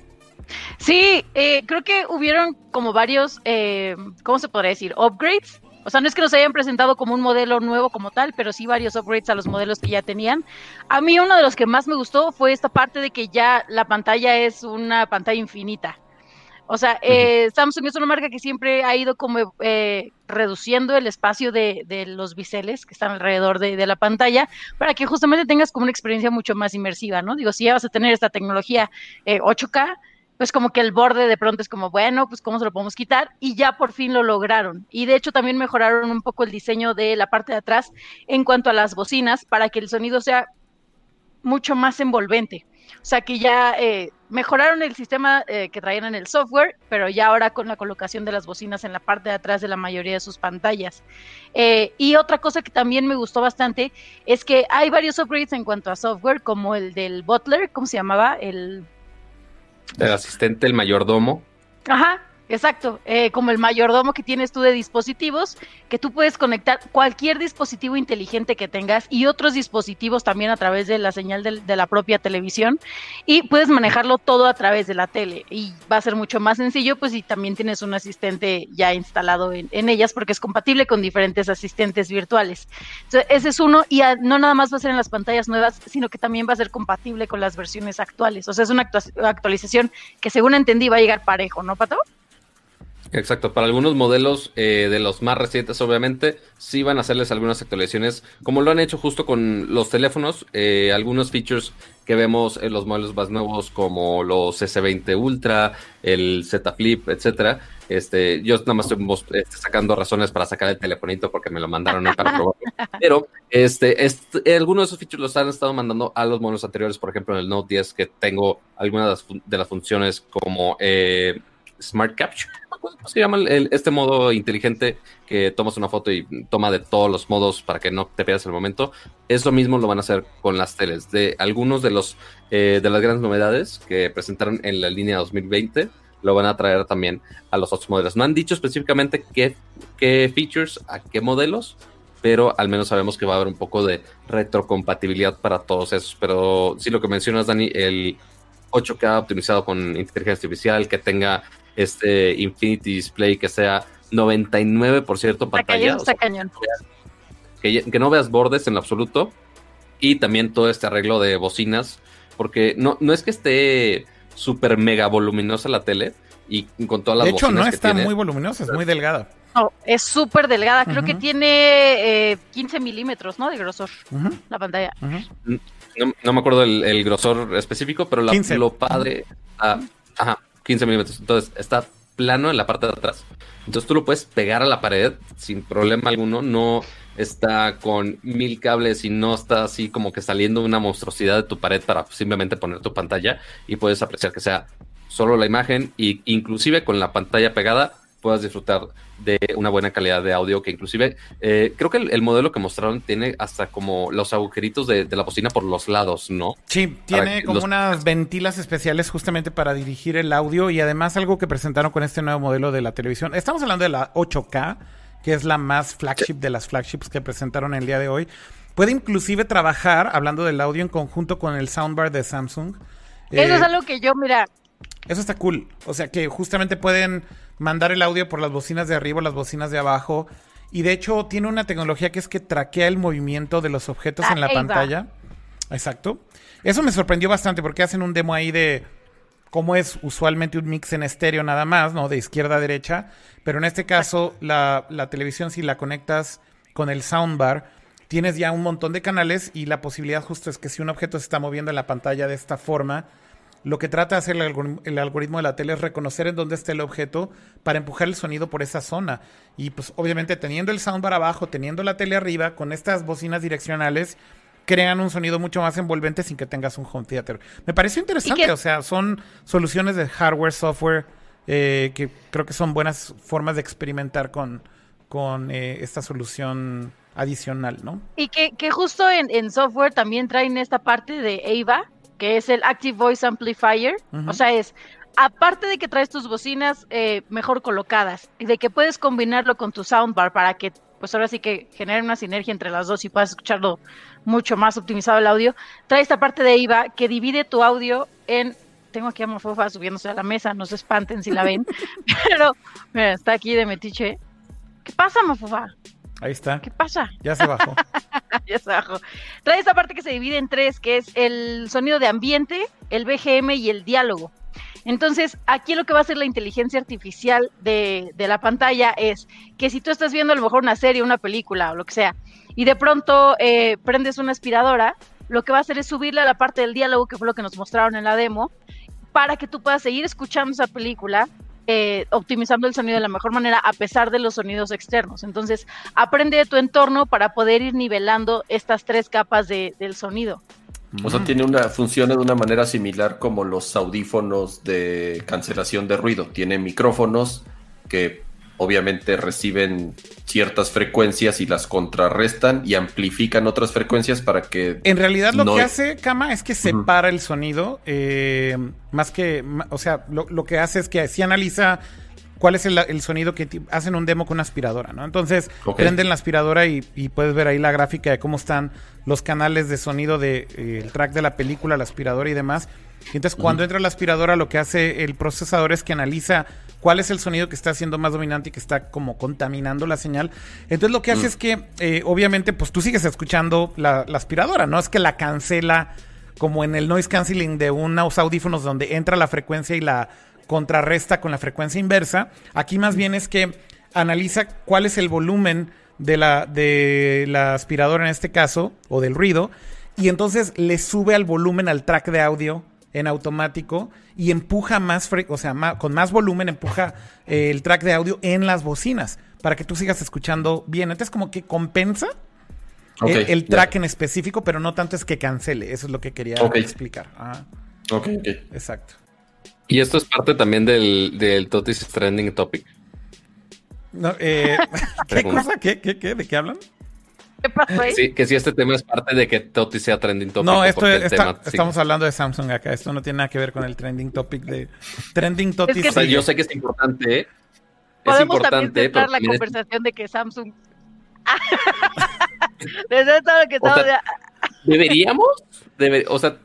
Sí, eh, creo que hubieron como varios, eh, ¿cómo se podría decir? Upgrades. O sea, no es que nos hayan presentado como un modelo nuevo como tal, pero sí varios upgrades a los modelos que ya tenían. A mí uno de los que más me gustó fue esta parte de que ya la pantalla es una pantalla infinita. O sea, eh, Samsung es una marca que siempre ha ido como eh, reduciendo el espacio de, de, los biseles que están alrededor de, de, la pantalla para que justamente tengas como una experiencia mucho más inmersiva, ¿no? Digo, si ya vas a tener esta tecnología eh, 8K, pues como que el borde de pronto es como, bueno, pues cómo se lo podemos quitar y ya por fin lo lograron. Y de hecho también mejoraron un poco el diseño de la parte de atrás en cuanto a las bocinas para que el sonido sea mucho más envolvente. O sea que ya eh, mejoraron el sistema eh, que traían en el software, pero ya ahora con la colocación de las bocinas en la parte de atrás de la mayoría de sus pantallas. Eh, y otra cosa que también me gustó bastante es que hay varios upgrades en cuanto a software, como el del Butler, ¿cómo se llamaba? El el asistente, el mayordomo. Ajá, exacto. Eh, como el mayordomo que tienes tú de dispositivos, que tú puedes conectar cualquier dispositivo inteligente que tengas y otros dispositivos también a través de la señal de, la propia televisión y puedes manejarlo todo a través de la tele y va a ser mucho más sencillo pues si también tienes un asistente ya instalado en, en ellas porque es compatible con diferentes asistentes virtuales. Entonces, ese es uno y no nada más va a ser en las pantallas nuevas, sino que también va a ser compatible con las versiones actuales. O sea, es una actualización que según entendí va a llegar parejo, ¿no, Pato? Exacto, para algunos modelos eh, de los más recientes, obviamente, sí van a hacerles algunas actualizaciones, como lo han hecho justo con los teléfonos, eh, algunos features que vemos en los modelos más nuevos, como los S20 Ultra, el Z Flip, etcétera. Este, yo nada más estoy este, sacando razones para sacar el telefonito porque me lo mandaron para probar. *laughs* Pero este, este, algunos de esos features los han estado mandando a los modelos anteriores, por ejemplo, en el Note 10, que tengo algunas de las, fun de las funciones como eh, Smart Capture. ¿Cómo se llama el, este modo inteligente que tomas una foto y toma de todos los modos para que no te pierdas el momento? Es lo mismo lo van a hacer con las teles. De algunos de los eh, de las grandes novedades que presentaron en la línea 2020 lo van a traer también a los otros modelos. No han dicho específicamente qué, qué features, a qué modelos, pero al menos sabemos que va a haber un poco de retrocompatibilidad para todos esos. Pero sí, lo que mencionas, Dani, el 8K optimizado con inteligencia artificial, que tenga este Infinity Display que sea 99% pantalla. Está cañón, está cañón. Que, que, no veas bordes en lo absoluto. Y también todo este arreglo de bocinas. Porque no, no es que esté súper mega voluminosa la tele. Y con todas las De hecho, bocinas no que está tiene. muy voluminosa, es muy delgada. No, es súper delgada. Creo que tiene eh, 15 milímetros, ¿no? De grosor la pantalla. No, no me acuerdo el, el grosor específico, pero la- 15. lo padre. ah, ajá, 15 milímetros. Entonces está plano en la parte de atrás. Entonces tú lo puedes pegar a la pared sin problema alguno. No está con mil cables y no está así como que saliendo una monstruosidad de tu pared para simplemente poner tu pantalla y puedes apreciar que sea solo la imagen y inclusive con la pantalla pegada puedas disfrutar de una buena calidad de audio que inclusive eh, creo que el, el modelo que mostraron tiene hasta como los agujeritos de, de la bocina por los lados, ¿no? Sí, tiene como los- unas ventilas especiales justamente para dirigir el audio y además algo que presentaron con este nuevo modelo de la televisión. Estamos hablando de la 8K, que es la más flagship de las flagships que presentaron el día de hoy. Puede inclusive trabajar, hablando del audio, en conjunto con el soundbar de Samsung. Eso Eh, es algo que yo, mira, Eso está cool. O sea que justamente pueden mandar el audio por las bocinas de arriba o las bocinas de abajo. Y de hecho tiene una tecnología que es que traquea el movimiento de los objetos en la pantalla. Exacto. Eso me sorprendió bastante porque hacen un demo ahí de cómo es usualmente un mix en estéreo nada más, ¿no? De izquierda a derecha. Pero en este caso, la, la televisión, si la conectas con el soundbar, tienes ya un montón de canales y la posibilidad justo es que si un objeto se está moviendo en la pantalla de esta forma, lo que trata de hacer el, algoritmo de la tele es reconocer en dónde está el objeto para empujar el sonido por esa zona. Y pues obviamente teniendo el soundbar abajo, teniendo la tele arriba, con estas bocinas direccionales, crean un sonido mucho más envolvente sin que tengas un home theater. Me pareció interesante, o sea, son soluciones de hardware, software, eh, que creo que son buenas formas de experimentar con, con eh, esta solución adicional, ¿no? Y que, que justo en, en, software también traen esta parte de AVA, que es el Active Voice Amplifier. O sea, es, aparte de que traes tus bocinas eh, mejor colocadas y de que puedes combinarlo con tu soundbar para que, pues ahora sí que genere una sinergia entre las dos y puedas escucharlo mucho más optimizado el audio, trae esta parte de IVA que divide tu audio en tengo aquí a Mofofa subiéndose a la mesa, no se espanten si la ven, *laughs* pero mira, está aquí de metiche. ¿Qué pasa, Mofofa? Ahí está. ¿Qué pasa? Ya se bajó. *laughs* ya se bajó. Trae esta parte que se divide en tres, que es el sonido de ambiente, el BGM y el diálogo. Entonces, aquí lo que va a hacer la inteligencia artificial de, la pantalla es que si tú estás viendo a lo mejor una serie, una película o lo que sea, y de pronto eh, prendes una aspiradora, lo que va a hacer es subirle a la parte del diálogo, que fue lo que nos mostraron en la demo, para que tú puedas seguir escuchando esa película eh, optimizando el sonido de la mejor manera a pesar de los sonidos externos. Entonces, aprende de tu entorno para poder ir nivelando estas tres capas de, del sonido. O sea, tiene una función de una manera similar como los audífonos de cancelación de ruido. Tiene micrófonos que obviamente reciben ciertas frecuencias y las contrarrestan y amplifican otras frecuencias para que... En realidad lo que hace Kama es que separa el sonido, eh, más que, o sea, lo, que hace es que si analiza cuál es el, sonido que hacen un demo con una aspiradora, ¿no? Entonces prenden la aspiradora y, puedes ver ahí la gráfica de cómo están los canales de sonido del de, eh, track de la película, la aspiradora y demás. Y entonces cuando entra la aspiradora lo que hace el procesador es que analiza cuál es el sonido que está siendo más dominante y que está como contaminando la señal. Entonces lo que hace mm. es que, eh, obviamente, pues tú sigues escuchando la, aspiradora, ¿no? Es que la cancela como en el noise canceling de unos audífonos donde entra la frecuencia y la contrarresta con la frecuencia inversa. Aquí más bien es que analiza cuál es el volumen de la, de la aspiradora en este caso, o del ruido, y entonces le sube al volumen al track de audio en automático y empuja más, o sea, con más volumen empuja eh, el track de audio en las bocinas para que tú sigas escuchando bien. Entonces como que compensa el, track en específico, pero no tanto es que cancele. Eso es lo que quería explicar. Ok, ok. Exacto. Y esto es parte también del, del Totis Trending Topic. Eh, *laughs* ¿Qué cosa? ¿Qué, qué, qué? ¿De qué hablan? Sí, que si este tema es parte de que Toti sea trending topic. No, esto estamos hablando de Samsung acá. Esto no tiene nada que ver con el trending topic de trending Toti. yo sé que es importante. ¿eh? Es importante. También la conversación de que Samsung. *laughs* que ¿Deberíamos? o sea,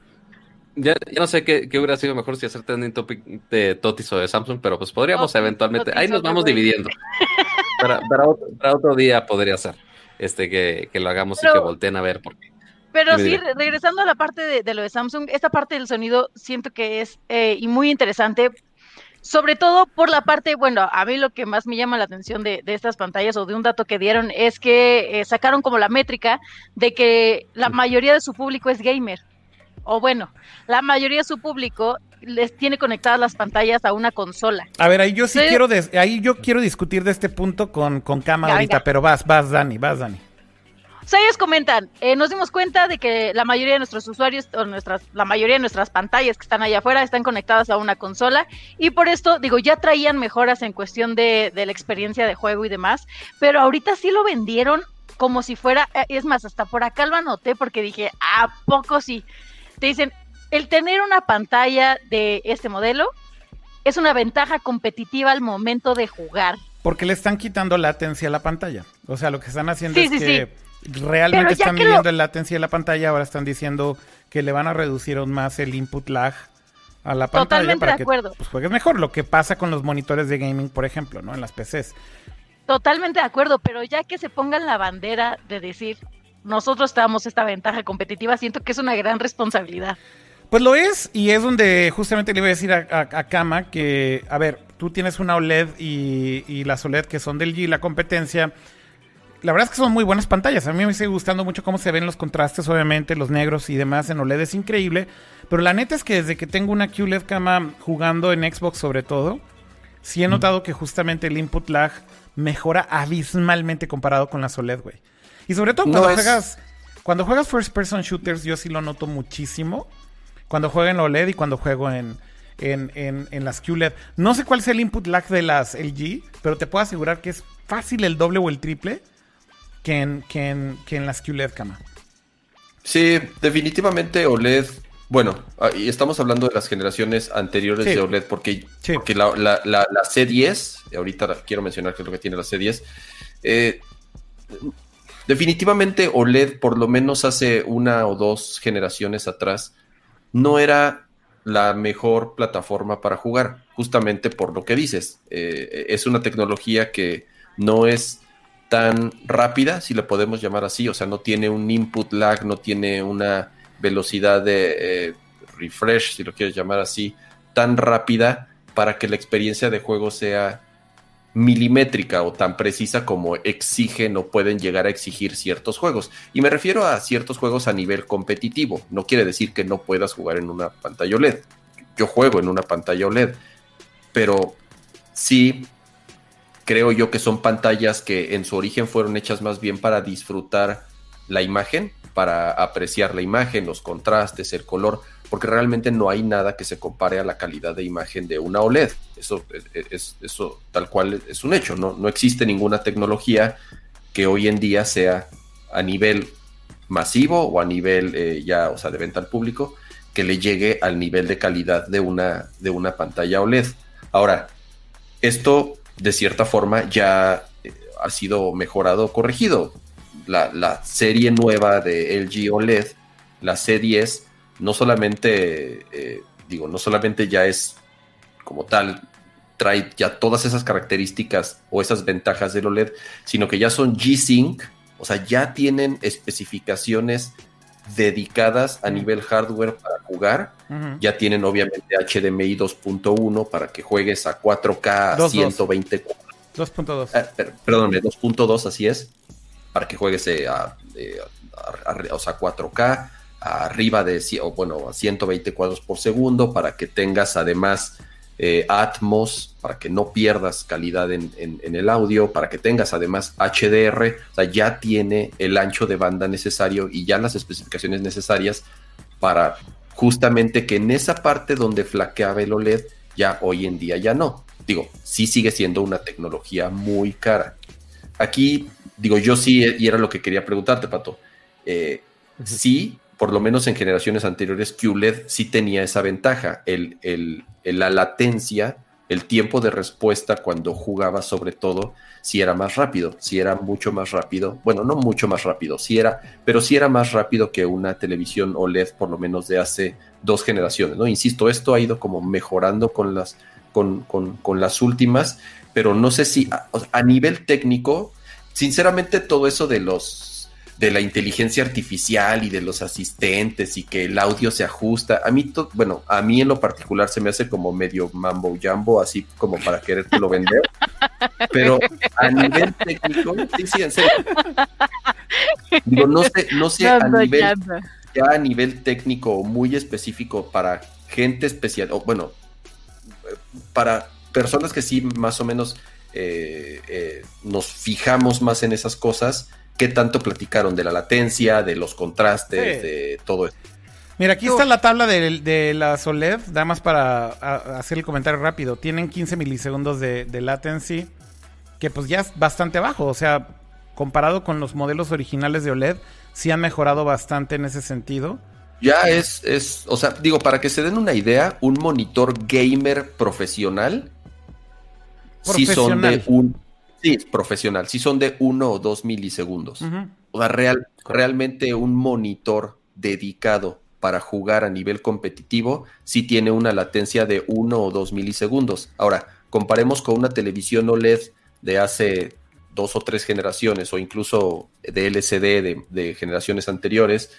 ya, no sé qué, hubiera sido mejor si hacer trending topic de Totis o de Samsung, pero pues podríamos eventualmente. ahí nos vamos dividiendo. para, para otro día podría ser este, que, lo hagamos y que volteen a ver. Porque, pero sí, regresando a la parte de, lo de Samsung, esta parte del sonido siento que es eh, y muy interesante, sobre todo por la parte, bueno, a mí lo que más me llama la atención de, estas pantallas o de un dato que dieron es que eh, sacaron como la métrica de que la mayoría de su público es gamer. O bueno, la mayoría de su público les tiene conectadas las pantallas a una consola. A ver, ahí yo sí, quiero, ahí yo quiero discutir de este punto con, con Kama ahorita, pero vas, vas, Dani, vas, Dani. O sea, ellos comentan, eh, nos dimos cuenta de que la mayoría de nuestros usuarios, o nuestras, la mayoría de nuestras pantallas que están allá afuera están conectadas a una consola y por esto, digo, ya traían mejoras en cuestión de, de la experiencia de juego y demás, pero ahorita sí lo vendieron como si fuera, eh, es más, hasta por acá lo anoté porque dije, ¿a poco sí? Te dicen, el tener una pantalla de este modelo es una ventaja competitiva al momento de jugar. Porque le están quitando latencia a la pantalla. O sea, lo que están haciendo es que realmente están midiendo el latencia de la pantalla, ahora están diciendo que le van a reducir aún más el input lag a la pantalla para que pues, juegues mejor. Lo que pasa con los monitores de gaming, por ejemplo, ¿no? En las PCs. Totalmente de acuerdo, pero ya que se pongan la bandera de decir, nosotros damos esta ventaja competitiva, siento que es una gran responsabilidad. Pues lo es, y es donde justamente le iba a decir a, Kama que, a ver, tú tienes una OLED y, y las OLED que son del G, la competencia, la verdad es que son muy buenas pantallas. A mí me sigue gustando mucho cómo se ven los contrastes, obviamente, los negros y demás en OLED es increíble. Pero la neta es que desde que tengo una QLED cama jugando en Xbox sobre todo, sí he notado que justamente el input lag mejora abismalmente comparado con las OLED, güey. Y sobre todo cuando juegas cuando juegas first person shooters, yo sí lo noto muchísimo. Cuando juego en OLED y cuando juego en, en, en, las QLED. No sé cuál es el input lag de las LG, pero te puedo asegurar que es fácil el doble o el triple que en, que en, que en las QLED, cama. Sí, definitivamente OLED. Bueno, ah, y estamos hablando de las generaciones anteriores de OLED, porque, la, la, la, C10, ahorita quiero mencionar qué es lo que tiene la C10, eh, definitivamente OLED, por lo menos hace una o dos generaciones atrás, no era la mejor plataforma para jugar, justamente por lo que dices. Eh, es una tecnología que no es tan rápida, si le podemos llamar así, o sea, no tiene un input lag, no tiene una velocidad de eh, refresh, si lo quieres llamar así, tan rápida para que la experiencia de juego sea milimétrica o tan precisa como exigen o pueden llegar a exigir ciertos juegos. Y me refiero a ciertos juegos a nivel competitivo. No quiere decir que no puedas jugar en una pantalla OLED. Yo juego en una pantalla OLED, pero sí creo yo que son pantallas que en su origen fueron hechas más bien para disfrutar la imagen, para apreciar la imagen, los contrastes, el color, porque realmente no hay nada que se compare a la calidad de imagen de una OLED. Eso, es, eso tal cual es un hecho, ¿no? no existe ninguna tecnología que hoy en día sea a nivel masivo o a nivel eh, ya, o sea, de venta al público, que le llegue al nivel de calidad de una, de una pantalla OLED. Ahora, esto de cierta forma ya eh, ha sido mejorado corregido. La, serie nueva de LG OLED, la C10, no solamente, eh, digo, no solamente ya es como tal, trae ya todas esas características o esas ventajas del OLED, sino que ya son G-Sync, o sea, ya tienen especificaciones dedicadas a nivel hardware para jugar. Ya tienen obviamente HDMI 2.1 para que juegues a 4K a 120 2.2. perdón, 2.2 así es. Para que juegues eh, a, o sea, 4K arriba de o bueno, a 120 cuadros por segundo para que tengas además eh, Atmos, para que no pierdas calidad en, el audio, para que tengas además HDR, o sea, ya tiene el ancho de banda necesario y ya las especificaciones necesarias para justamente que en esa parte donde flaqueaba el OLED, ya hoy en día ya no. Digo, sí sigue siendo una tecnología muy cara. Aquí, digo, yo sí, y era lo que quería preguntarte, Pato. Eh, sí, por lo menos en generaciones anteriores, QLED sí tenía esa ventaja, el, la latencia, el tiempo de respuesta cuando jugaba sobre todo, si era más rápido, si era mucho más rápido, bueno, no mucho más rápido, si era, pero sí era más rápido que una televisión OLED por lo menos de hace dos generaciones, ¿no? Insisto, esto ha ido como mejorando con las, con, con, las últimas, pero no sé si a nivel técnico, sinceramente todo eso de los de la inteligencia artificial y de los asistentes y que el audio se ajusta. A mí, bueno, a mí en lo particular se me hace como medio mambo jambo, así como para querértelo vender. Pero a nivel técnico, sí, sí, en serio. Digo, no sé, no sé a nivel, ya a nivel técnico muy específico para gente especial, o bueno, para personas que sí más o menos eh, eh, nos fijamos más en esas cosas qué tanto platicaron de la latencia, de los contrastes, de todo esto. Mira, aquí está la tabla de, la OLED, nada más para hacer el comentario rápido. Tienen 15 milisegundos de, latency, que pues ya es bastante bajo. O sea, comparado con los modelos originales de OLED, sí han mejorado bastante en ese sentido. Ya es, es, o sea, digo, para que se den una idea, un monitor gamer profesional, profesional. sí son de un Sí, profesional. Si son de uno o dos milisegundos. O sea, real, realmente un monitor dedicado para jugar a nivel competitivo sí tiene una latencia de uno o dos milisegundos. Ahora, comparemos con una televisión OLED de hace dos o tres generaciones o incluso de LCD de, generaciones anteriores,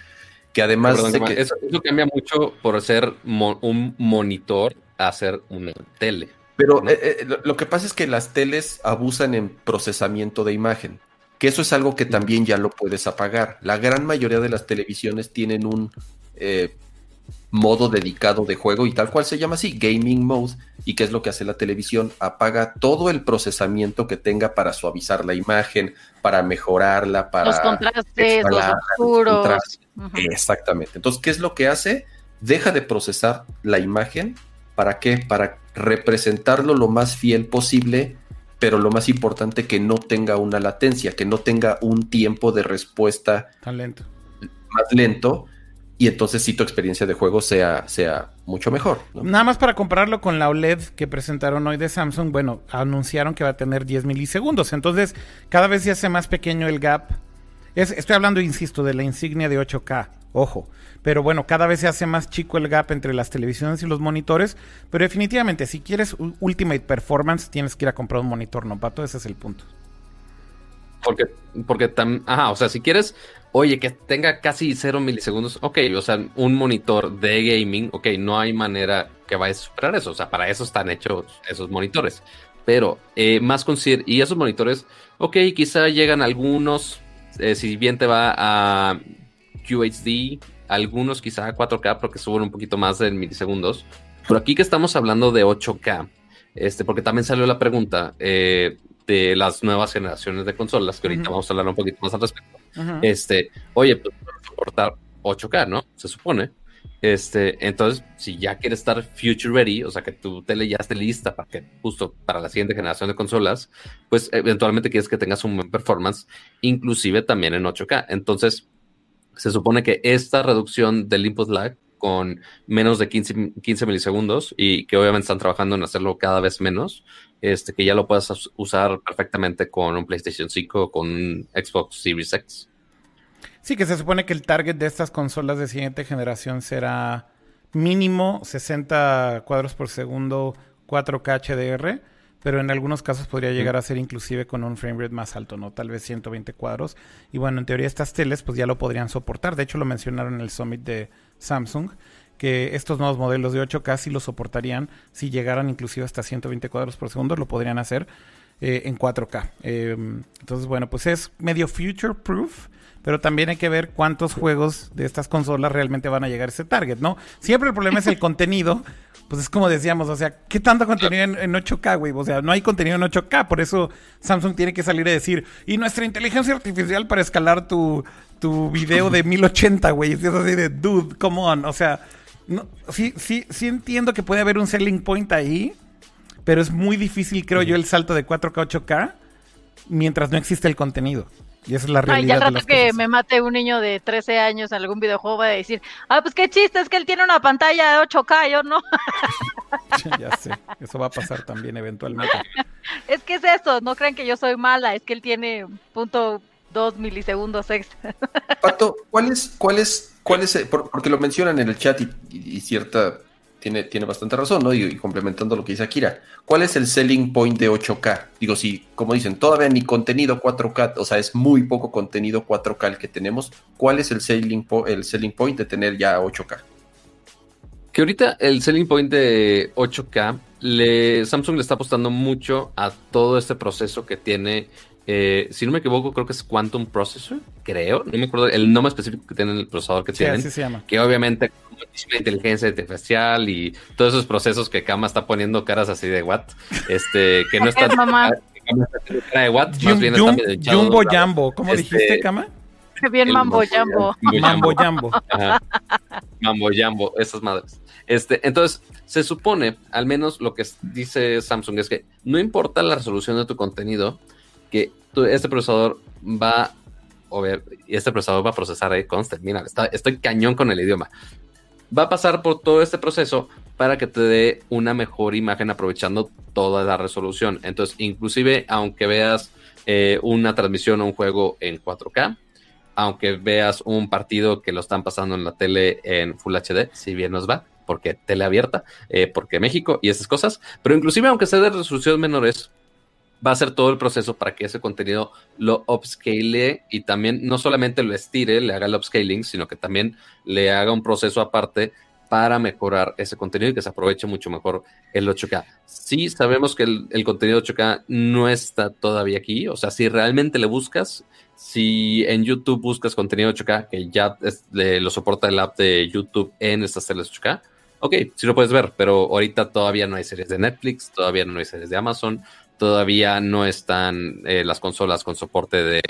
que además... eso, cambia mucho por ser un monitor a ser una tele. Pero eh, eh, lo, que pasa es que las teles abusan en procesamiento de imagen, que eso es algo que también ya lo puedes apagar. La gran mayoría de las televisiones tienen un eh, modo dedicado de juego y tal cual se llama así, gaming mode. ¿Y qué es lo que hace la televisión? Apaga todo el procesamiento que tenga para suavizar la imagen, para mejorarla, para... Los contrastes, los oscuros. Exactamente. Entonces, ¿qué es lo que hace? Deja de procesar la imagen. ¿Para qué? Para representarlo lo más fiel posible, pero lo más importante que no tenga una latencia, que no tenga un tiempo de respuesta Tan lento. más lento y entonces si tu experiencia de juego sea, sea mucho mejor. Nada más para compararlo con la OLED que presentaron hoy de Samsung, bueno, anunciaron que va a tener 10 milisegundos, entonces cada vez se hace más pequeño el gap. estoy hablando, insisto, de la insignia de 8K, ojo, pero bueno, cada vez se hace más chico el gap entre las televisiones y los monitores, pero definitivamente si quieres Ultimate Performance tienes que ir a comprar un monitor, ¿no, Pato? Ese es el punto. Porque, porque ajá, o sea, si quieres Oye, que tenga casi 0 milisegundos. Ok, o sea, un monitor de gaming, ok, no hay manera que vaya a superar eso. O sea, para eso están hechos esos monitores. Pero eh, más consider y esos monitores, ok, quizá llegan algunos, eh, si bien te va a QHD, algunos quizá a 4K porque suben un poquito más de milisegundos. Pero aquí que estamos hablando de 8K, este, porque también salió la pregunta, eh, de las nuevas generaciones de consolas, que ahorita vamos a hablar un poquito más al respecto. Este, oye, pues soportar 8K, ¿no? Se supone. Este, entonces, si ya quieres estar future ready, o sea, que tu tele ya esté lista para que justo para la siguiente generación de consolas, pues eventualmente quieres que tengas un buen performance, inclusive también en 8K. Entonces, se supone que esta reducción del input lag con menos de 15, 15 milisegundos y que obviamente están trabajando en hacerlo cada vez menos, este, que ya lo puedas usar perfectamente con un PlayStation 5 o con un Xbox Series X. Sí, que se supone que el target de estas consolas de siguiente generación será mínimo 60 cuadros por segundo, 4K HDR, pero en algunos casos podría llegar a ser inclusive con un frame rate más alto, ¿no? Tal vez 120 cuadros. Y bueno, en teoría estas teles pues ya lo podrían soportar. De hecho lo mencionaron en el summit de Samsung que estos nuevos modelos de 8K sí lo soportarían si llegaran inclusive hasta 120 cuadros por segundo, lo podrían hacer eh, en 4K. Em, entonces, bueno, pues es medio future proof. Pero también hay que ver cuántos juegos de estas consolas realmente van a llegar a ese target, ¿no? Siempre el problema es el contenido. Pues es como decíamos, o sea, ¿qué tanto contenido en, en 8K, güey? O sea, no hay contenido en 8K, por eso Samsung tiene que salir a decir, y nuestra inteligencia artificial para escalar tu, tu video de 1080, güey. es así de, dude, come on. O sea, no, sí, sí, sí entiendo que puede haber un selling point ahí, pero es muy difícil, creo yo, el salto de 4K a 8K mientras no existe el contenido. Y esa es la realidad. Ay, ya rato que me mate un niño de 13 años en algún videojuego va a decir, ah, pues qué chiste, es que él tiene una pantalla de 8K, yo no. *laughs* ya sé, eso va a pasar también eventualmente. *laughs* es que es eso, no crean que yo soy mala, es que él tiene punto dos milisegundos extra. Pato, ¿cuál es, cuál es ¿Cuál es, *laughs* porque lo mencionan en el chat y, cierta, tiene, tiene bastante razón, ¿no? Y, complementando lo que dice Akira, ¿cuál es el selling point de 8K? Digo, si, como dicen, todavía ni contenido 4K, o sea, es muy poco contenido 4K el que tenemos, ¿cuál es el selling, el selling point de tener ya 8K? Que ahorita el selling point de 8K, le, Samsung le está apostando mucho a todo este proceso que tiene eh, si no me equivoco, creo que es Quantum Processor, creo. No me acuerdo el nombre específico que tiene el procesador que tienen. se llama. Que obviamente muchísima inteligencia artificial y todos esos procesos que Kama está poniendo caras así de what. Este, que no *laughs* está. Cara de what, más bien está Jumbo Jambo. ¿Cómo este, dijiste, Kama? Bien Mambo Jambo. Mambo Jambo. Mambo Jambo, esas madres. Este, entonces, se supone, al menos lo que dice Samsung es que no importa la resolución de tu contenido, que este procesador va a ver, este procesador va a procesar, ahí, conste, mira, estoy cañón con el idioma. Va a pasar por todo este proceso para que te dé una mejor imagen aprovechando toda la resolución. Entonces, inclusive, aunque veas eh, una transmisión o un juego en 4K, aunque veas un partido que lo están pasando en la tele en Full HD, si bien nos va, porque tele abierta, eh, porque México y esas cosas, pero inclusive aunque sea de resolución menores, va a hacer todo el proceso para que ese contenido lo upscale y también no solamente lo estire, le haga el upscaling, sino que también le haga un proceso aparte para mejorar ese contenido y que se aproveche mucho mejor el 8K. Sí sabemos que el, contenido 8K no está todavía aquí, o sea, si realmente le buscas, si en YouTube buscas contenido 8K, que ya lo soporta el app de YouTube en estas teles 8K, ok, sí lo puedes ver, pero ahorita todavía no hay series de Netflix, todavía no hay series de Amazon, todavía no están eh, las consolas con soporte de,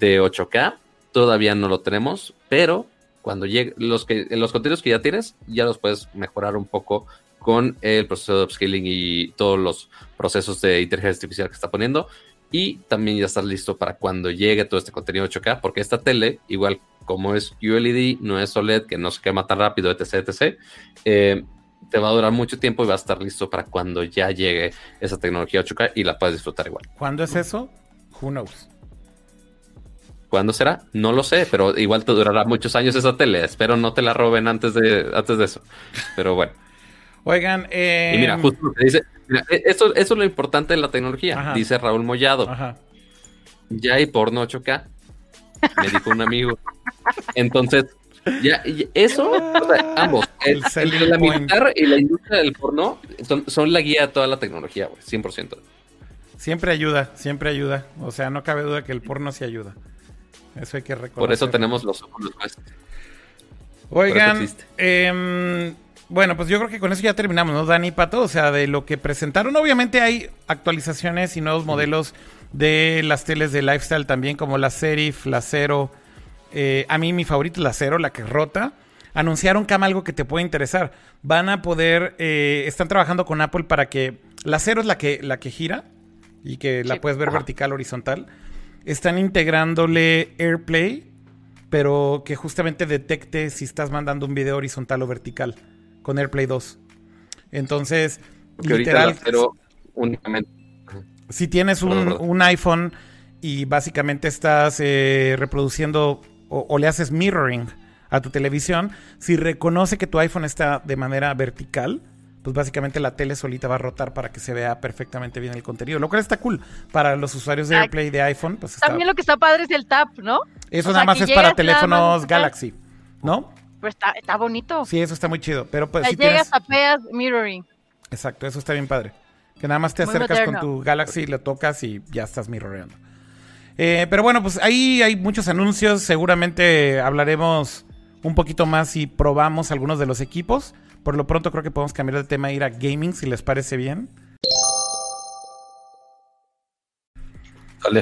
8K, todavía no lo tenemos, pero cuando llegue los que los contenidos que ya tienes ya los puedes mejorar un poco con el proceso de upscaling y todos los procesos de inteligencia artificial que está poniendo. Y también ya estás listo para cuando llegue todo este contenido 8K porque esta tele igual como es ULED no es OLED que no se quema tan rápido etc etc eh, te va a durar mucho tiempo y va a estar listo para cuando ya llegue esa tecnología 8K y la puedes disfrutar igual. ¿Cuándo es eso? Who knows? ¿Cuándo será? No lo sé, pero igual te durará muchos años esa tele. Espero no te la roben antes de, antes de eso. Pero bueno. Oigan, eh... y mira, em, justo lo que dice, e, eso, eso, es lo importante de la tecnología, dice Raúl Mollado. Ajá. Ya hay porno 8K, me dijo un amigo. Entonces, ya, eso, ambos, el, la militar y la industria del porno son, la guía de toda la tecnología, güey, 100%. Siempre ayuda, siempre ayuda. O sea, no cabe duda que el porno sí ayuda. Eso hay que recordar. Por eso tenemos los ojos Oigan, em, bueno, pues yo creo que con eso ya terminamos, ¿no, Dani Pato? O sea, de lo que presentaron, obviamente hay actualizaciones y nuevos modelos de las teles de lifestyle también, como la Serif, la Zero eh, a mí mi favorito es la Cero, la que rota. Anunciaron, Cam, algo que te puede interesar. Van a poder, eh, están trabajando con Apple para que la Cero es la que, la que gira y que la puedes ver vertical, horizontal. Están integrándole AirPlay, pero que justamente detecte si estás mandando un video horizontal o vertical con AirPlay 2. Entonces, literal. únicamente. Si tienes un, iPhone y básicamente estás eh, reproduciendo o, le haces mirroring a tu televisión, si reconoce que tu iPhone está de manera vertical, pues básicamente la tele solita va a rotar para que se vea perfectamente bien el contenido, lo cual está cool para los usuarios de AirPlay de iPhone. Pues También lo que está padre es el tap, ¿no? Eso nada más es para teléfonos Galaxy, ¿no? Pues está, está, bonito. Sí, eso está muy chido, pero pues si llegas, tapeas, mirroring. Exacto, eso está bien padre. Que nada más te acercas con tu Galaxy, le tocas y ya estás mirroreando. Eh, pero bueno, pues ahí hay muchos anuncios. Seguramente hablaremos un poquito más y probamos algunos de los equipos. Por lo pronto creo que podemos cambiar de tema e ir a gaming si les parece bien.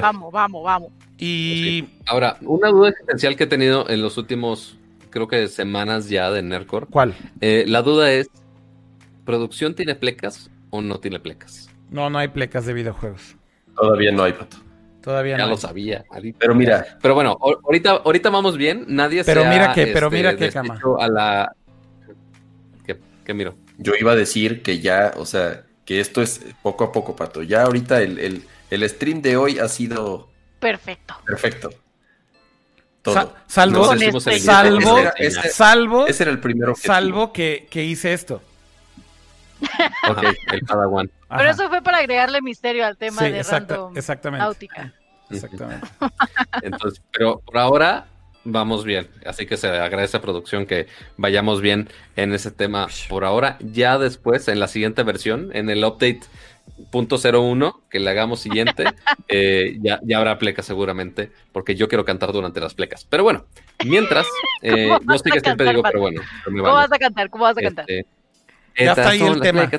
Vamos, vamos, vamos. Y ahora, una duda existencial que he tenido en los últimos, creo que semanas ya de Nercor. ¿Cuál? Eh, la duda es, ¿producción tiene plecas o no tiene plecas? No, no hay plecas de videojuegos. Todavía no hay, Pato. Todavía ya lo sabía. Pero mira. Pero bueno, ahorita, ahorita vamos bien. Nadie pero mira que, pero mira este, qué cama. A la... ¿Qué, miro? Yo iba a decir que ya, o sea, que esto es poco a poco, Pato. Ya ahorita el, el, stream de hoy ha sido... Perfecto. Perfecto. Todo. salvo, este salvo, salvo, ese era el primero salvo que, que hice esto. Ok, el Padawan. Pero eso fue para agregarle misterio al tema de random exactamente. Exactamente. *laughs* Entonces, pero por ahora vamos bien. Así que se agradece a producción que vayamos bien en ese tema por ahora. Ya después, en la siguiente versión, en el update punto .01 que le hagamos siguiente, *laughs* eh, ya, ya, habrá plecas seguramente, porque yo quiero cantar durante las plecas. Pero bueno, mientras, *laughs* eh, no sé qué siempre digo, pero bueno. ¿Cómo vas a cantar? ¿Cómo vas a cantar? Este, ya está ahí el tema.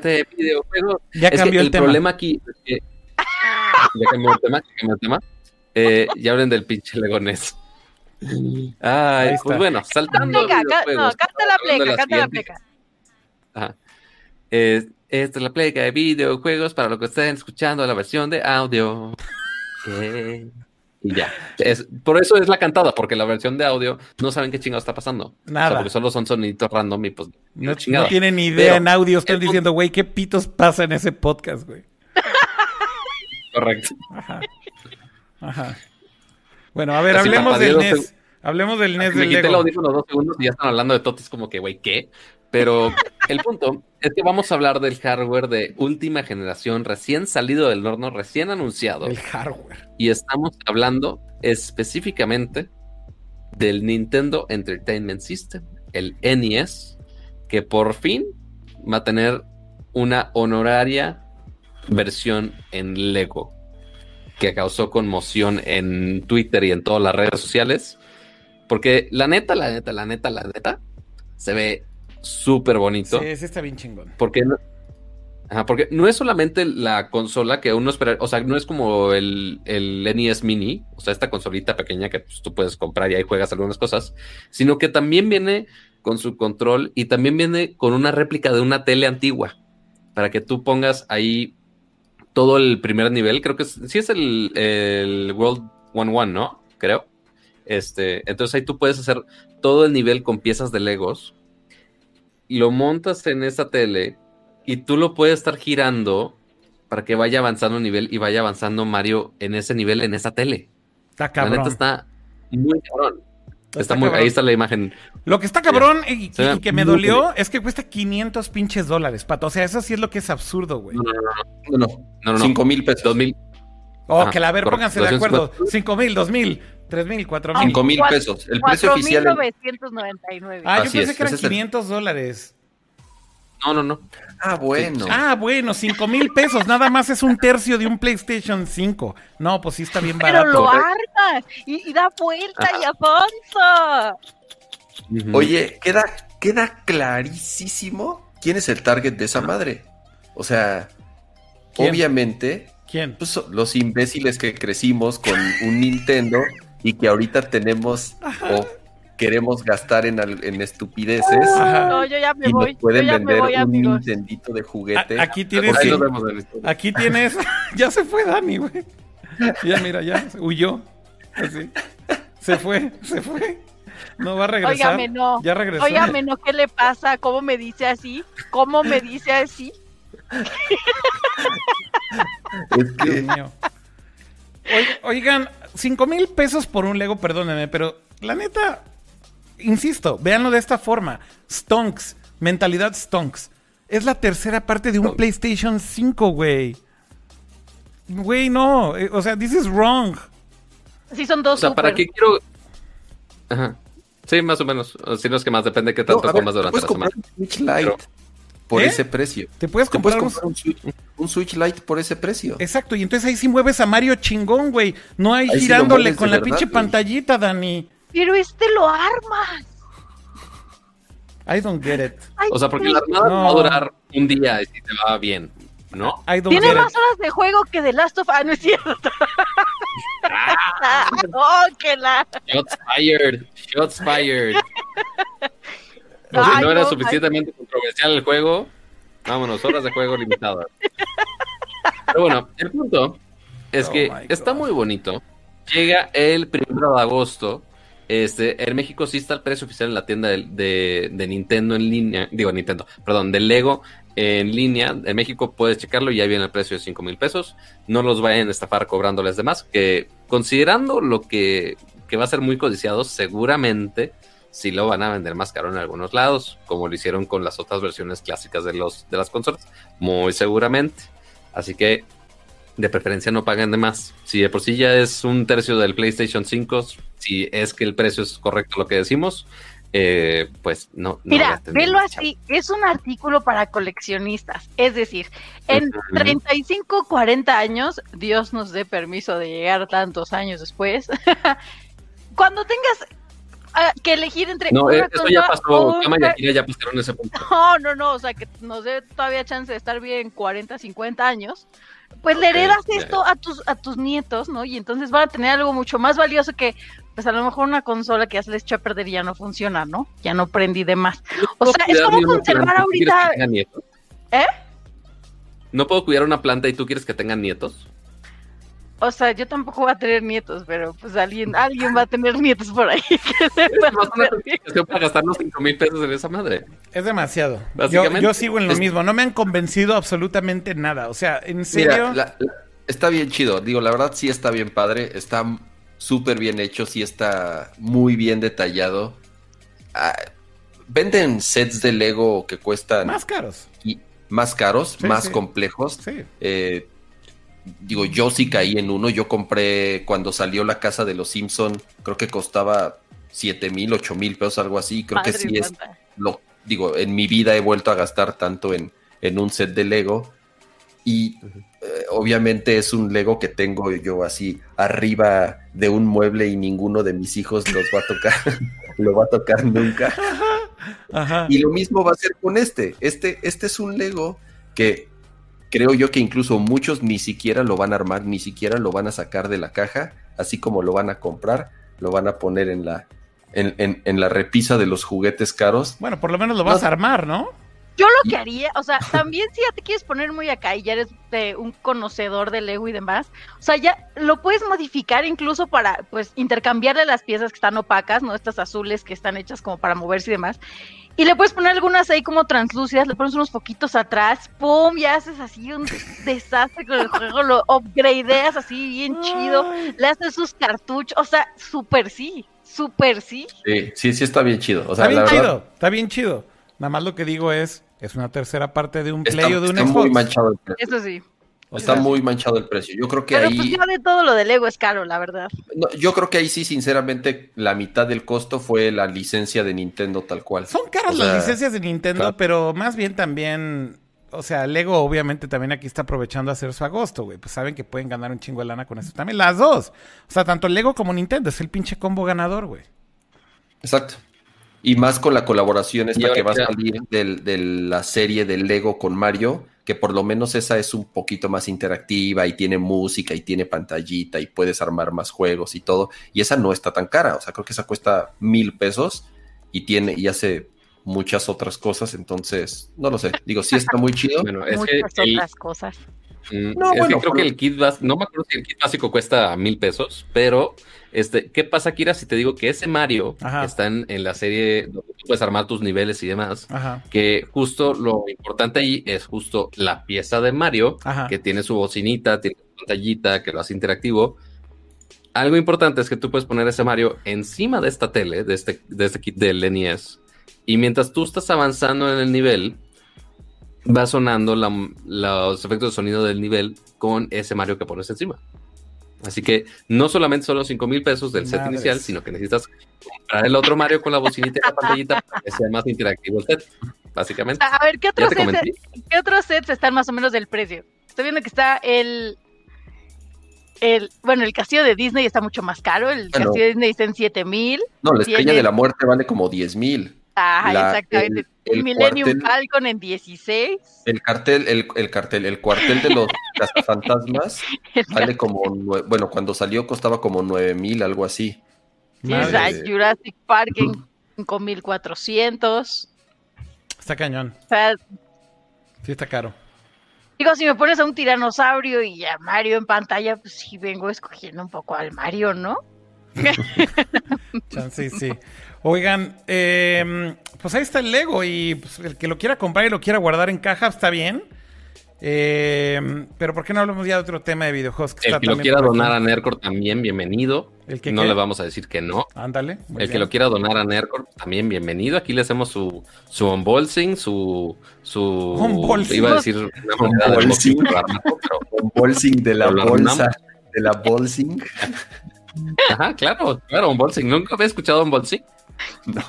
Ya cambió el, tema. problema aquí ya cambió el tema, ya cambió el tema. Eh, ya hablen del pinche legonés. *laughs* Ay, pues bueno, saltando. Venga, no, canta la pleca, canta la pleca. Ajá. esta es la pleca de videojuegos para lo que estén escuchando la versión de audio. Y ya. Es, por eso es la cantada, porque la versión de audio no saben qué chingado está pasando. Nada. porque solo son soniditos random y pues. No, no tienen ni idea en audio. Están diciendo, güey, ¿qué pitos pasa en ese podcast, güey? *laughs* Correcto. Ajá. Ajá. Bueno, a ver, hablemos del NES. Hablemos del NES Me del quité el Lego. audífono dos segundos y ya están hablando de totis como que, güey, ¿qué? Pero el punto es que vamos a hablar del hardware de última generación, recién salido del horno, recién anunciado. El hardware. Y estamos hablando específicamente del Nintendo Entertainment System, el NES, que por fin va a tener una honoraria versión en Lego, que causó conmoción en Twitter y en todas las redes sociales. Porque la neta, la neta, la neta, la neta, se ve súper bonito. Sí, sí está bien chingón. Porque no, ajá, porque no es solamente la consola que uno espera, o sea, no es como el, el NES Mini, o sea, esta consolita pequeña que pues, tú puedes comprar y ahí juegas algunas cosas, sino que también viene con su control y también viene con una réplica de una tele antigua para que tú pongas ahí todo el primer nivel. Creo que es, sí es el, el World 1-1, ¿no? Creo. Este, entonces ahí tú puedes hacer todo el nivel con piezas de Legos lo montas en esa tele y tú lo puedes estar girando para que vaya avanzando nivel y vaya avanzando Mario en ese nivel, en esa tele. Está cabrón. La neta está muy cabrón. Está Está muy, ahí está la imagen. Lo que está cabrón y, Se ve y que me dolió bien. es que cuesta 500 pinches dólares, pato. O sea, eso sí es lo que es absurdo, güey. No, no, no, No, no. no, no, no. 5 mil pesos. Dos mil. Oh, Ajá, que la ver, correcto. pónganse de 250. acuerdo. 5 mil, 2 mil, 3 mil, 4 mil. 5 mil pesos. El precio oficial. en- 4.999. Ah, yo Así pensé es, que eran es el- 500 dólares. No, no, no. Ah, bueno. Ah, bueno, 5 mil pesos. Nada más es un tercio de un PlayStation 5. No, pues sí está bien Pero barato. lo armas y, y da vuelta y. Ujú. Oye, queda, queda clarísimo quién es el target de esa madre. O sea, ¿Quién? obviamente, ¿Quién? pues, los imbéciles que crecimos con un Nintendo y que ahorita tenemos o queremos gastar en, al- en estupideces Ajá. No, yo ya me y voy. nos pueden yo ya me vender voy, un amigos. Nintendito de juguete. A- aquí tienes. Aquí tienes. *laughs* ya se fue Dani, güey. Ya, mira, ya huyó. Así. Se fue, se fue. No va a regresar. Óigame, no. Ya regresó. Óigame, no, ¿qué le pasa? ¿Cómo me dice así? ¿Cómo me dice así? Es que- Dios mío. Oigan, 5 mil pesos por un Lego, perdónenme, pero la neta, insisto, véanlo de esta forma. Stonks, mentalidad Stonks. Es la tercera parte de un PlayStation 5, güey. Güey, no. eh, O sea, this is wrong. Sí, son dos O sea, ¿para qué quiero...? Ajá. Sí, más o menos. Si no es que más, depende de qué No, tanto ver, comas te durante puedes la comprar semana. un Switch Lite Pero- por ¿Eh? ese precio. Te puedes Te puedes comprar un- Switch, un Switch Lite por ese precio. Exacto, y entonces ahí sí mueves a Mario chingón, güey. No hay Ahí sí girándole mueves con la verdad, pinche güey. pantallita, Dani. Pero este lo armas. I don't get it. O sea, porque la armada No. va a durar un día y si te va bien, ¿no? I don't Tiene get más it. horas de juego que The Last of Us. Ah, no es cierto. *laughs* *laughs* oh, que la. Shots fired, shots fired. *laughs* O Ay, si no era no, suficientemente controversial el juego, vámonos, horas de juego limitadas. Pero bueno, el punto es Oh que está muy bonito. Llega el primero de agosto. Este, en México sí está el precio oficial en la tienda de, de- Nintendo en línea. Digo, Nintendo, perdón, de Lego en línea. En México puedes checarlo y ahí viene el precio de 5 mil pesos. No los vayan a estafar cobrándoles de más. Que considerando lo que, que va a ser muy codiciado, seguramente sí lo van a vender más caro en algunos lados, como lo hicieron con las otras versiones clásicas de, los, de las consolas. Muy seguramente. Así que de preferencia no paguen de más. Si de por sí ya es un tercio del PlayStation 5, si es que el precio es correcto lo que decimos, eh, pues no. no Mira, gasten velo así, es un artículo para coleccionistas. Es decir, en Ujú. 35, 40 años, Dios nos dé permiso de llegar tantos años después. *laughs* Cuando tengas ah, que elegir entre No, una eh, eso ya pasó. o Kama y una- ya pasaron ese punto. *laughs* No, no, no, o sea, que nos dé todavía chance de estar bien 40, 50 años. Pues le heredas esto a tus a tus nietos, ¿no? Y entonces van a tener algo mucho más valioso que pues a lo mejor una consola que ya se les echó a perder y ya no funciona, ¿no? Ya no prendí de más. O ¿No sea, es como conservar ahorita-? ¿Eh? ¿No puedo cuidar una planta y tú quieres que tengan nietos? O sea, yo tampoco voy a tener nietos, pero pues alguien alguien va a tener nietos por ahí. *laughs* que para gastar los 5 mil pesos en esa madre. Es demasiado. Yo, sigo en lo es- mismo. No me han convencido absolutamente nada. O sea, en serio. Mira, la- la- está bien chido. Digo, la verdad sí está bien padre. Está súper bien hecho, sí está muy bien detallado. Ah, venden sets de Lego que cuestan... Más caros. Y más caros, más complejos. Eh, digo, yo sí caí en uno. Yo compré cuando salió la casa de los Simpson, creo que costaba 7 mil, 8 mil pesos, algo así. Creo que sí es lo, digo, en mi vida he vuelto a gastar tanto en, en un set de Lego. Y eh, obviamente es un Lego que tengo yo así arriba de un mueble y ninguno de mis hijos los va a tocar, *laughs* lo va a tocar nunca. Y lo mismo va a ser con este. Este, este es un Lego que creo yo que incluso muchos ni siquiera lo van a armar, ni siquiera lo van a sacar de la caja, así como lo van a comprar, lo van a poner en la, en, en, la repisa de los juguetes caros. Bueno, por lo menos lo vas a armar, ¿no? Yo lo que haría, o sea, también si ya te quieres poner muy acá y ya eres un conocedor de Lego y demás, o sea, ya lo puedes modificar incluso para, pues, intercambiarle las piezas que están opacas, ¿no? Estas azules que están hechas como para moverse y demás. Y le puedes poner algunas ahí como translúcidas, le pones unos poquitos atrás, ¡pum! Y haces así un desastre con el juego, lo upgradeas así bien chido, le haces sus cartuchos, o sea, súper sí, súper sí. Sí, sí, sí está bien chido. O sea, está bien chido, está bien chido. Nada más lo que digo es, es una tercera parte de un Play o de un está Muy manchado el precio. Eso sí. Está muy manchado el precio. Yo creo que Pero ahí. Pues de todo lo de Lego es caro, la verdad. yo creo que ahí sí, sinceramente, la mitad del costo fue la licencia de Nintendo tal cual. Son caras las licencias de Nintendo, pero más bien también. O sea, Lego obviamente también aquí está aprovechando a hacer su agosto, güey. Pues saben que pueden ganar un chingo de lana con eso. También las dos. O sea, tanto Lego como Nintendo. Es el pinche combo ganador, güey. Exacto. Y más con la colaboración esta que va a salir de la serie de Lego con Mario, que por lo menos esa es un poquito más interactiva y tiene música y tiene pantallita y puedes armar más juegos y todo. Y esa no está tan cara, o sea, creo que esa cuesta mil pesos y tiene y hace muchas otras cosas, entonces, no lo sé. Digo, sí está muy chido. Bueno, es muchas otras cosas. Mm, no, bueno, creo que el kit básico, no me acuerdo si el kit básico cuesta mil pesos, pero este, ¿qué pasa, Kira, si te digo que ese Mario está en, la serie donde tú puedes armar tus niveles y demás? Que justo lo importante ahí es justo la pieza de Mario, que tiene su bocinita, tiene su pantallita, que lo hace interactivo. Algo importante es que tú puedes poner ese Mario encima de esta tele, de este, de este kit del NES, y mientras tú estás avanzando en el nivel, va sonando los efectos de sonido del nivel con ese Mario que pones encima. Así que no solamente son los 5 mil pesos del set inicial, sino que necesitas comprar el otro Mario con la bocinita y la pantallita para que sea más interactivo el set, básicamente. A ver, ¿qué otros, sets, ¿qué otros sets están más o menos del precio? Estoy viendo que está el, el, bueno, el castillo de Disney está mucho más caro. El castillo de Disney está en 7 mil. No, la estrella de la muerte vale como 10 mil. Ajá, exactamente. El, Millennium Falcon en 16. El cartel, el, cartel, el cuartel de los *laughs* fantasmas vale como, bueno, cuando salió costaba como 9 mil, algo así. Sí, Jurassic Park en 5400. Está cañón. sí, está caro. Digo, si me pones a un tiranosaurio y a Mario en pantalla, pues sí vengo escogiendo un poco al Mario, ¿no? *laughs* *laughs* sí, sí. *laughs* Oigan, eh, pues ahí está el Lego y pues, el que lo quiera comprar y lo quiera guardar en caja está bien. Eh, pero ¿por qué no hablamos ya de otro tema de videojuegos? Que el que lo quiera donar a Nercor también, bienvenido. ¿El que no le vamos a decir que no. Ándale. El que lo quiera donar a Nercor también, bienvenido. Aquí le hacemos su, su unboxing, su... su Iba a decir una *laughs* unboxing, de la bolsa. De la bolsing. Ajá, claro, claro, unboxing. ¿Nunca había escuchado unboxing? No.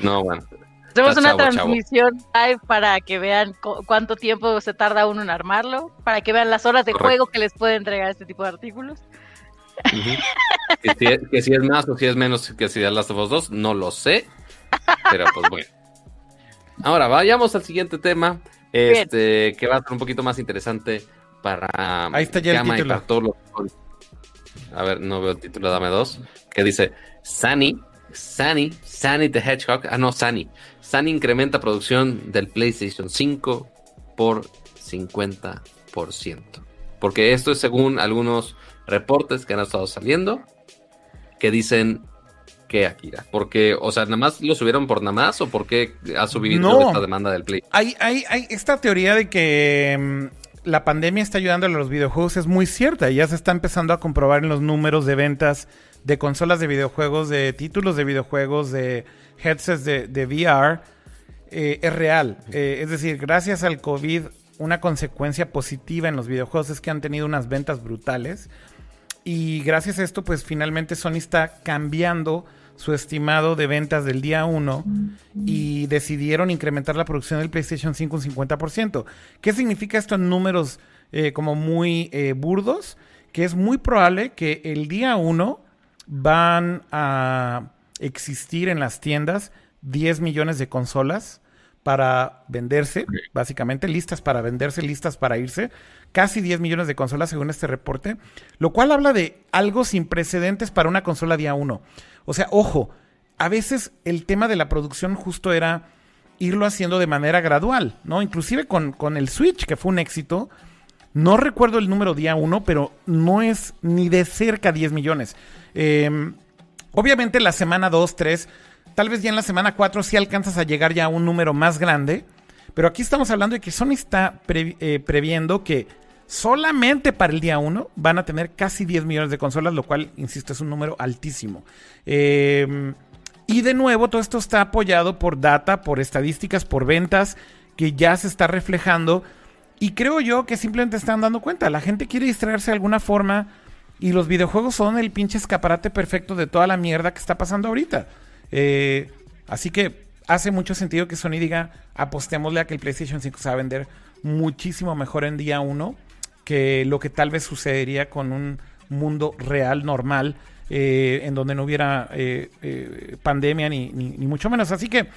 No, bueno. Hacemos una transmisión live para que vean cuánto tiempo se tarda uno en armarlo, para que vean las horas de juego que les puede entregar este tipo de artículos. que, si, es más o si es menos que si de las of dos, no lo sé. Pero pues bueno. Ahora vayamos al siguiente tema. Este, que va a ser un poquito más interesante para Ahí está ya el título. A ver, no veo el título, dame dos. Que dice Sunny Sunny, Sunny the Hedgehog, ah no, Sunny. Sunny incrementa producción del PlayStation 5 por 50%. Porque esto es según algunos reportes que han estado saliendo que dicen que Akira. Porque, o sea, nada más lo subieron por nada más o porque ha subido esta demanda del Play. Hay, hay, hay esta teoría de que mm, la pandemia está ayudando a los videojuegos es muy cierta. Ya se está empezando a comprobar en los números de ventas de consolas de videojuegos, de títulos de videojuegos, de headsets de, VR. Eh, es real. Eh, es decir, gracias al COVID, una consecuencia positiva en los videojuegos es que han tenido unas ventas brutales. Y gracias a esto, pues finalmente Sony está cambiando su estimado de ventas del día 1 y decidieron incrementar la producción del PlayStation 5 un 50%. ¿Qué significa esto en números eh, como muy eh, burdos? Que es muy probable que el día 1 van a existir en las tiendas 10 millones de consolas para venderse, básicamente listas para venderse, listas para irse. Casi 10 millones de consolas según este reporte, lo cual habla de algo sin precedentes para una consola día 1. O sea, ojo, a veces el tema de la producción justo era irlo haciendo de manera gradual, ¿no? Inclusive con, con el Switch, que fue un éxito. No recuerdo el número día 1, pero no es ni de cerca 10 millones. Em, obviamente la semana 2, 3, tal vez ya en la semana 4 sí alcanzas a llegar ya a un número más grande. Pero aquí estamos hablando de que Sony está eh, previendo que Solamente para el día 1 van a tener casi 10 millones de consolas, lo cual, insisto, es un número altísimo. Em, y de nuevo, todo esto está apoyado por data, por estadísticas, por ventas, que ya se está reflejando. Y creo yo que simplemente están dando cuenta. La gente quiere distraerse de alguna forma. Y los videojuegos son el pinche escaparate perfecto de toda la mierda que está pasando ahorita. Eh, así que hace mucho sentido que Sony diga, apostémosle a que el PlayStation 5 se va a vender muchísimo mejor en día 1 que lo que tal vez sucedería con un mundo real, normal, eh, en donde no hubiera eh, eh, pandemia ni, ni, mucho menos. Así que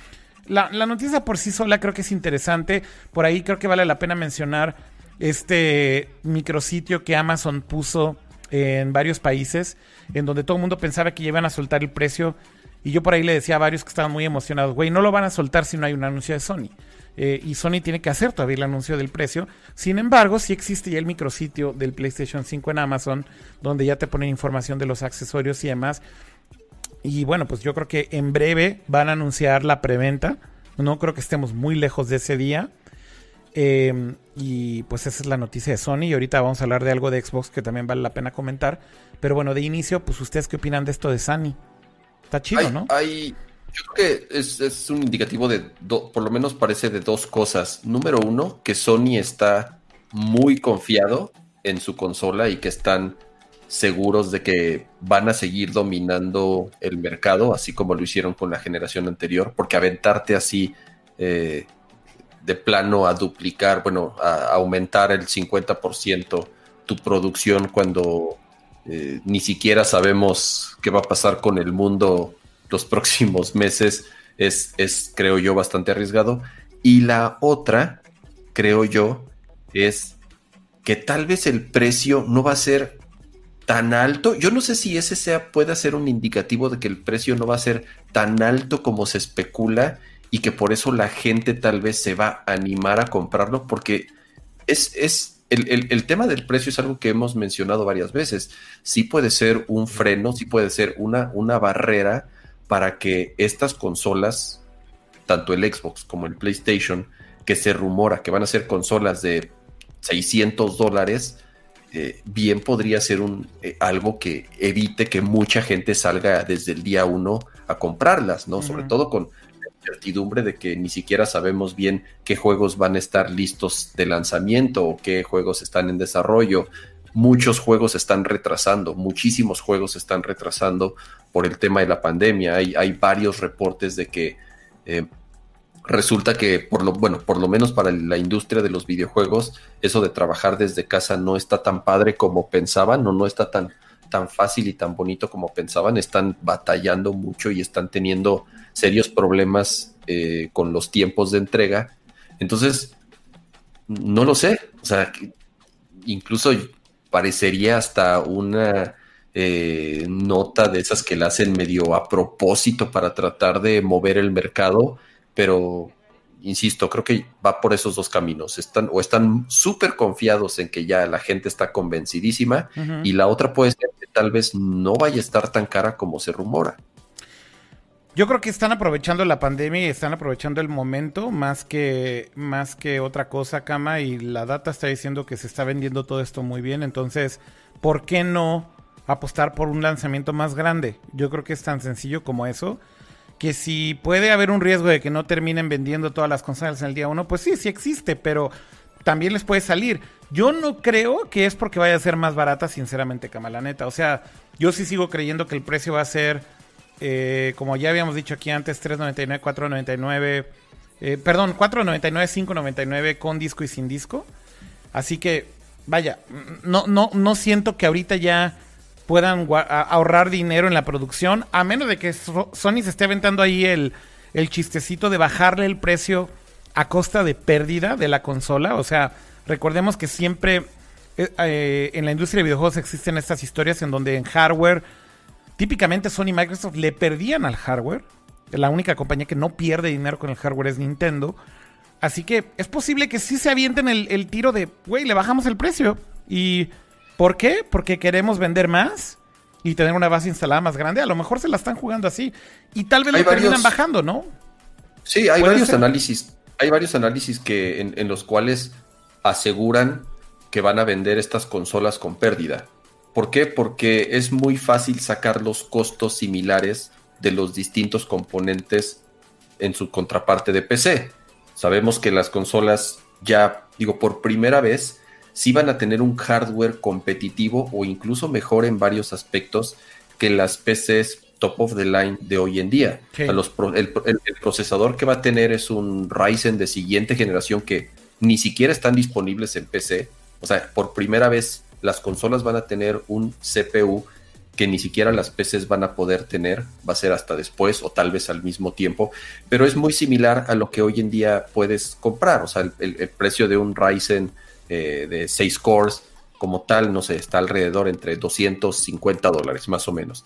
la, la, noticia por sí sola creo que es interesante. Por ahí creo que vale la pena mencionar este micrositio que Amazon puso en varios países, en donde todo el mundo pensaba que iban a soltar el precio. Y yo por ahí le decía a varios que estaban muy emocionados, güey, no lo van a soltar si no hay un anuncio de Sony. Eh, y Sony tiene que hacer todavía el anuncio del precio. Sin embargo, sí existe ya el micrositio del PlayStation 5 en Amazon, donde ya te ponen información de los accesorios y demás. Y bueno, pues yo creo que en breve van a anunciar la preventa. No creo que estemos muy lejos de ese día. Em, y pues esa es la noticia de Sony. Y ahorita vamos a hablar de algo de Xbox que también vale la pena comentar. Pero bueno, de inicio, pues ustedes qué opinan de esto de Sony. Está chido, ¿no? Hay, creo que es, un indicativo de, por lo menos parece de dos cosas. Número uno, que Sony está muy confiado en su consola y que están seguros de que van a seguir dominando el mercado, así como lo hicieron con la generación anterior, porque aventarte así eh, de plano a duplicar, bueno, a aumentar el 50% tu producción cuando eh, ni siquiera sabemos qué va a pasar con el mundo los próximos meses es, es, creo yo, bastante arriesgado. Y la otra, creo yo, es que tal vez el precio no va a ser tan alto. Yo no sé si ese sea, pueda ser un indicativo de que el precio no va a ser tan alto como se especula y que por eso la gente tal vez se va a animar a comprarlo porque es, es el, el, tema del precio es algo que hemos mencionado varias veces. Sí puede ser un freno, sí puede ser una, una barrera para que estas consolas, tanto el Xbox como el PlayStation, que se rumora que van a ser consolas de 600 dólares, eh, bien podría ser un, eh, algo que evite que mucha gente salga desde el día uno a comprarlas, ¿no? Sobre todo con la incertidumbre de que ni siquiera sabemos bien qué juegos van a estar listos de lanzamiento o qué juegos están en desarrollo muchos juegos están retrasando, muchísimos juegos están retrasando por el tema de la pandemia. Hay, varios reportes de que eh, resulta que, por lo, bueno, por lo menos para la industria de los videojuegos, eso de trabajar desde casa no está tan padre como pensaban, o no está tan, tan fácil y tan bonito como pensaban. Están batallando mucho y están teniendo serios problemas eh, con los tiempos de entrega. Entonces, no lo sé. O sea, incluso parecería hasta una eh, nota de esas que la hacen medio a propósito para tratar de mover el mercado, pero insisto, creo que va por esos dos caminos. Están o están súper confiados en que ya la gente está convencidísima y la otra puede ser que tal vez no vaya a estar tan cara como se rumora. Yo creo que están aprovechando la pandemia y están aprovechando el momento más que, más que otra cosa, Cama, y la data está diciendo que se está vendiendo todo esto muy bien, entonces, ¿por qué no apostar por un lanzamiento más grande? Yo creo que es tan sencillo como eso, que si puede haber un riesgo de que no terminen vendiendo todas las consolas en el día uno, pues sí, sí existe, pero también les puede salir. Yo no creo que es porque vaya a ser más barata, sinceramente, Cama, la neta. O sea, yo sí sigo creyendo que el precio va a ser, eh, como ya habíamos dicho aquí antes, 3.99, 4.99, eh, perdón, 4.99, 5.99 con disco y sin disco. Así que, vaya, no, no, no siento que ahorita ya puedan ahorrar dinero en la producción, a menos de que Sony se esté aventando ahí el, el chistecito de bajarle el precio a costa de pérdida de la consola. O sea, recordemos que siempre eh, eh, en la industria de videojuegos existen estas historias en donde en hardware, típicamente Sony y Microsoft le perdían al hardware. La única compañía que no pierde dinero con el hardware es Nintendo. Así que es posible que sí se avienten el, el tiro de, güey, le bajamos el precio. ¿Y por qué? Porque queremos vender más y tener una base instalada más grande. A lo mejor se la están jugando así. Y tal vez lo terminan bajando, ¿no? Sí, hay varios análisis hay varios análisis que, en, los cuales aseguran que van a vender estas consolas con pérdida. ¿Por qué? Porque es muy fácil sacar los costos similares de los distintos componentes en su contraparte de PC. Sabemos que las consolas ya, digo, por primera vez, sí van a tener un hardware competitivo o incluso mejor en varios aspectos que las PCs top of the line de hoy en día. el, procesador que va a tener es un Ryzen de siguiente generación que ni siquiera están disponibles en PC. O sea, por primera vez las consolas van a tener un CPU que ni siquiera las PCs van a poder tener, va a ser hasta después o tal vez al mismo tiempo, pero es muy similar a lo que hoy en día puedes comprar, o sea, el, precio de un Ryzen eh, de 6 cores como tal, no sé, está alrededor entre 250 dólares más o menos.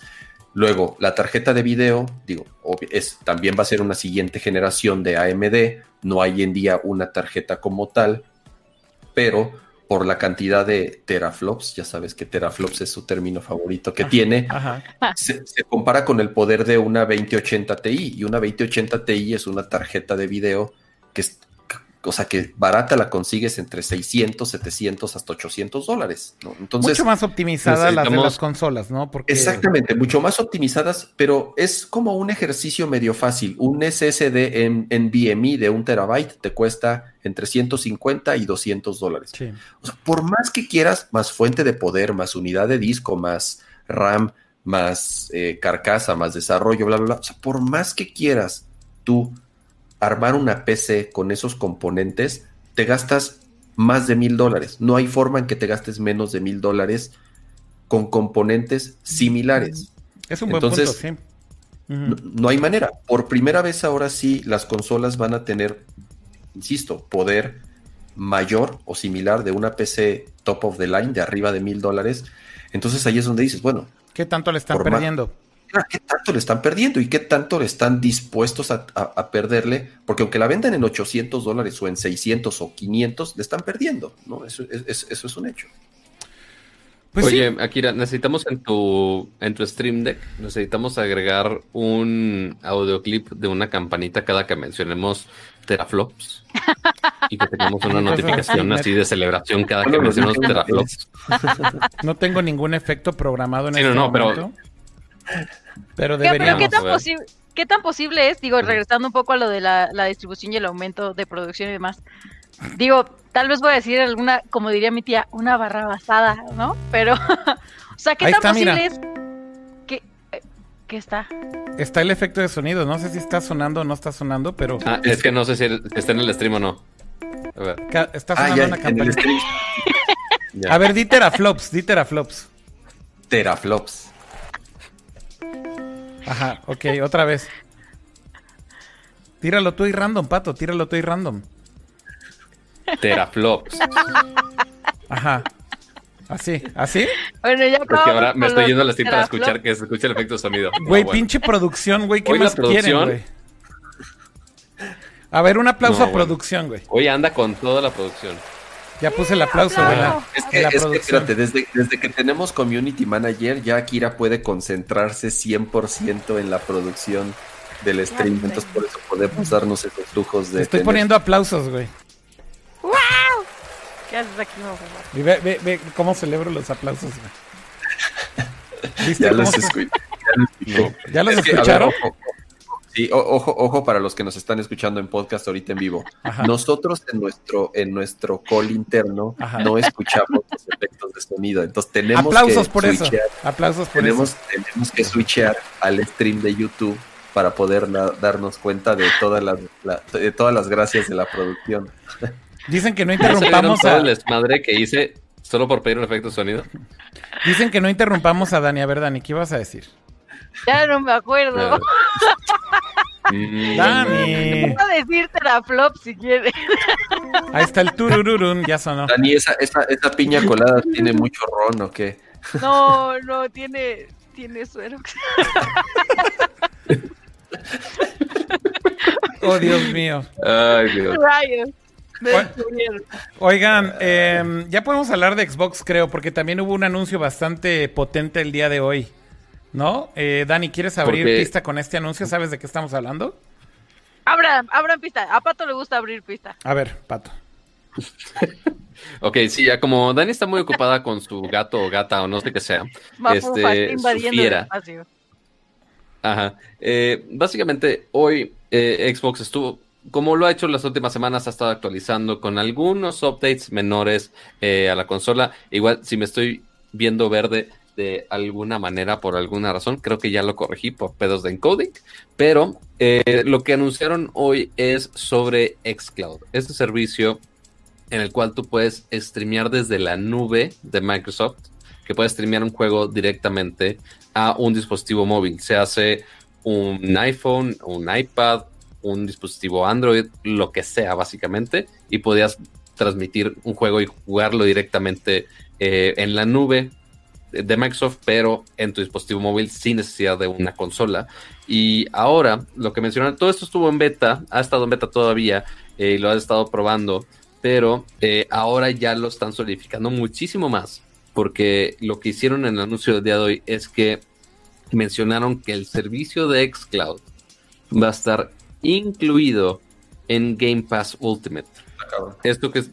Luego, la tarjeta de video, digo, es, también va a ser una siguiente generación de AMD. No hay en día una tarjeta como tal, pero por la cantidad de teraflops, ya sabes que teraflops es su término favorito que tiene, Se, se, compara con el poder de una 2080 Ti. Y una 2080 Ti es una tarjeta de video que es o sea que barata la consigues entre 600, 700 hasta 800 dólares, ¿no? Entonces, mucho más optimizadas las de las consolas, ¿no? Porque... Exactamente, mucho más optimizadas, pero es como un ejercicio medio fácil. Un SSD en, en BMI de un terabyte te cuesta entre 150 y 200 dólares. O sea, por más que quieras, más fuente de poder, más unidad de disco, más RAM, más eh, carcasa, más desarrollo, bla, bla, bla. O sea, por más que quieras tú armar una PC con esos componentes, te gastas más de mil dólares. No hay forma en que te gastes menos de mil dólares con componentes similares. Es un buen punto, sí. no, hay manera. Por primera vez ahora sí las consolas van a tener, insisto, poder mayor o similar de una PC top of the line de arriba de mil dólares. Entonces ahí es donde dices, bueno. ¿Qué tanto le están perdiendo? ¿Qué tanto le están perdiendo y qué tanto le están dispuestos a, perderle? Porque aunque la vendan en 800 dólares o en 600 o 500, le están perdiendo, ¿no? Eso, es, un hecho. Pues Oye, Akira, necesitamos en tu, en tu Stream Deck, necesitamos agregar un audioclip de una campanita cada que mencionemos teraflops y que tengamos una *laughs* notificación así de celebración cada que mencionemos teraflops. No tengo ningún efecto programado en sí, este no, no, Pero pero deberíamos. ¿qué, tan posible, ¿qué tan posible es? Digo, regresando un poco a lo de la, distribución y el aumento de producción y demás. Digo, tal vez voy a decir alguna, como diría mi tía, una barra basada, ¿no? Pero, *laughs* o sea, ¿qué tan posible es que, ¿Qué está? Está el efecto de sonido. No sé si está sonando o no está sonando, pero. Ah, es que no sé si está en el stream o no. A ver. Está ah, sonando una campaña. A ver, di teraflops, di teraflops. Teraflops. Ajá, ok, otra vez. Tíralo tú y random, pato, tíralo tú y random. Teraflops. Ajá. Así, ¿así? Bueno, ya Porque ahora me estoy yendo a la cita para escuchar que se escuche el efecto de sonido. Güey, pinche producción, güey, ¿qué más quieren, güey? A ver, un aplauso a producción, güey. Hoy anda con toda la producción. Ya puse el aplauso, ¿verdad? Es que, es que espérate, desde, desde que tenemos Community Manager, ya Akira puede concentrarse 100% en la producción del stream, entonces por eso podemos darnos esos lujos de... Estoy poniendo aplausos, güey. ¡Wow! ¿Qué haces aquí, mamá? Y ve, ve, ve cómo celebro los aplausos, güey. *laughs* *laughs* Ya los, escuché. ¿Ya los escucharon? Sí, ojo, ojo para los que nos están escuchando en podcast ahorita en vivo. Nosotros en nuestro, en nuestro call interno no escuchamos los efectos de sonido. Entonces tenemos Aplausos por eso. Aplausos por tenemos, Tenemos que switchear al stream de YouTube para poder darnos cuenta de todas las, de todas las gracias de la producción. Dicen que no interrumpamos a... el desmadre que hice solo por pedir un efecto de sonido? Dicen que no interrumpamos a Dani. A ver, Dani, ¿qué ibas a decir? Ya no me acuerdo. *laughs* Dani. Puedo decirte la flop si quieres. Ahí está el turururun, ya sonó. Dani, esa, esa, esa piña colada tiene mucho ron o qué? No, no, tiene, tiene suero. *laughs* oh, Dios mío. Ay, Dios. Oigan, eh, ya podemos hablar de Xbox, creo, porque también hubo un anuncio bastante potente el día de hoy. ¿No? Eh, Dani, ¿quieres abrir pista con este anuncio? ¿Sabes de qué estamos hablando? Abran, abran pista. A Pato le gusta abrir pista. A ver, Pato. *laughs* ok, sí, ya como Dani está muy ocupada con su gato o gata o no sé qué sea. este, invadiendo Ajá. Eh, básicamente, hoy eh, Xbox estuvo, como lo ha hecho las últimas semanas, ha estado actualizando con algunos updates menores eh, a la consola. Igual, si me estoy viendo verde, de alguna manera, por alguna razón. Creo que ya lo corregí por pedos de encoding. Pero eh, lo que anunciaron hoy es sobre Xcloud. Este servicio en el cual tú puedes streamear desde la nube de Microsoft, que puedes streamear un juego directamente a un dispositivo móvil. Se hace un iPhone, un iPad, un dispositivo Android, lo que sea básicamente, y podías transmitir un juego y jugarlo directamente eh, en la nube de Microsoft, pero en tu dispositivo móvil sin necesidad de una consola. Y ahora, lo que mencionaron, todo esto estuvo en beta, ha estado en beta todavía eh, y lo has estado probando, pero eh, ahora ya lo están solidificando muchísimo más, porque lo que hicieron en el anuncio del día de hoy es que mencionaron que el servicio de Xcloud va a estar incluido en Game Pass Ultimate. Esto que es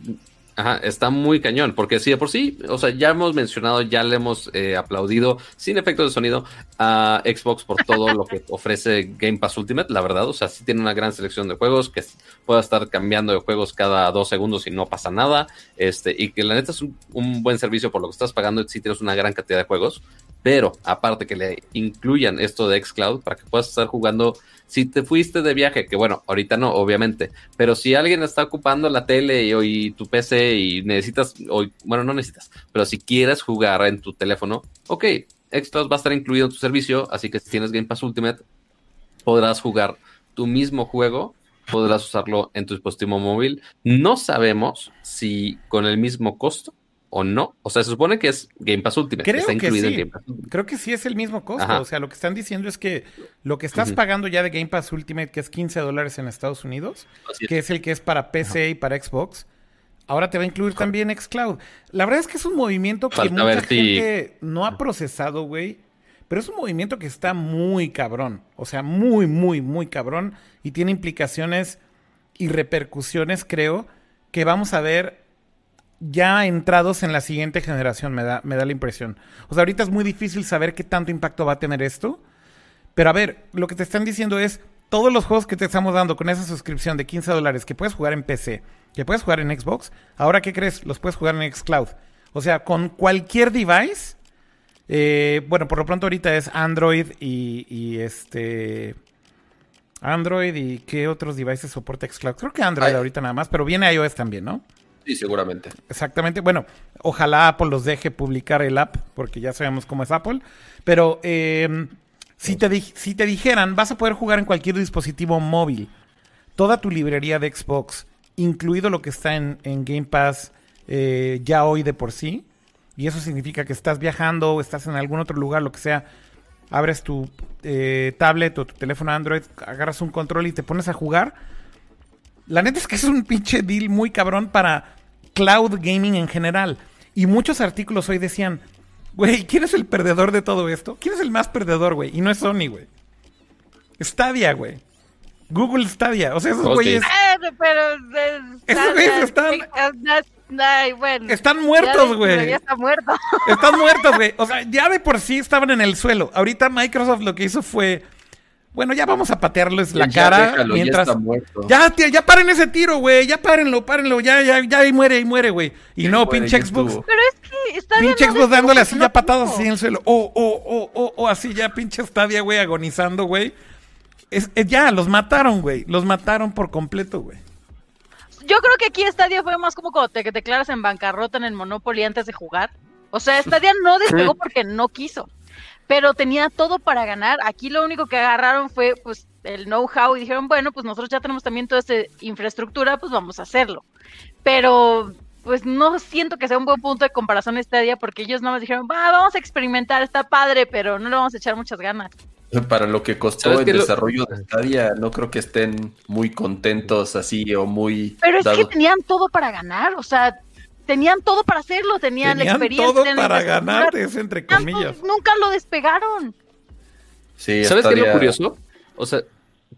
Ajá, está muy cañón, porque si de por sí, o sea, ya hemos mencionado, ya le hemos eh, aplaudido sin efectos de sonido a Xbox por todo lo que *laughs* ofrece Game Pass Ultimate, la verdad, o sea, sí tiene una gran selección de juegos, que pueda estar cambiando de juegos cada dos segundos y no pasa nada, este, y que la neta es un, un buen servicio por lo que estás pagando, si tienes una gran cantidad de juegos, pero aparte que le incluyan esto de Xcloud para que puedas estar jugando si te fuiste de viaje, que bueno, ahorita no, obviamente, pero si alguien está ocupando la tele y, tu PC y necesitas, o, bueno, no necesitas, pero si quieres jugar en tu teléfono, ok, Xbox va a estar incluido en tu servicio, así que si tienes Game Pass Ultimate, podrás jugar tu mismo juego, podrás usarlo en tu dispositivo móvil. No sabemos si con el mismo costo o no. O sea, se supone que es Game Pass Ultimate. Creo que sí. Creo que sí es el mismo costo. O sea, lo que están diciendo es que lo que estás pagando ya de Game Pass Ultimate, que es 15 dólares en Estados Unidos, que es el que es para PC y para Xbox, ahora te va a incluir también Xcloud. La verdad es que es un movimiento que mucha gente no ha procesado, güey. Pero es un movimiento que está muy cabrón. O sea, muy, muy, muy cabrón. Y tiene implicaciones y repercusiones, creo, que vamos a ver ya entrados en la siguiente generación, me da, me da la impresión. O sea, ahorita es muy difícil saber qué tanto impacto va a tener esto. Pero a ver, lo que te están diciendo es, todos los juegos que te estamos dando con esa suscripción de 15 dólares que puedes jugar en PC, que puedes jugar en Xbox, ahora ¿qué crees? Los puedes jugar en Xcloud. O sea, con cualquier device, eh, bueno, por lo pronto ahorita es Android y, y, este... Android y qué otros devices soporta Xcloud. Creo que Android ahorita nada más, pero viene iOS también, ¿no? Sí, seguramente. Exactamente. Bueno, ojalá Apple los deje publicar el app, porque ya sabemos cómo es Apple. Pero em, si, te si te dijeran, vas a poder jugar en cualquier dispositivo móvil, toda tu librería de Xbox, incluido lo que está en, Game Pass eh, ya hoy de por sí, y eso significa que estás viajando o estás en algún otro lugar, lo que sea, abres tu eh, tablet o tu teléfono Android, agarras un control y te pones a jugar. La neta es que es un pinche deal muy cabrón para cloud gaming en general. Y muchos artículos hoy decían, güey, ¿quién es el perdedor de todo esto? ¿Quién es el más perdedor, güey? Y no es Sony, güey. Stadia, güey. Google Stadia. O sea, esos güeyes. pero. Esos güeyes están. bueno, están muertos, güey. Ya está muerto. Están muertos, güey. *laughs* O sea, ya de por sí estaban en el suelo. Ahorita Microsoft lo que hizo fue. Bueno, ya vamos a patearles la cara mientras. Ya, ya, ya paren ese tiro, güey. Ya párenlo, párenlo. Ya, ya, ya, y muere, y muere, güey. Y no, pinche Xbox. Pero es que está Pinche Xbox dándole así ya patadas así en el suelo. O, o, o, o, o así ya, pinche Stadia, güey, agonizando, güey. Es, ya, los mataron, güey. Los mataron por completo, güey. Yo creo que aquí Stadia fue más como cuando te declaras en bancarrota en el Monopoly antes de jugar. O sea, Stadia no despegó porque no quiso. Pero tenía todo para ganar. Aquí lo único que agarraron fue pues el know-how y dijeron, bueno, pues nosotros ya tenemos también toda esta infraestructura, pues vamos a hacerlo. Pero pues no siento que sea un buen punto de comparación Stadia porque ellos nada más dijeron, va, vamos a experimentar, está padre, pero no le vamos a echar muchas ganas. Para lo que costó el desarrollo de Stadia, no creo que estén muy contentos así o muy... Pero es que tenían todo para ganar, o sea, tenían todo para hacerlo, tenían, la experiencia. todo para ganar, es entre comillas. nunca lo despegaron. Sí, ¿Sabes qué es lo curioso? O sea,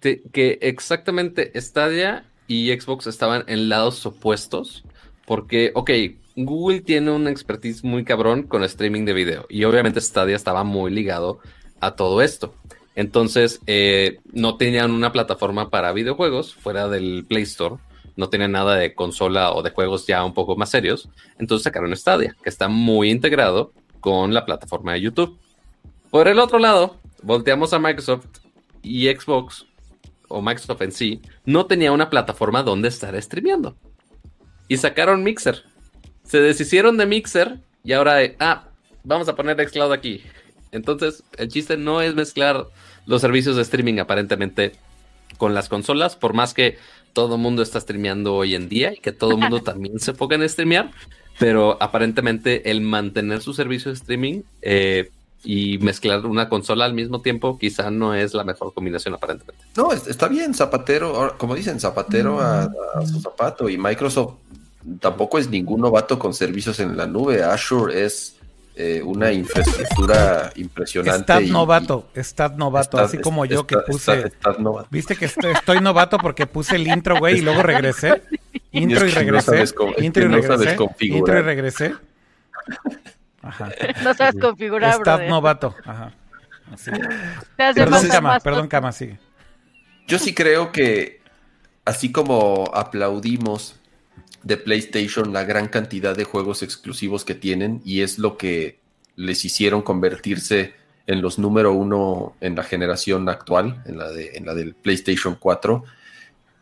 que exactamente Stadia y Xbox estaban en lados opuestos, porque, ok, Google tiene una expertise muy cabrón con streaming de video, y obviamente Stadia estaba muy ligado a todo esto. Entonces, eh, no tenían una plataforma para videojuegos fuera del Play Store. No tenían nada de consola o de juegos ya un poco más serios. Entonces sacaron Stadia, que está muy integrado con la plataforma de YouTube. Por el otro lado, volteamos a Microsoft y Xbox, o Microsoft en sí, no tenía una plataforma donde estar streameando. Y sacaron Mixer. Se deshicieron de Mixer y ahora, ah, vamos a poner Xcloud aquí. Entonces, el chiste no es mezclar los servicios de streaming aparentemente con las consolas, por más que todo el mundo está streameando hoy en día y que todo el mundo *laughs* también se enfoca en streamear, pero aparentemente el mantener su servicio de streaming eh, y mezclar una consola al mismo tiempo quizá no es la mejor combinación aparentemente. No, está bien, zapatero, como dicen, zapatero a, a su zapato y Microsoft tampoco es ningún novato con servicios en la nube, Azure es eh, una infraestructura impresionante. Estad novato, estad novato, así como yo que puse. Viste que estoy, novato porque puse el intro, güey, y luego regresé. Intro y, regresé. intro y regresé. intro y regresé. Ajá. No sabes configurar, Estad novato. Ajá. Perdón, cama, perdón, cama, sigue. Yo sí creo que así como aplaudimos de PlayStation la gran cantidad de juegos exclusivos que tienen y es lo que les hicieron convertirse en los número uno en la generación actual, en la, de, en la del PlayStation 4.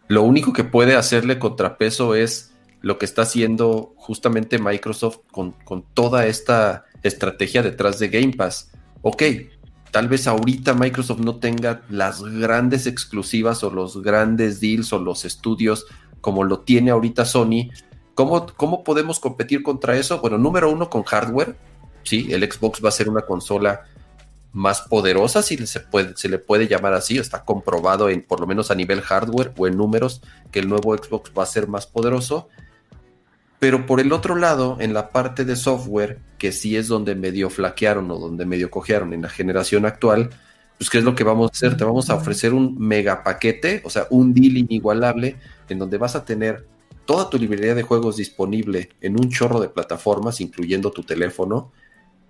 Lo único que puede hacerle contrapeso es lo que está haciendo justamente Microsoft con, con toda esta estrategia detrás de Game Pass. Ok, tal vez ahorita Microsoft no tenga las grandes exclusivas o los grandes deals o los estudios como lo tiene ahorita Sony, ¿cómo, ¿cómo podemos competir contra eso? Bueno, número uno con hardware, sí, el Xbox va a ser una consola más poderosa, si se, le puede llamar así, está comprobado en, por lo menos a nivel hardware o en números, que el nuevo Xbox va a ser más poderoso. Pero por el otro lado, en la parte de software, que sí es donde medio flaquearon o donde medio cojearon en la generación actual, pues ¿qué es lo que vamos a hacer? Te vamos a ofrecer un mega paquete, o sea, un deal inigualable, en donde vas a tener toda tu librería de juegos disponible en un chorro de plataformas, incluyendo tu teléfono.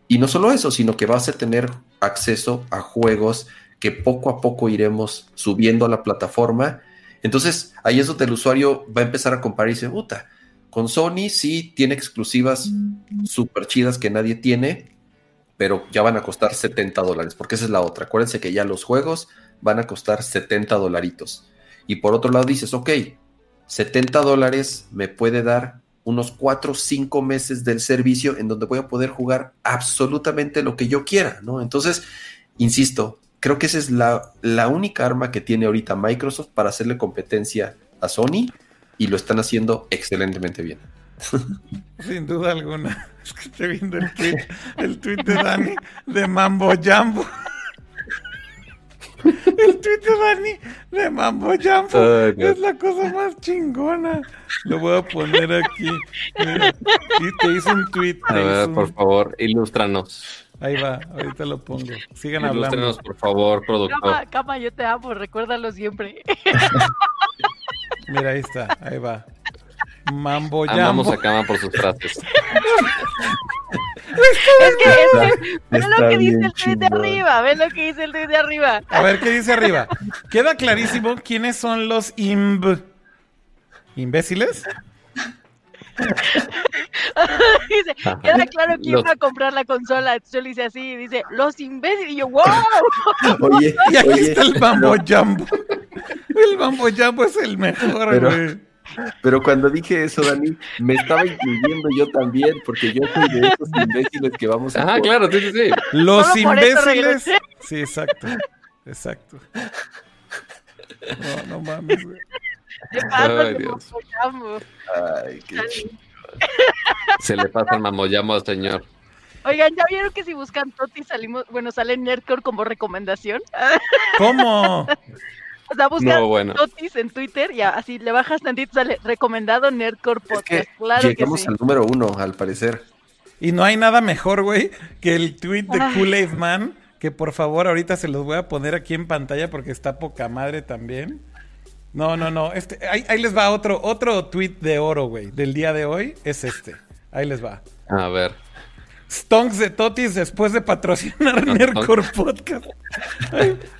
Y no solo eso, sino que vas a tener acceso a juegos que poco a poco iremos subiendo a la plataforma. Entonces, ahí es donde el usuario va a empezar a comparar y dice, puta, con Sony sí tiene exclusivas súper chidas que nadie tiene, pero ya van a costar 70 dólares, porque esa es la otra. Acuérdense que ya los juegos van a costar 70 dolaritos. Y por otro lado dices, ok, 70 dólares me puede dar unos 4 o 5 meses del servicio en donde voy a poder jugar absolutamente lo que yo quiera, ¿no? Entonces, insisto, creo que esa es la, la única arma que tiene ahorita Microsoft para hacerle competencia a Sony y lo están haciendo excelentemente bien. *laughs* Sin duda alguna. *laughs* Es que estoy viendo el tweet, el tweet de Dani de Mambo Jambo. *laughs* El tweet de Dani de Mambo Jambo es la cosa más chingona. Lo voy a poner aquí. y te hice un tweet. A ver, por favor, ilústranos. Ahí va, ahorita lo pongo. Sigan hablando. por favor, productor. Cama, cama, yo te amo, recuérdalo siempre. Mira, ahí está, ahí va. Mambo. Amamos a Cama por sus frases. *laughs* es que, es que ve lo que dice el tweet de arriba, ve lo que dice el tweet de arriba. A ver, ¿qué dice arriba? Queda clarísimo quiénes son los imb... ¿Imbéciles? *laughs* dice, queda claro quién va a comprar la consola. Yo le hice así, dice, los imbéciles. Y yo, wow. *laughs* Oye, y aquí está el Mambo Jambo. El Mambo Jambo es el mejor, pero, pero cuando dije eso, Dani, me estaba incluyendo yo también, porque yo soy de esos imbéciles que vamos a. Ah, claro, sí, sí, sí. Los imbéciles. Sí, exacto. Exacto. No, no mames, güey. Ay, Dios. Ay, qué chido. Se le pasa el mamoyamo al señor. Oigan, ¿ya vieron que si buscan Toti salimos, bueno, sale Nerdcore como recomendación? ¿Cómo? O sea, buscan no, Totis en Twitter y así le bajas tantito, sale recomendado Nerdcore Podcast. claro llegamos al número uno, al parecer. Y no hay nada mejor, güey, que el tweet de Kool-Aid Man, que por favor ahorita se los voy a poner aquí en pantalla porque está poca madre también. No, no, no. Este, ahí, les va otro, otro tweet de oro, güey, del día de hoy. Es este. Ahí les va. A ver. Stonks de Totis después de patrocinar *laughs* Nerdcore Podcast.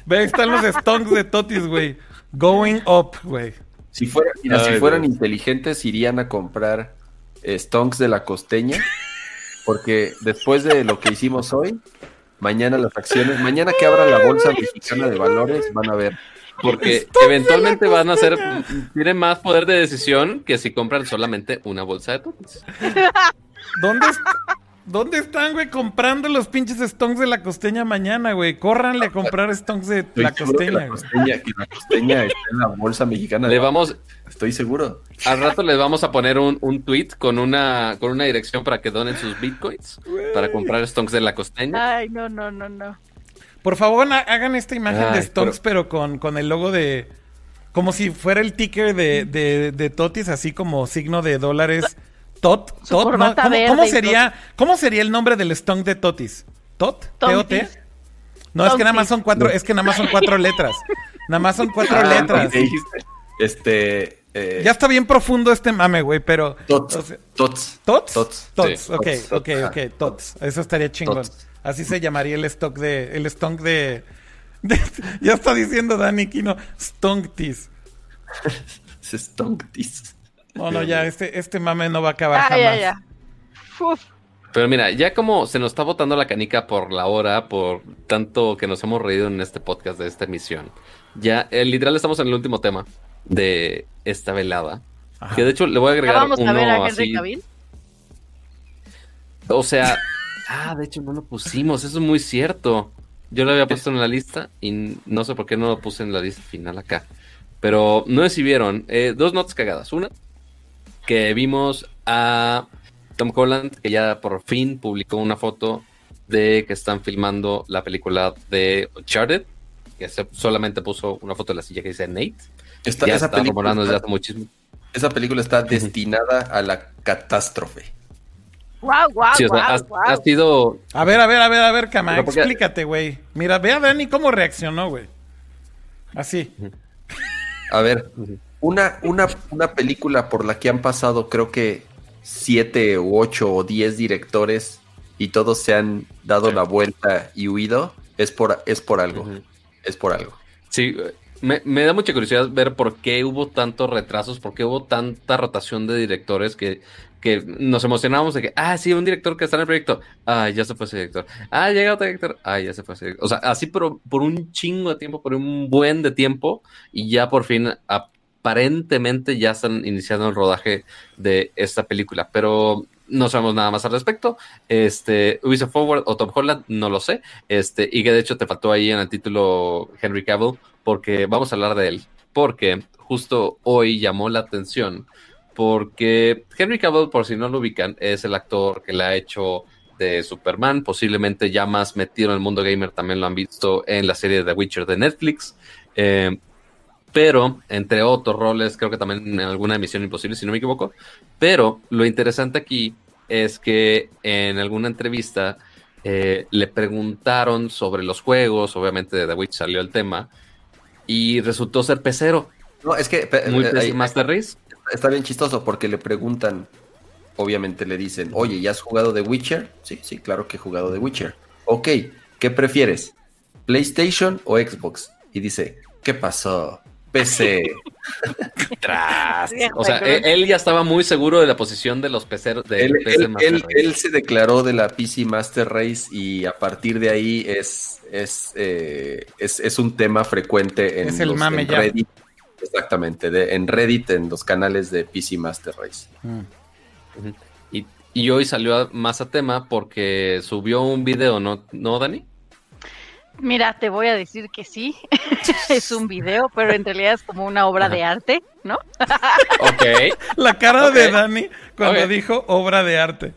Ve, están los Stonks de Totis, güey. Going up, güey. Si, fuera, si fueran inteligentes, irían a comprar eh, Stonks de la costeña. Porque después de lo que hicimos hoy, mañana las acciones, mañana que abra la bolsa mexicana de valores, van a ver porque eventualmente van a ser, tienen más poder de decisión que si compran solamente una bolsa de totis. ¿Dónde, ¿Dónde están, güey, comprando los pinches stonks de la costeña mañana, güey? Córranle a comprar stonks de la costeña, la costeña, que la costeña está en la bolsa mexicana. Le vamos, estoy seguro. Al rato les vamos a poner un, un tweet con una, con una dirección para que donen sus bitcoins para comprar stonks de la costeña. Ay, no, no, no, no. Por favor, hagan esta imagen de Stonks, pero, con, con, el logo de. Como si fuera el ticker de, de, Totis, así como signo de dólares. Tot, Tot, ¿Cómo, sería, ¿Cómo sería el nombre del Stonk de Totis? ¿Tot? ¿T-O-T? No, es que nada más son cuatro, es que nada más son cuatro letras. Nada más son cuatro ah, letras. Este. Eh, ya está bien profundo este mame, güey, pero. Tots. tots. ¿Tots? Tots. Tots. Ok, ok, ok. Tots. Eso estaría chingón. Así se llamaría el stock de. El stonk de. ya está diciendo Dani Kino. Stonktis. *laughs* Stonktis. No, no, ya, este, este mame no va a acabar ah, jamás. Ya, Pero mira, ya como se nos está botando la canica por la hora, por tanto que nos hemos reído en este podcast de esta emisión, ya eh, literal estamos en el último tema de esta velada. Que de hecho le voy a agregar vamos uno a ver a Henry O sea, *laughs* Ah, de hecho no lo pusimos, eso es muy cierto. Yo lo había puesto en la lista y no sé por qué no lo puse en la lista final acá. Pero no sé si vieron, eh, dos notas cagadas. Una, que vimos a Tom Holland, que ya por fin publicó una foto de que están filmando la película de Uncharted, que solamente puso una foto de la silla que dice Nate. Está, ya esa está película desde hace muchísimo. Esa película está destinada a la catástrofe. Wow, wow, sí, ha, sido. A ver, a ver, a ver, a ver, Cama, explícate, güey. Mira, ve a Dani cómo reaccionó, güey. Así. A ver, una, una, una película por la que han pasado, creo que siete u ocho o diez directores y todos se han dado la vuelta y huido, es por, es por algo. Es por algo. Sí, me, me, da mucha curiosidad ver por qué hubo tantos retrasos, por qué hubo tanta rotación de directores que que nos emocionábamos de que, ah, sí, un director que está en el proyecto, ah, ya se fue ese director, ah, llega otro director, ah, ya se fue ese director. O sea, así por, por un chingo de tiempo, por un buen de tiempo, y ya por fin aparentemente ya están iniciando el rodaje de esta película, pero no sabemos nada más al respecto. Este, Ubisoft Forward o Tom Holland, no lo sé. Este, y que de hecho te faltó ahí en el título Henry Cavill, porque vamos a hablar de él, porque justo hoy llamó la atención porque Henry Cavill, por si no lo ubican, es el actor que le ha hecho de Superman, posiblemente ya más metido en el mundo gamer, también lo han visto en la serie The Witcher de Netflix. Eh, pero, entre otros roles, creo que también en alguna emisión imposible, si no me equivoco. Pero lo interesante aquí es que en alguna entrevista eh, le preguntaron sobre los juegos, obviamente de The Witch salió el tema, y resultó ser pecero. No, es que... Muy eh, Master Race. Está bien chistoso porque le preguntan, obviamente le dicen, oye, ¿ya has jugado The Witcher? Sí, sí, claro que he jugado The Witcher. Ok, ¿qué prefieres? ¿PlayStation o Xbox? Y dice, ¿qué pasó? PC. *laughs* o sea, él, ya estaba muy seguro de la posición de los peceros de él, él, se declaró de la PC Master Race y a partir de ahí es, es, eh, es, un tema frecuente en, el mame Reddit. Exactamente, en Reddit, en los canales de PC Master Race. Mm. y, y, hoy salió más a tema porque subió un video, ¿no, ¿no Dani? Mira, te voy a decir que sí, *laughs* es un video, pero en realidad es como una obra de arte, ¿no? *laughs* ok. La cara de Dani cuando dijo obra de arte.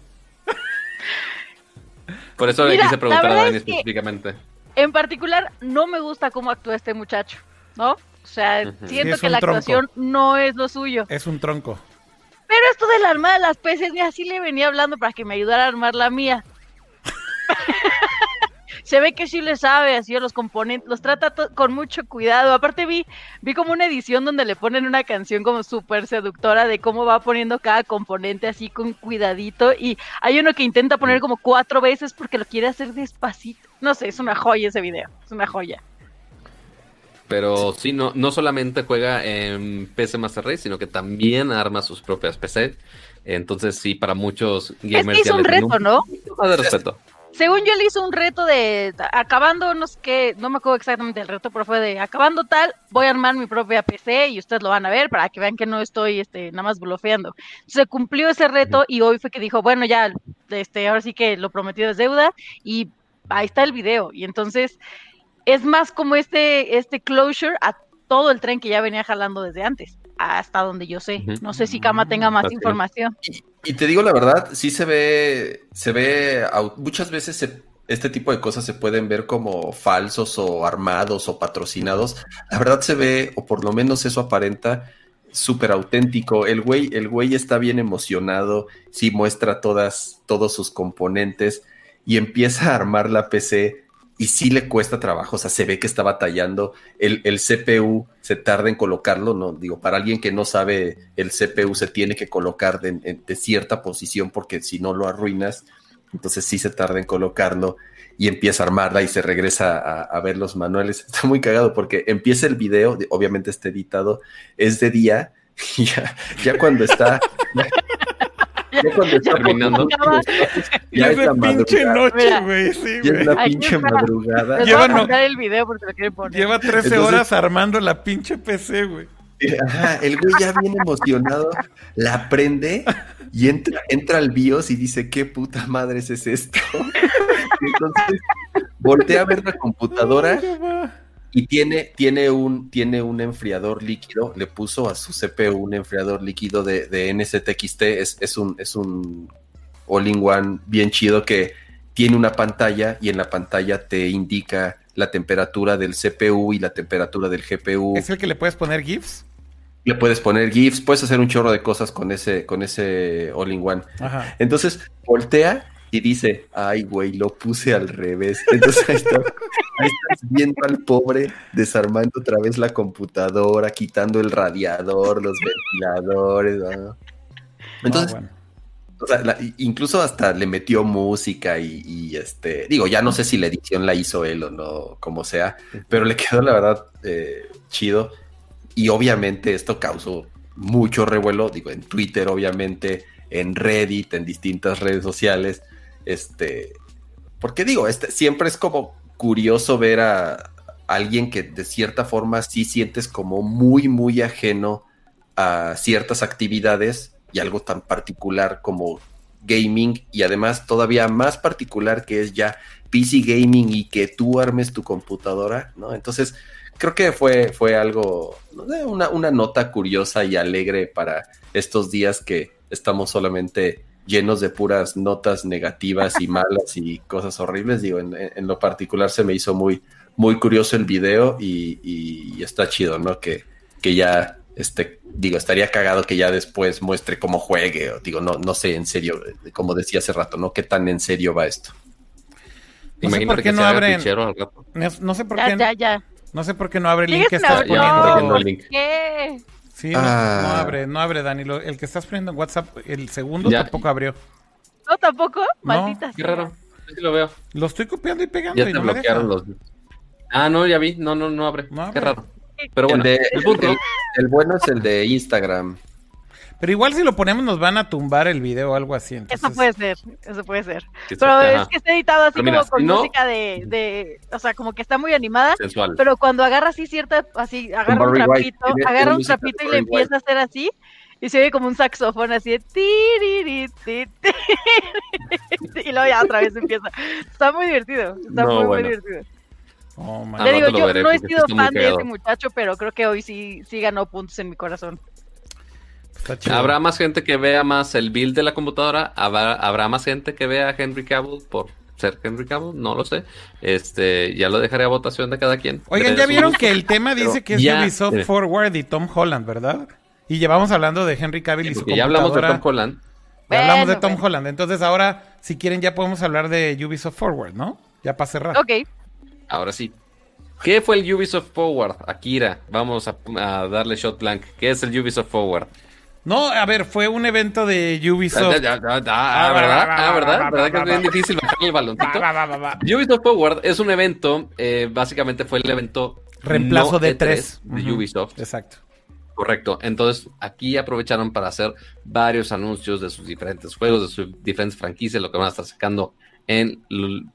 Por eso le quise preguntar a Dani específicamente. En particular, no me gusta cómo actúa este muchacho, ¿no? O sea, siento que la actuación no es lo suyo. Es un tronco. Pero esto del arma de las peces, así le venía hablando para que me ayudara a armar la mía *laughs* se ve que sí le sabe así a los componentes, los trata con mucho cuidado. Aparte vi, vi como una edición donde le ponen una canción como súper seductora de cómo va poniendo cada componente así con cuidadito y hay uno que intenta poner como cuatro veces porque lo quiere hacer despacito. No sé, es una joya ese video, es una joya. Pero sí, no, no solamente juega en PC Master Race, sino que también arma sus propias PC. Entonces sí, para muchos gamers... Es, es un reto, ¿no? De respeto según yo le hice un reto de acabando, no sé qué, no me acuerdo exactamente el reto, pero fue de acabando tal, voy a armar mi propia PC y ustedes lo van a ver para que vean que no estoy este, nada más blofeando. Se cumplió ese reto y hoy fue que dijo, bueno, ya, este, ahora sí que lo prometido es deuda y ahí está el video. Y entonces es más como este, este closure a todo el tren que ya venía jalando desde antes hasta donde yo sé. No sé si Kama tenga más información. Y, te digo la verdad, sí se ve, se ve, muchas veces este tipo de cosas se pueden ver como falsos o armados o patrocinados. La verdad se ve, o por lo menos eso aparenta, súper auténtico. El güey, el güey está bien emocionado, sí muestra todas, todos sus componentes y empieza a armar la PC y sí le cuesta trabajo, o sea, se ve que está batallando. El, CPU se tarda en colocarlo, ¿no? Digo, para alguien que no sabe, el CPU se tiene que colocar de, cierta posición porque si no lo arruinas, entonces sí se tarda en colocarlo y empieza a armarla y se regresa a, ver los manuales. *laughs* Está muy cagado porque empieza el video, obviamente está editado, es de día *laughs* y ya, ya cuando está... Ya cuando está terminando. Ya, es de pinche noche, güey. Sí, ya es la pinche madrugada. Lleva, no, el video porque lo poner. Lleva 13 horas armando la pinche PC, güey. Ajá, el güey ya viene emocionado, la prende y entra, entra al BIOS y dice, ¿qué puta madre es esto? *laughs* entonces voltea a ver la computadora y tiene, tiene, un, tiene un enfriador líquido, le puso a su CPU un enfriador líquido de, de NSTXT, es, es, un, es un all-in-one bien chido que tiene una pantalla y en la pantalla te indica la temperatura del CPU y la temperatura del GPU. ¿Es el que le puedes poner GIFs? Le puedes poner GIFs, puedes hacer un chorro de cosas con ese, con ese all-in-one. Entonces voltea y dice, ay, güey, lo puse al revés. Entonces ahí, *laughs* estás viendo al pobre desarmando otra vez la computadora, quitando el radiador, los ventiladores. Entonces, incluso hasta le metió música y, este, digo, ya no sé si la edición la hizo él o no, como sea, pero le quedó la verdad eh, chido. Y obviamente esto causó mucho revuelo, digo, en Twitter, obviamente, en Reddit, en distintas redes sociales. Este, porque digo, este, siempre es como curioso ver a alguien que de cierta forma sí sientes como muy, muy ajeno a ciertas actividades y algo tan particular como gaming y además todavía más particular que es ya PC gaming y que tú armes tu computadora, ¿no? Entonces, creo que fue, fue algo, una, una nota curiosa y alegre para estos días que estamos solamente llenos de puras notas negativas y malas y cosas horribles. Digo, en, lo particular se me hizo muy, muy curioso el video y, está chido, ¿no? Que, que ya, este, digo, estaría cagado que ya después muestre cómo juegue, o digo, no, no sé, en serio, como decía hace rato, ¿no? ¿Qué tan en serio va esto? No sé por qué no abren. No, sé por qué. Ya, ya. No sé por qué no abre el link que estás poniendo. ¿Qué? Sí, no, ah. abre, no abre, Dani. el que estás poniendo en WhatsApp, el segundo tampoco abrió. ¿No tampoco? Maldita. Qué raro. Sí lo veo. Lo estoy copiando y pegando. Ya te bloquearon los. Ah, no, ya vi. No, no, no abre. Qué raro. Pero bueno, el, el, bueno es el de Instagram. Pero igual si lo ponemos nos van a tumbar el video o algo así. Eso puede ser, eso puede ser. Pero es que está editado así como con música de, de, o sea, como que está muy animada. Sensual. Pero cuando agarra así cierta, así, agarra un trapito, agarra un trapito y le empieza a hacer así. Y se oye como un saxofón así de *laughs* y luego ya otra vez empieza. Está muy divertido. Está muy, muy divertido. Oh, Le digo, yo no he sido fan de ese muchacho, pero creo que hoy sí, sí ganó puntos en mi corazón. Habrá más gente que vea más el build de la computadora. Habrá, más gente que vea a Henry Cavill por ser Henry Cavill, no lo sé. Este, ya lo dejaré a votación de cada quien. Oigan, ya vieron que el tema dice que es Ubisoft Forward y Tom Holland, ¿verdad? Y llevamos hablando de Henry Cavill y su computadora. Ya hablamos de Tom Holland. Ya hablamos de Tom Holland. Entonces ahora, si quieren, ya podemos hablar de Ubisoft Forward, ¿no? Ya para cerrar. Ok. Ahora sí. ¿Qué fue el Ubisoft Forward? Akira, vamos a, a darle shot blank. ¿Qué es el Ubisoft Forward? No, a ver, fue un evento de Ubisoft. Ah, ¿verdad? Ah, ¿verdad? ¿Verdad que es bien difícil bajar el baloncito? Ubisoft Forward es un evento, eh, básicamente fue el evento reemplazo de 3 e de Ubisoft. Exacto. Correcto. Entonces, aquí aprovecharon para hacer varios anuncios de sus diferentes juegos, de sus diferentes franquicias, lo que van a estar sacando en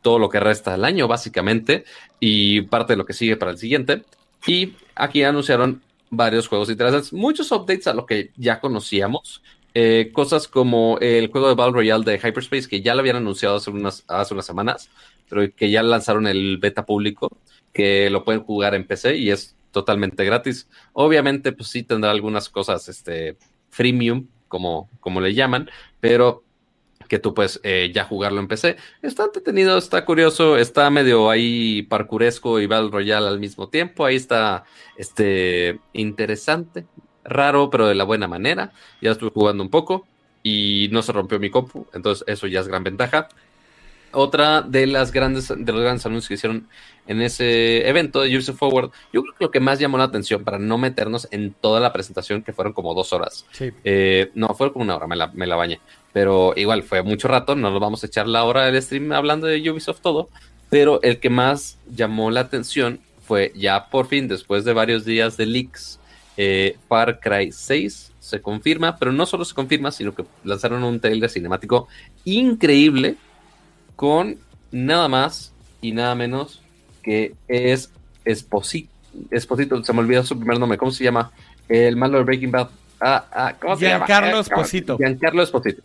todo lo que resta del año, básicamente, y parte de lo que sigue para el siguiente. Y aquí anunciaron varios juegos interesantes, muchos updates a lo que ya conocíamos. Eh, cosas como el juego de Battle Royale de Hyperspace, que ya lo habían anunciado hace unas, hace unas semanas, pero que ya lanzaron el beta público, que lo pueden jugar en PC y es totalmente gratis. Obviamente, pues sí tendrá algunas cosas este, freemium, como, como le llaman, pero que tú puedes eh, ya jugarlo en PC. Está entretenido, está curioso, está medio ahí parkuresco y Battle Royale al mismo tiempo. Ahí está este interesante, raro, pero de la buena manera. Ya estuve jugando un poco y no se rompió mi compu, entonces eso ya es gran ventaja. Otra de las grandes de los grandes anuncios que hicieron en ese evento de Ubisoft Forward, yo creo que lo que más llamó la atención para no meternos en toda la presentación, que fueron como dos horas. Eh, no, fue como una hora, me la, me la bañé. Pero igual fue mucho rato, no nos vamos a echar la hora del stream hablando de Ubisoft todo. Pero el que más llamó la atención fue ya por fin, después de varios días de leaks, eh, Far Cry 6 se confirma, pero no solo se confirma, sino que lanzaron un trailer cinemático increíble con nada más y nada menos que es Esposito. Esposito, se me olvidó su primer nombre, ¿cómo se llama? El malo de Breaking Bad. Ah, ah, ¿cómo se llama? Giancarlo Esposito. Giancarlo Esposito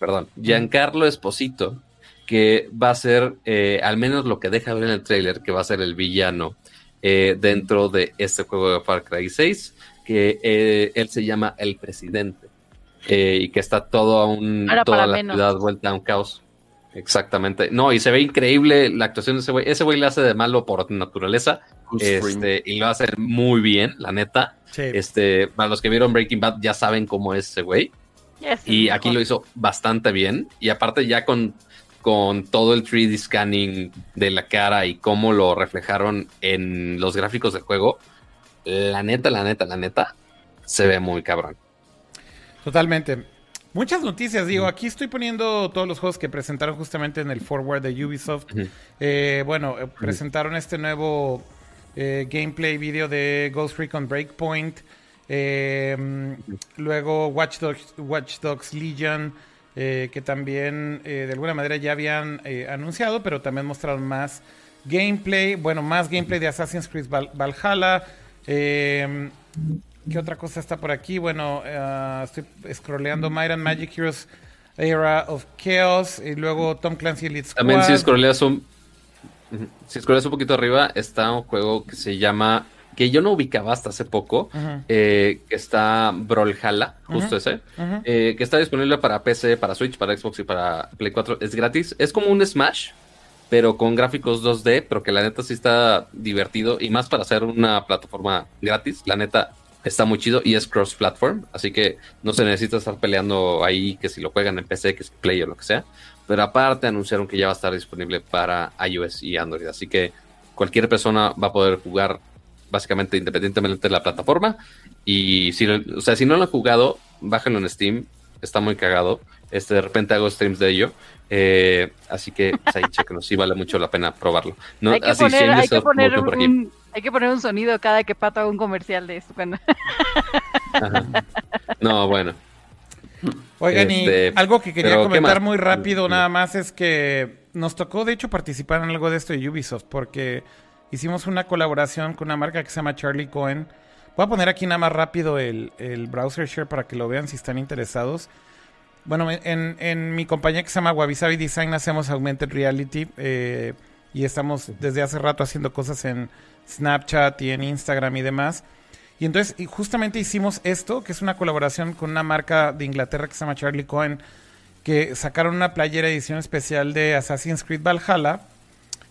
perdón, Giancarlo Esposito, que va a ser, eh, al menos lo que deja ver en el trailer, que va a ser el villano eh, dentro de este juego de Far Cry 6, que eh, él se llama el presidente y que está todo a un, toda la ciudad vuelta a un caos. Exactamente. No, y se ve increíble la actuación de ese güey. Ese güey le hace de malo por naturaleza. Este, y lo hacer muy bien, la neta. Este, para los que vieron Breaking Bad ya saben cómo es ese güey y aquí lo hizo bastante bien. Y aparte ya con, con todo el 3D scanning de la cara y cómo lo reflejaron en los gráficos del juego, la neta, la neta, la neta, se ve muy cabrón. Totalmente. Muchas noticias, digo, aquí estoy poniendo todos los juegos que presentaron justamente en el forward de Ubisoft. Eh, bueno, eh, presentaron este nuevo eh, gameplay video de Ghost Recon Breakpoint. Eh, luego Watch Dogs, Watch Dogs Legion, eh, que también de alguna manera ya habían anunciado, pero también mostraron más gameplay. Bueno, más gameplay de Assassin's Creed Valhalla. ¿Qué otra cosa está por aquí? Bueno, estoy scrolleando Might and Magic Heroes Era of Chaos. Y luego Tom Clancy Elite Squad. También si scrolleas un, si scrolleas un poquito arriba, está un juego que se llama que yo no ubicaba hasta hace poco, eh, que está Brawlhalla, justo ese, eh, que está disponible para PC, para Switch, para Xbox y para Play 4. Es gratis. Es como un Smash, pero con gráficos 2D, pero que la neta sí está divertido y más para hacer una plataforma gratis. La neta está muy chido y es cross-platform, así que no se necesita estar peleando ahí que si lo juegan en PC, que es Play o lo que sea. pero aparte anunciaron que ya va a estar disponible para iOS y Android. Así que cualquier persona va a poder jugar básicamente independientemente de la plataforma. Y si, o sea, si no lo han jugado, bájenlo en Steam. Está muy cagado. Este, de repente hago streams de ello. Eh, así que pues, ahí *laughs* chequenos, sí vale mucho la pena probarlo. No, hay, que poner, hay, que poner un, hay, que poner, un, sonido cada que pato haga un comercial de esto. No, bueno. Oigan, y este, algo que quería comentar muy rápido nada más es que nos tocó de hecho participar en algo de esto de Ubisoft porque hicimos una colaboración con una marca que se llama Charlie Cohen. Voy a poner aquí nada más rápido el, el browser share para que lo vean si están interesados. Bueno, en, en mi compañía que se llama Wabi Design hacemos Augmented Reality eh, y estamos desde hace rato haciendo cosas en Snapchat y en Instagram y demás. Y entonces justamente hicimos esto, que es una colaboración con una marca de Inglaterra que se llama Charlie Cohen, que sacaron una playera edición especial de Assassin's Creed Valhalla,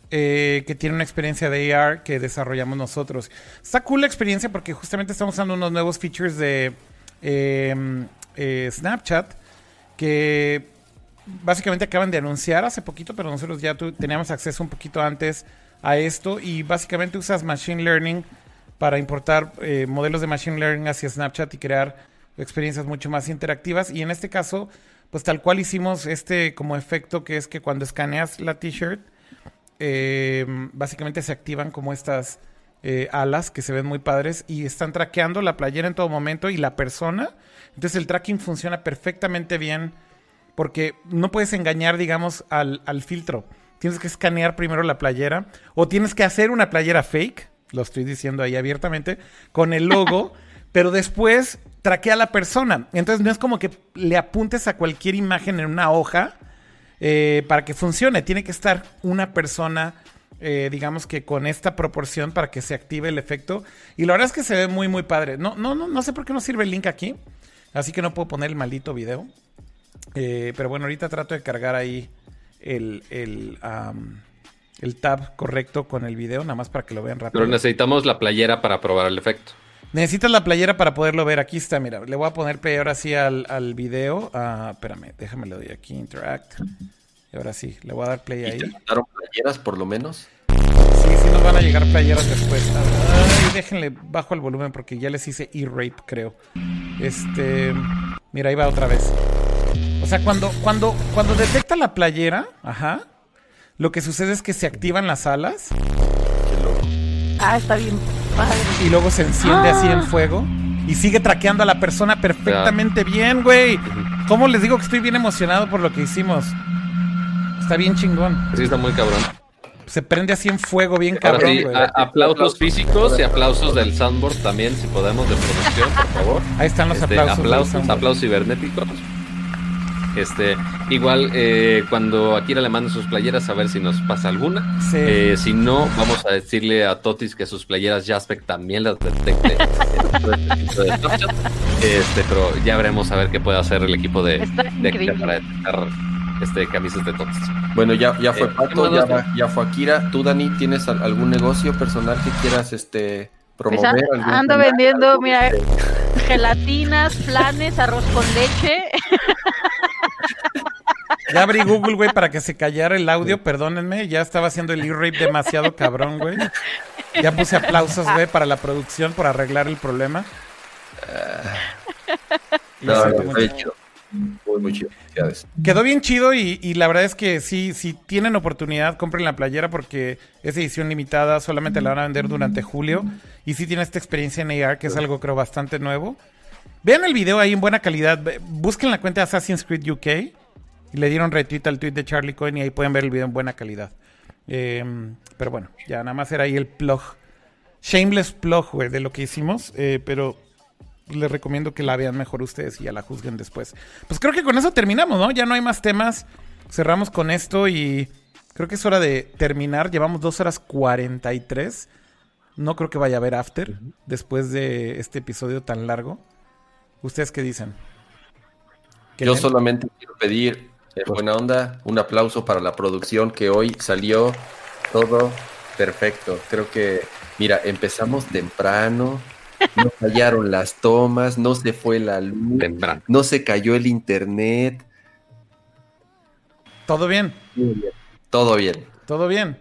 eh, que tiene una experiencia de AR que desarrollamos nosotros. Está cool la experiencia porque justamente estamos usando unos nuevos features de em, eh, Snapchat que básicamente acaban de anunciar hace poquito, pero nosotros ya teníamos acceso un poquito antes a esto y básicamente usas Machine Learning para importar eh, modelos de Machine Learning hacia Snapchat y crear experiencias mucho más interactivas. Y en este caso, pues tal cual hicimos este como efecto que es que cuando escaneas la t-shirt, eh, básicamente se activan como estas eh, alas que se ven muy padres y están traqueando la playera en todo momento y la persona entonces el tracking funciona perfectamente bien porque no puedes engañar, digamos, al, filtro. Tienes que escanear primero la playera o tienes que hacer una playera fake, lo estoy diciendo ahí abiertamente, con el logo, *laughs* pero después traquea a la persona. Entonces no es como que le apuntes a cualquier imagen en una hoja eh, para que funcione. Tiene que estar una persona, eh, digamos que con esta proporción para que se active el efecto. Y la verdad es que se ve muy, muy padre. No, no, no, no sé por qué no sirve el link aquí. Así que no puedo poner el maldito video. Eh, pero bueno, ahorita trato de cargar ahí el, el, el, tab correcto con el video, nada más para que lo vean rápido. Pero necesitamos la playera para probar el efecto. Necesitas la playera para poderlo ver. Aquí está, mira. Le voy a poner play ahora sí al, al video. Ah, espérame, déjame le doy aquí, interact. Y ahora sí, le voy a dar play ahí. ¿Te playeras por lo menos? Sí, sí nos van a llegar playeras después. Ay, déjenle bajo el volumen porque ya les hice e-rape, creo. Este, mira, ahí va otra vez. O sea, cuando, cuando, cuando detecta la playera, ajá, lo que sucede es que se activan las alas. Ah, está bien padre. Y luego se enciende así en ah. fuego. Y sigue traqueando a la persona perfectamente bien, güey. ¿Cómo les digo que estoy bien emocionado por lo que hicimos? Está bien chingón. Sí, está muy cabrón se prende así en fuego bien cabrón. Sí, aplausos físicos y aplausos del soundboard también, si podemos, de producción, por favor. Ahí están los este, aplausos. Aplausos, aplausos cibernéticos. Este, igual eh, cuando Akira le mande sus playeras a ver si nos pasa alguna. Eh, si no, vamos a decirle a Totis que sus playeras Jaspec también las detecte. *laughs* este, pero ya veremos a ver qué puede hacer el equipo de, de para detectar este, camisas de todos. Bueno, ya, ya fue eh, Pato, ya, fue Akira. ¿Tú, Dani, tienes algún negocio personal que quieras este? Pues ando vendiendo, mira, gelatinas, flanes, arroz con leche. *laughs* Ya abrí Google, güey, para que se callara el audio, perdónenme. Ya estaba haciendo el e-rape demasiado cabrón, güey. Ya puse aplausos, güey, para la producción, por arreglar el problema. no, no, hecho. Muy, muy chido. Quedó bien chido y, la verdad es que sí, si tienen oportunidad, compren la playera porque es edición limitada, solamente la van a vender durante julio. Y sí tiene esta experiencia en AR, que es algo creo bastante nuevo. Vean el video ahí en buena calidad. Busquen la cuenta de Assassin's Creed UK. Y le dieron retweet al tweet de Charlie Cohen y ahí pueden ver el video en buena calidad. Em, pero bueno, ya nada más era ahí el plug. Shameless plug, güey, de lo que hicimos. Eh, pero les recomiendo que la vean mejor ustedes y ya la juzguen después. Pues creo que con eso terminamos, ¿no? Ya no hay más temas. Cerramos con esto y creo que es hora de terminar. Llevamos dos horas 43. No creo que vaya a haber after después de este episodio tan largo. ¿Ustedes qué dicen? Yo solamente quiero pedir, en buena onda, un aplauso para la producción que hoy salió todo perfecto. Creo que, mira, empezamos temprano, no fallaron las tomas, no se fue la luz, no se cayó el internet. ¿Todo bien? Todo bien. ¿Todo bien?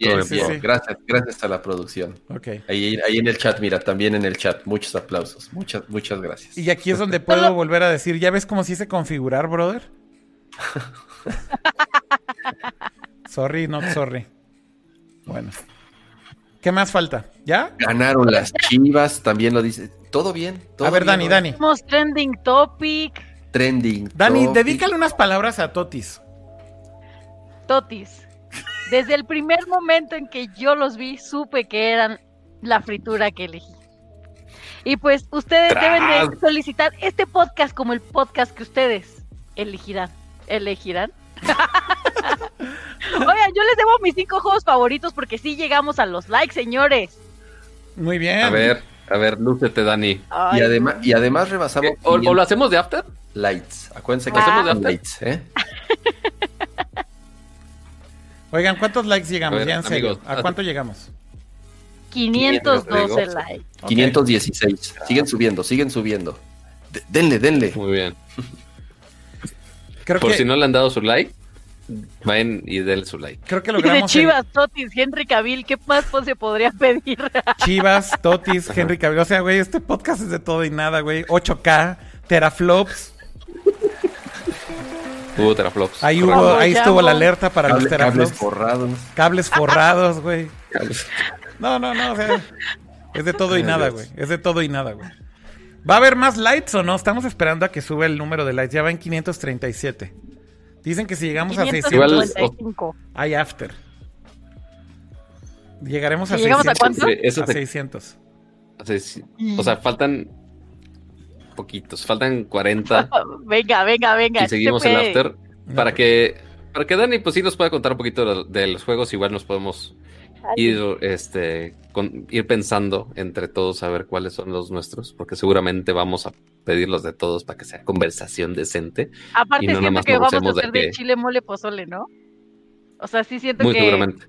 Gracias, gracias a la producción. Okay. Ahí, ahí en el chat, mira, también en el chat, muchos aplausos. Muchas, muchas gracias. Y aquí es donde puedo volver a decir, ¿ya ves cómo se hice configurar, brother? *laughs* sorry, not sorry. Bueno. ¿Qué más falta? ¿Ya? Ganaron las chivas, también lo dice. Todo bien. a ver, Dani, Dani. Somos trending topic. Trending. Dani, dedícale unas palabras a Totis. Totis. Desde el primer momento en que yo los vi, supe que eran la fritura que elegí. Y pues ustedes deben de solicitar este podcast como el podcast que ustedes elegirán. ¿Elegirán? *laughs* Oigan, yo les debo mis cinco juegos favoritos porque sí llegamos a los likes, señores. Muy bien. A ver, a ver, lúcete, Dani. y, además, y además rebasamos. ¿O, lo hacemos de After? Lights. Acuérdense que hacemos de After. Lights, ¿eh? *laughs* Oigan, ¿cuántos likes llegamos? ya en serio. ¿A cuánto llegamos? 512 likes. 516. Siguen subiendo, siguen subiendo. denle, denle. Muy bien. *laughs* Por si no le han dado su like, vayan y denle su like. Creo que logramos. Y de Chivas, Totis, Henry Cavill, ¿qué más se podría pedir? *laughs* Chivas, Totis, Henry Cavill. O sea, güey, este podcast es de todo y nada, güey. 8K, teraflops. Hubo teraflops. Ahí, hubo, ahí estuvo la alerta para los teraflops. Cables forrados. Cables *laughs* forrados, güey. No, no, no, o sea, es de todo y nada, güey. Es de todo y nada, güey. ¿Va a haber más lights o no? Estamos esperando a que suba el número de lights. Ya va en 537. Dicen que si llegamos a 600 hay after. Llegaremos a ¿Y llegamos a cuánto? a 600. O sea, faltan poquitos, faltan 40. *laughs* venga, venga, venga. Y seguimos el after para que para que Dani pues sí nos pueda contar un poquito de los juegos, igual nos podemos ir, este, ir pensando entre todos a ver cuáles son los nuestros, porque seguramente vamos a pedirlos de todos para que sea conversación decente. Aparte, siento que vamos a hacer de, chile mole pozole, ¿no? O sea, sí siento Muy que. seguramente.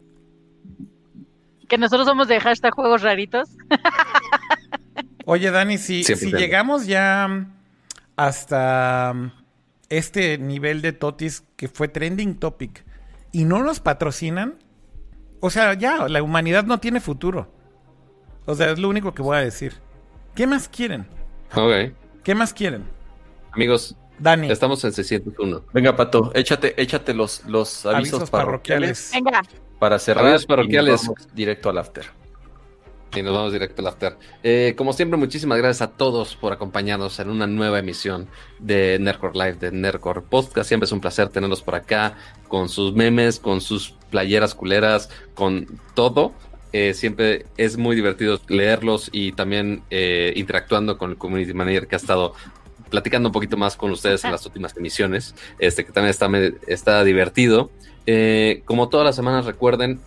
Que nosotros somos de hashtag juegos raritos. *laughs* Oye, Dani, si, si llegamos ya hasta este nivel de Totis que fue trending topic y no nos patrocinan, o sea, ya, la humanidad no tiene futuro. O sea, es lo único que voy a decir. ¿Qué más quieren? Ok. ¿Qué más quieren? Amigos, Dani. Estamos en 601. Venga, Pato, échate, échate los, los avisos, parroquiales. Venga. Para cerrar. Avisos parroquiales. directo al after. Y nos vamos directo al after. Eh, como siempre, muchísimas gracias a todos por acompañarnos en una nueva emisión de Nerdcore Live, de Nerdcore Podcast. Siempre es un placer tenerlos por acá, con sus memes, con sus playeras culeras, con todo. Eh, siempre es muy divertido leerlos y también eh, interactuando con el community manager que ha estado platicando un poquito más con ustedes en las últimas emisiones, este que también está, está divertido. como todas las semanas, recuerden,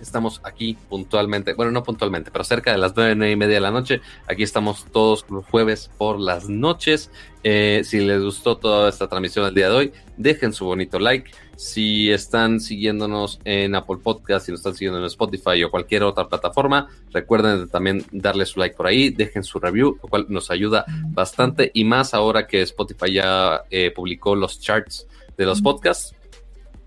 Estamos aquí puntualmente, bueno, no puntualmente, pero cerca de las nueve, y media de la noche. Aquí estamos todos los jueves por las noches. Eh, si les gustó toda esta transmisión del día de hoy, dejen su bonito like. Si están siguiéndonos en Apple Podcast, si nos están siguiendo en Spotify o cualquier otra plataforma, recuerden también darle su like por ahí, dejen su review, lo cual nos ayuda bastante y más ahora que Spotify ya eh, publicó los charts de los podcasts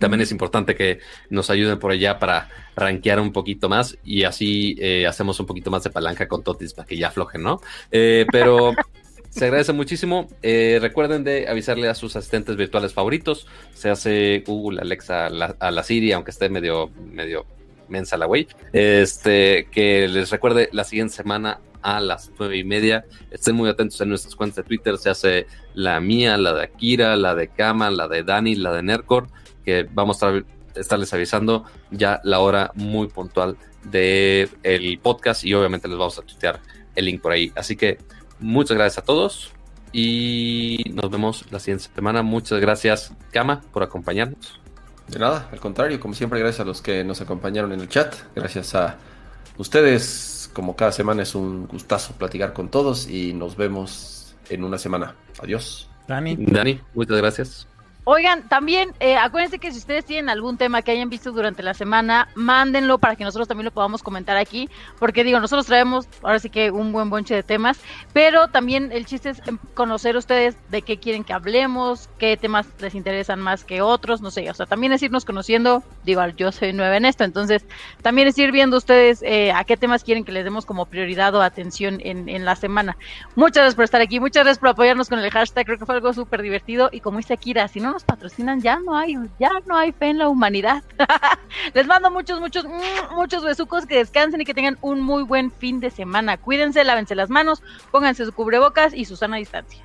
también es importante que nos ayuden por allá para rankear un poquito más y así eh, hacemos un poquito más de palanca con Totis para que ya aflojen, ¿no? Eh, pero *laughs* se agradece muchísimo. Eh, recuerden de avisarle a sus asistentes virtuales favoritos. Se hace Google, Alexa, a la Siri, aunque esté medio, medio mensa la güey. Este, que les recuerde la siguiente semana a las nueve y media. Estén muy atentos en nuestras cuentas de Twitter. Se hace la mía, la de Akira, la de Kama, la de Dani, la de Nercor que vamos a estarles avisando ya la hora muy puntual del el podcast y obviamente les vamos a tuitear el link por ahí. Así que muchas gracias a todos y nos vemos la siguiente semana. Muchas gracias, Kama, por acompañarnos. De nada, al contrario, como siempre, gracias a los que nos acompañaron en el chat. Gracias a ustedes, como cada semana es un gustazo platicar con todos y nos vemos en una semana. Adiós. Dani. Dani, muchas gracias. Oigan, también eh, acuérdense que si ustedes tienen algún tema que hayan visto durante la semana, mándenlo para que nosotros también lo podamos comentar aquí, porque digo, nosotros traemos ahora sí que un buen bonche de temas, pero también el chiste es conocer ustedes de qué quieren que hablemos, qué temas les interesan más que otros, no sé, o sea, también es irnos conociendo, digo, yo soy nueva en esto, entonces también es ir viendo ustedes eh, a qué temas quieren que les demos como prioridad o atención en, en la semana. Muchas gracias por estar aquí, muchas gracias por apoyarnos con el hashtag, creo que fue algo súper divertido y como dice Akira, si no nos patrocinan, ya no hay, ya no hay fe en la humanidad. *laughs* Les mando muchos, muchos, mm, muchos besucos, que descansen y que tengan un muy buen fin de semana. Cuídense, lávense las manos, pónganse su cubrebocas y su sana distancia.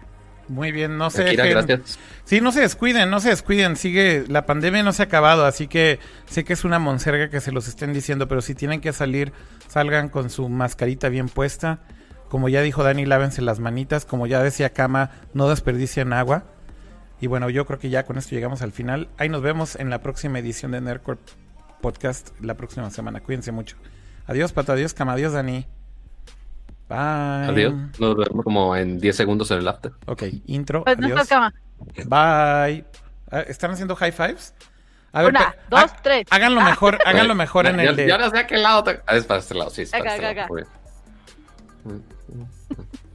Muy bien, no se Sí, no se descuiden, no se descuiden, sigue, la pandemia no se ha acabado, así que sé que es una monserga que se los estén diciendo, pero si tienen que salir, salgan con su mascarita bien puesta. Como ya dijo Dani, lávense las manitas, como ya decía Kama, no desperdicien agua. Y bueno, yo creo que ya con esto llegamos al final. Ahí nos vemos en la próxima edición de Nerdcore Podcast la próxima semana. Cuídense mucho. Adiós, Pato. Adiós, Cama. Adiós, Dani. Bye. Adiós. Nos vemos como en 10 segundos en el after. Ok, intro. Pues adiós. Bye. Ah, ¿Están haciendo high fives? A ver, Una, dos, tres. *laughs* Háganlo mejor, háganlo mejor en el de. Ya no sé a qué lado. Ah, es para este lado, sí. Es para este lado.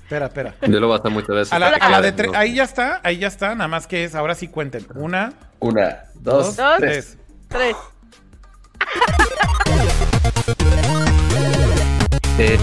Espera, espera. Yo lo basta muchas veces. A la, de ahí ya está, ahí ya está. Nada más que es, ahora sí cuenten. Una. Una, dos, dos tres. Tres. Eh.